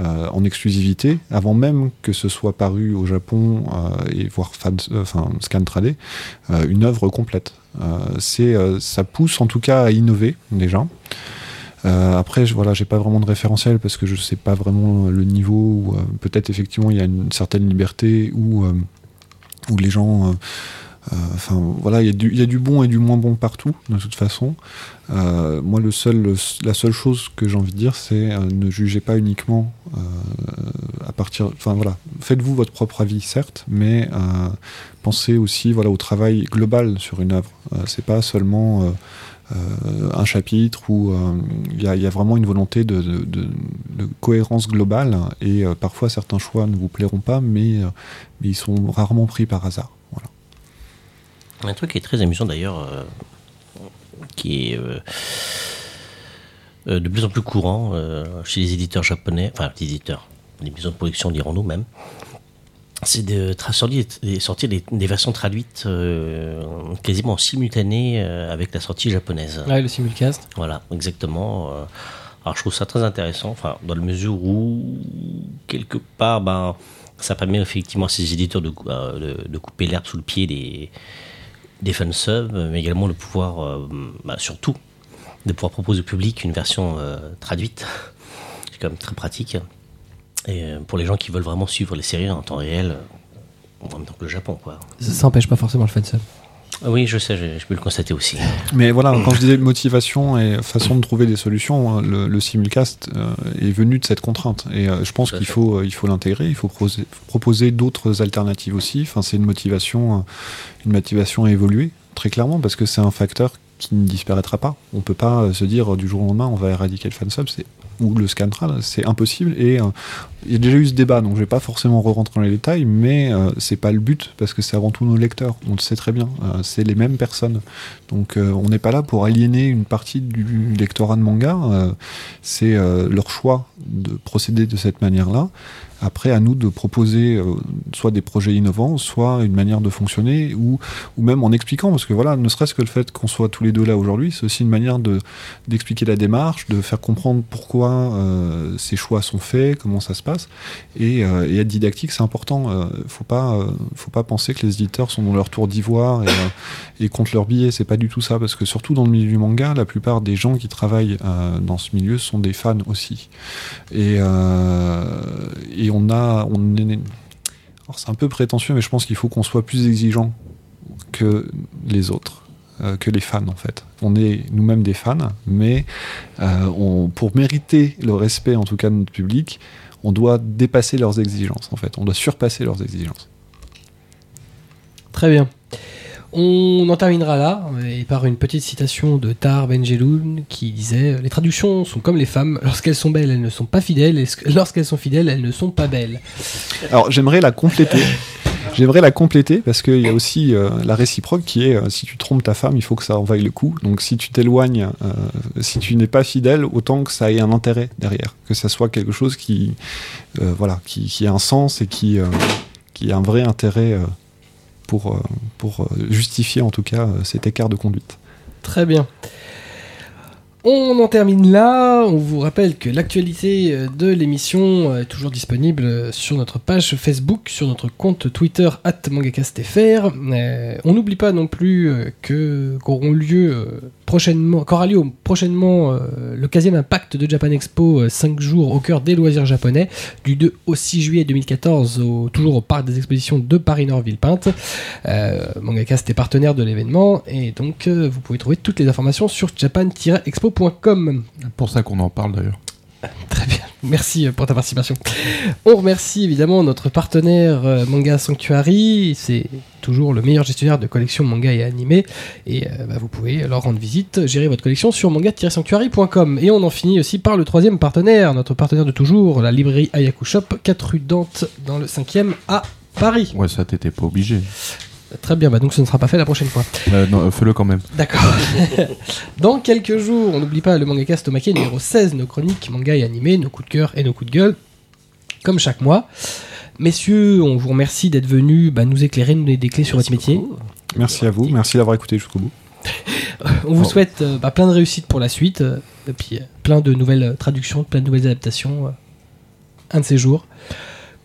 [SPEAKER 3] euh, en exclusivité, avant même que ce soit paru au Japon euh, et voire euh, enfin, scan tradé, euh, une œuvre complète. C'est, ça pousse en tout cas à innover déjà. Après, je, voilà, j'ai pas vraiment de référentiel parce que je sais pas vraiment le niveau. Peut-être effectivement il y a une certaine liberté où, où les gens, enfin voilà, il y, a du- bon et du moins bon partout de toute façon. Euh, moi, le seul, la seule chose que j'ai envie de dire, c'est euh, ne jugez pas uniquement euh, à partir. Enfin voilà, faites-vous votre propre avis, certes, mais euh, pensez aussi voilà au travail global sur une œuvre. Euh, c'est pas seulement euh, euh, un chapitre où euh, il y, a- vraiment une volonté de, cohérence globale et euh, parfois certains choix ne vous plairont pas, euh, mais ils sont rarement pris par hasard.
[SPEAKER 2] Un truc qui est très amusant d'ailleurs, euh, qui est euh, euh, de plus en plus courant euh, chez les éditeurs japonais, enfin les éditeurs, les maisons de production dirons-nous même, c'est de sortir, des- sortir des, des versions traduites quasiment en simultané euh, avec la sortie japonaise.
[SPEAKER 1] Ouais, le simulcast.
[SPEAKER 2] Voilà, exactement. Alors je trouve ça très intéressant, enfin, dans la mesure où, quelque part, ben, ça permet effectivement à ces éditeurs de, de couper l'herbe sous le pied des, des fansubs, mais également de pouvoir, euh, bah, surtout, de pouvoir proposer au public une version euh, traduite. C'est quand même très pratique. Et euh, pour les gens qui veulent vraiment suivre les séries en temps réel, en même temps que le Japon, quoi.
[SPEAKER 1] Ça, ça empêche pas forcément le fansub.
[SPEAKER 2] Oui, je sais, je, je peux le constater aussi.
[SPEAKER 3] Mais voilà, quand je disais motivation et façon de trouver des solutions, hein, le, le simulcast euh, est venu de cette contrainte. Et euh, je pense qu'il faut, euh, il faut l'intégrer, il faut proposer, proposer d'autres alternatives aussi. Enfin, c'est une motivation, une motivation à évoluer, très clairement, parce que c'est un facteur qui ne disparaîtra pas. On peut pas se dire du jour au lendemain on va éradiquer le fansub, c'est ou le Scantral, c'est impossible. Et euh, il y a déjà eu ce débat, donc je vais pas forcément re-rentrer dans les détails, mais euh, c'est pas le but parce que c'est avant tout nos lecteurs. On le sait très bien, euh, c'est les mêmes personnes. Donc on n'est pas là pour aliéner une partie du lectorat de manga. c'est leur choix de procéder de cette manière-là. Après, à nous de proposer euh, soit des projets innovants, soit une manière de fonctionner, ou, ou même en expliquant, parce que voilà, ne serait-ce que le fait qu'on soit tous les deux là aujourd'hui, c'est aussi une manière de d'expliquer la démarche, de faire comprendre pourquoi euh, ces choix sont faits, comment ça se passe, et, euh, être didactique, c'est important. Faut pas, faut pas penser que les éditeurs sont dans leur tour d'ivoire et, et comptent leurs billets. C'est pas du tout ça, parce que surtout dans le milieu du manga, la plupart des gens qui travaillent dans ce milieu sont des fans aussi. Et, et a, on est, c'est un peu prétentieux, mais je pense qu'il faut qu'on soit plus exigeant que les autres, euh, que les fans en fait. On est nous-mêmes des fans, mais euh, on, pour mériter le respect en tout cas de notre public, on doit dépasser leurs exigences en fait. On doit surpasser leurs exigences.
[SPEAKER 1] Très bien. On en terminera là, et par une petite citation de Tar Benjeloun qui disait Les traductions sont comme les femmes, lorsqu'elles sont belles, elles ne sont pas fidèles, et lorsqu'elles sont fidèles, elles ne sont pas belles.
[SPEAKER 3] Alors j'aimerais la compléter. J'aimerais la compléter parce qu'il y a aussi euh, la réciproque qui est euh, si tu trompes ta femme, il faut que ça en vaille le coup. Donc si tu t'éloignes, euh, si tu n'es pas fidèle, autant que ça ait un intérêt derrière, que ça soit quelque chose qui, voilà, qui, a un sens et qui, qui a un vrai intérêt pour, euh, euh, justifier en tout cas euh, cet écart de conduite.
[SPEAKER 1] Très bien. On en termine là. On vous rappelle que l'actualité de l'émission est toujours disponible sur notre page Facebook, sur notre compte Twitter @mangacastfr. Euh, on n'oublie pas non plus qu'auront lieu prochainement, lieu prochainement euh, le 15e Impact de Japan Expo, 5 jours au cœur des loisirs japonais, du 2 au 6 juillet 2014, au- toujours au parc des expositions de Paris-Nord-Villepinte. Euh, Mangacast est partenaire de l'événement et donc euh, vous pouvez trouver toutes les informations sur japan-expo.com.
[SPEAKER 5] Pour ça qu'on en parle d'ailleurs.
[SPEAKER 1] Très bien, merci euh, pour ta participation. On remercie évidemment notre partenaire euh, Manga Sanctuary, c'est toujours le meilleur gestionnaire de collections manga et animés, et euh, bah, vous pouvez leur rendre visite, gérer votre collection sur manga-sanctuary.com. Et on en finit aussi par le troisième partenaire, notre partenaire de toujours, la librairie Ayaku Shop, 4 rue dans le 5e à Paris.
[SPEAKER 5] Ouais, ça t'étais pas obligé.
[SPEAKER 1] Très bien, bah donc ce ne sera pas fait la prochaine fois.
[SPEAKER 5] Euh, non, euh, fais-le quand même.
[SPEAKER 1] D'accord. Dans quelques jours, on n'oublie pas le manga Stomaqué numéro 16, nos chroniques manga et animés, nos coups de cœur et nos coups de gueule, comme chaque mois. Messieurs, on vous remercie d'être venus bah, nous éclairer, nous donner des clés sur votre métier.
[SPEAKER 3] Merci à vous, merci d'avoir écouté jusqu'au bout.
[SPEAKER 1] On vous
[SPEAKER 5] Oh.
[SPEAKER 1] souhaite euh, bah, plein de réussite pour la suite, euh, et puis euh, plein de nouvelles traductions, plein de nouvelles adaptations, euh, un de ces jours.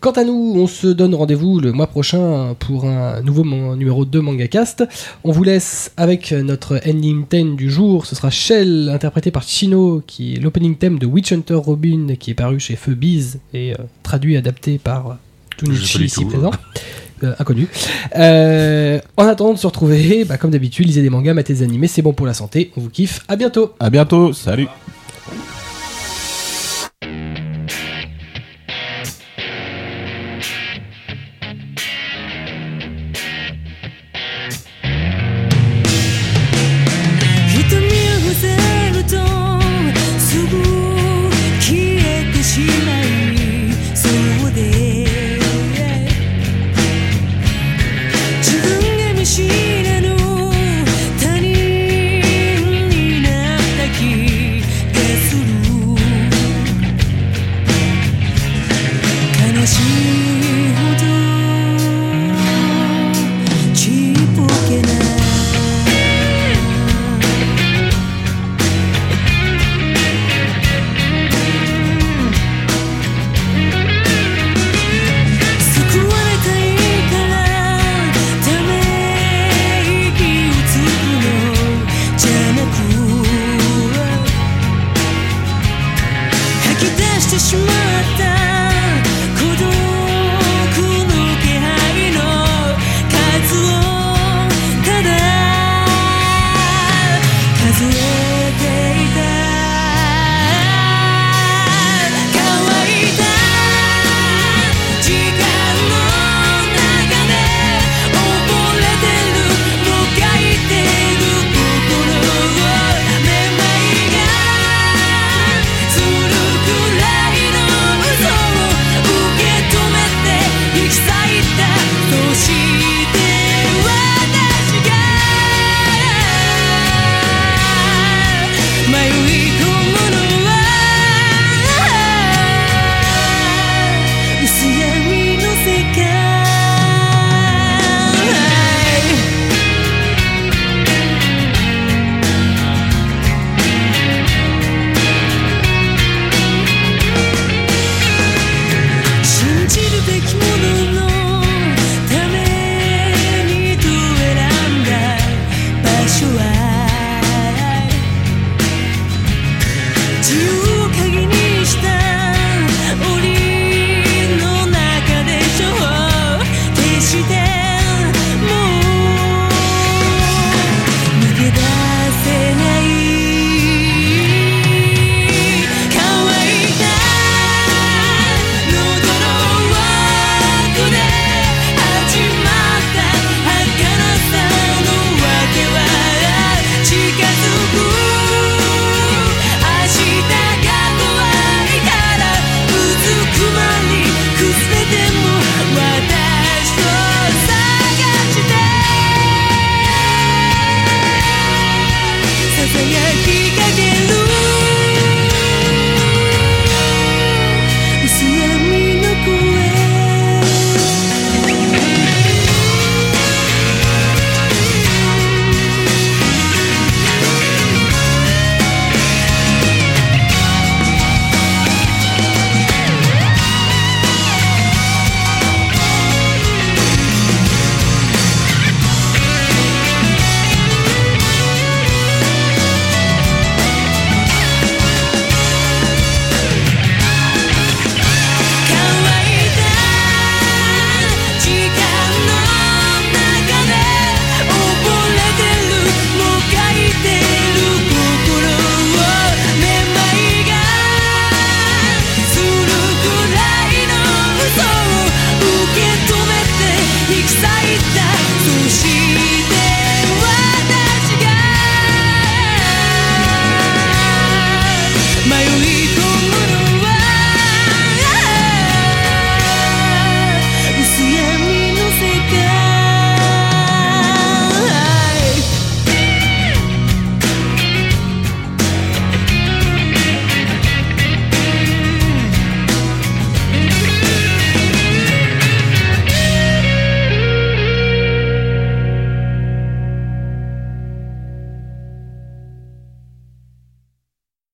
[SPEAKER 1] Quant à nous, on se donne rendez-vous le mois prochain pour un nouveau numéro 2 MangaCast. On vous laisse avec notre ending theme du jour. Ce sera Shell, interprété par Chino, qui est l'opening theme de Witch Hunter Robin, qui est paru chez Feu Biz et euh, traduit et adapté par Tunichi ici
[SPEAKER 4] tout.
[SPEAKER 1] présent. Euh, inconnu. Euh, en attendant de se retrouver, bah, comme d'habitude, lisez des mangas, matez des animés, c'est bon pour la santé. On vous kiffe. À bientôt.
[SPEAKER 5] À bientôt, salut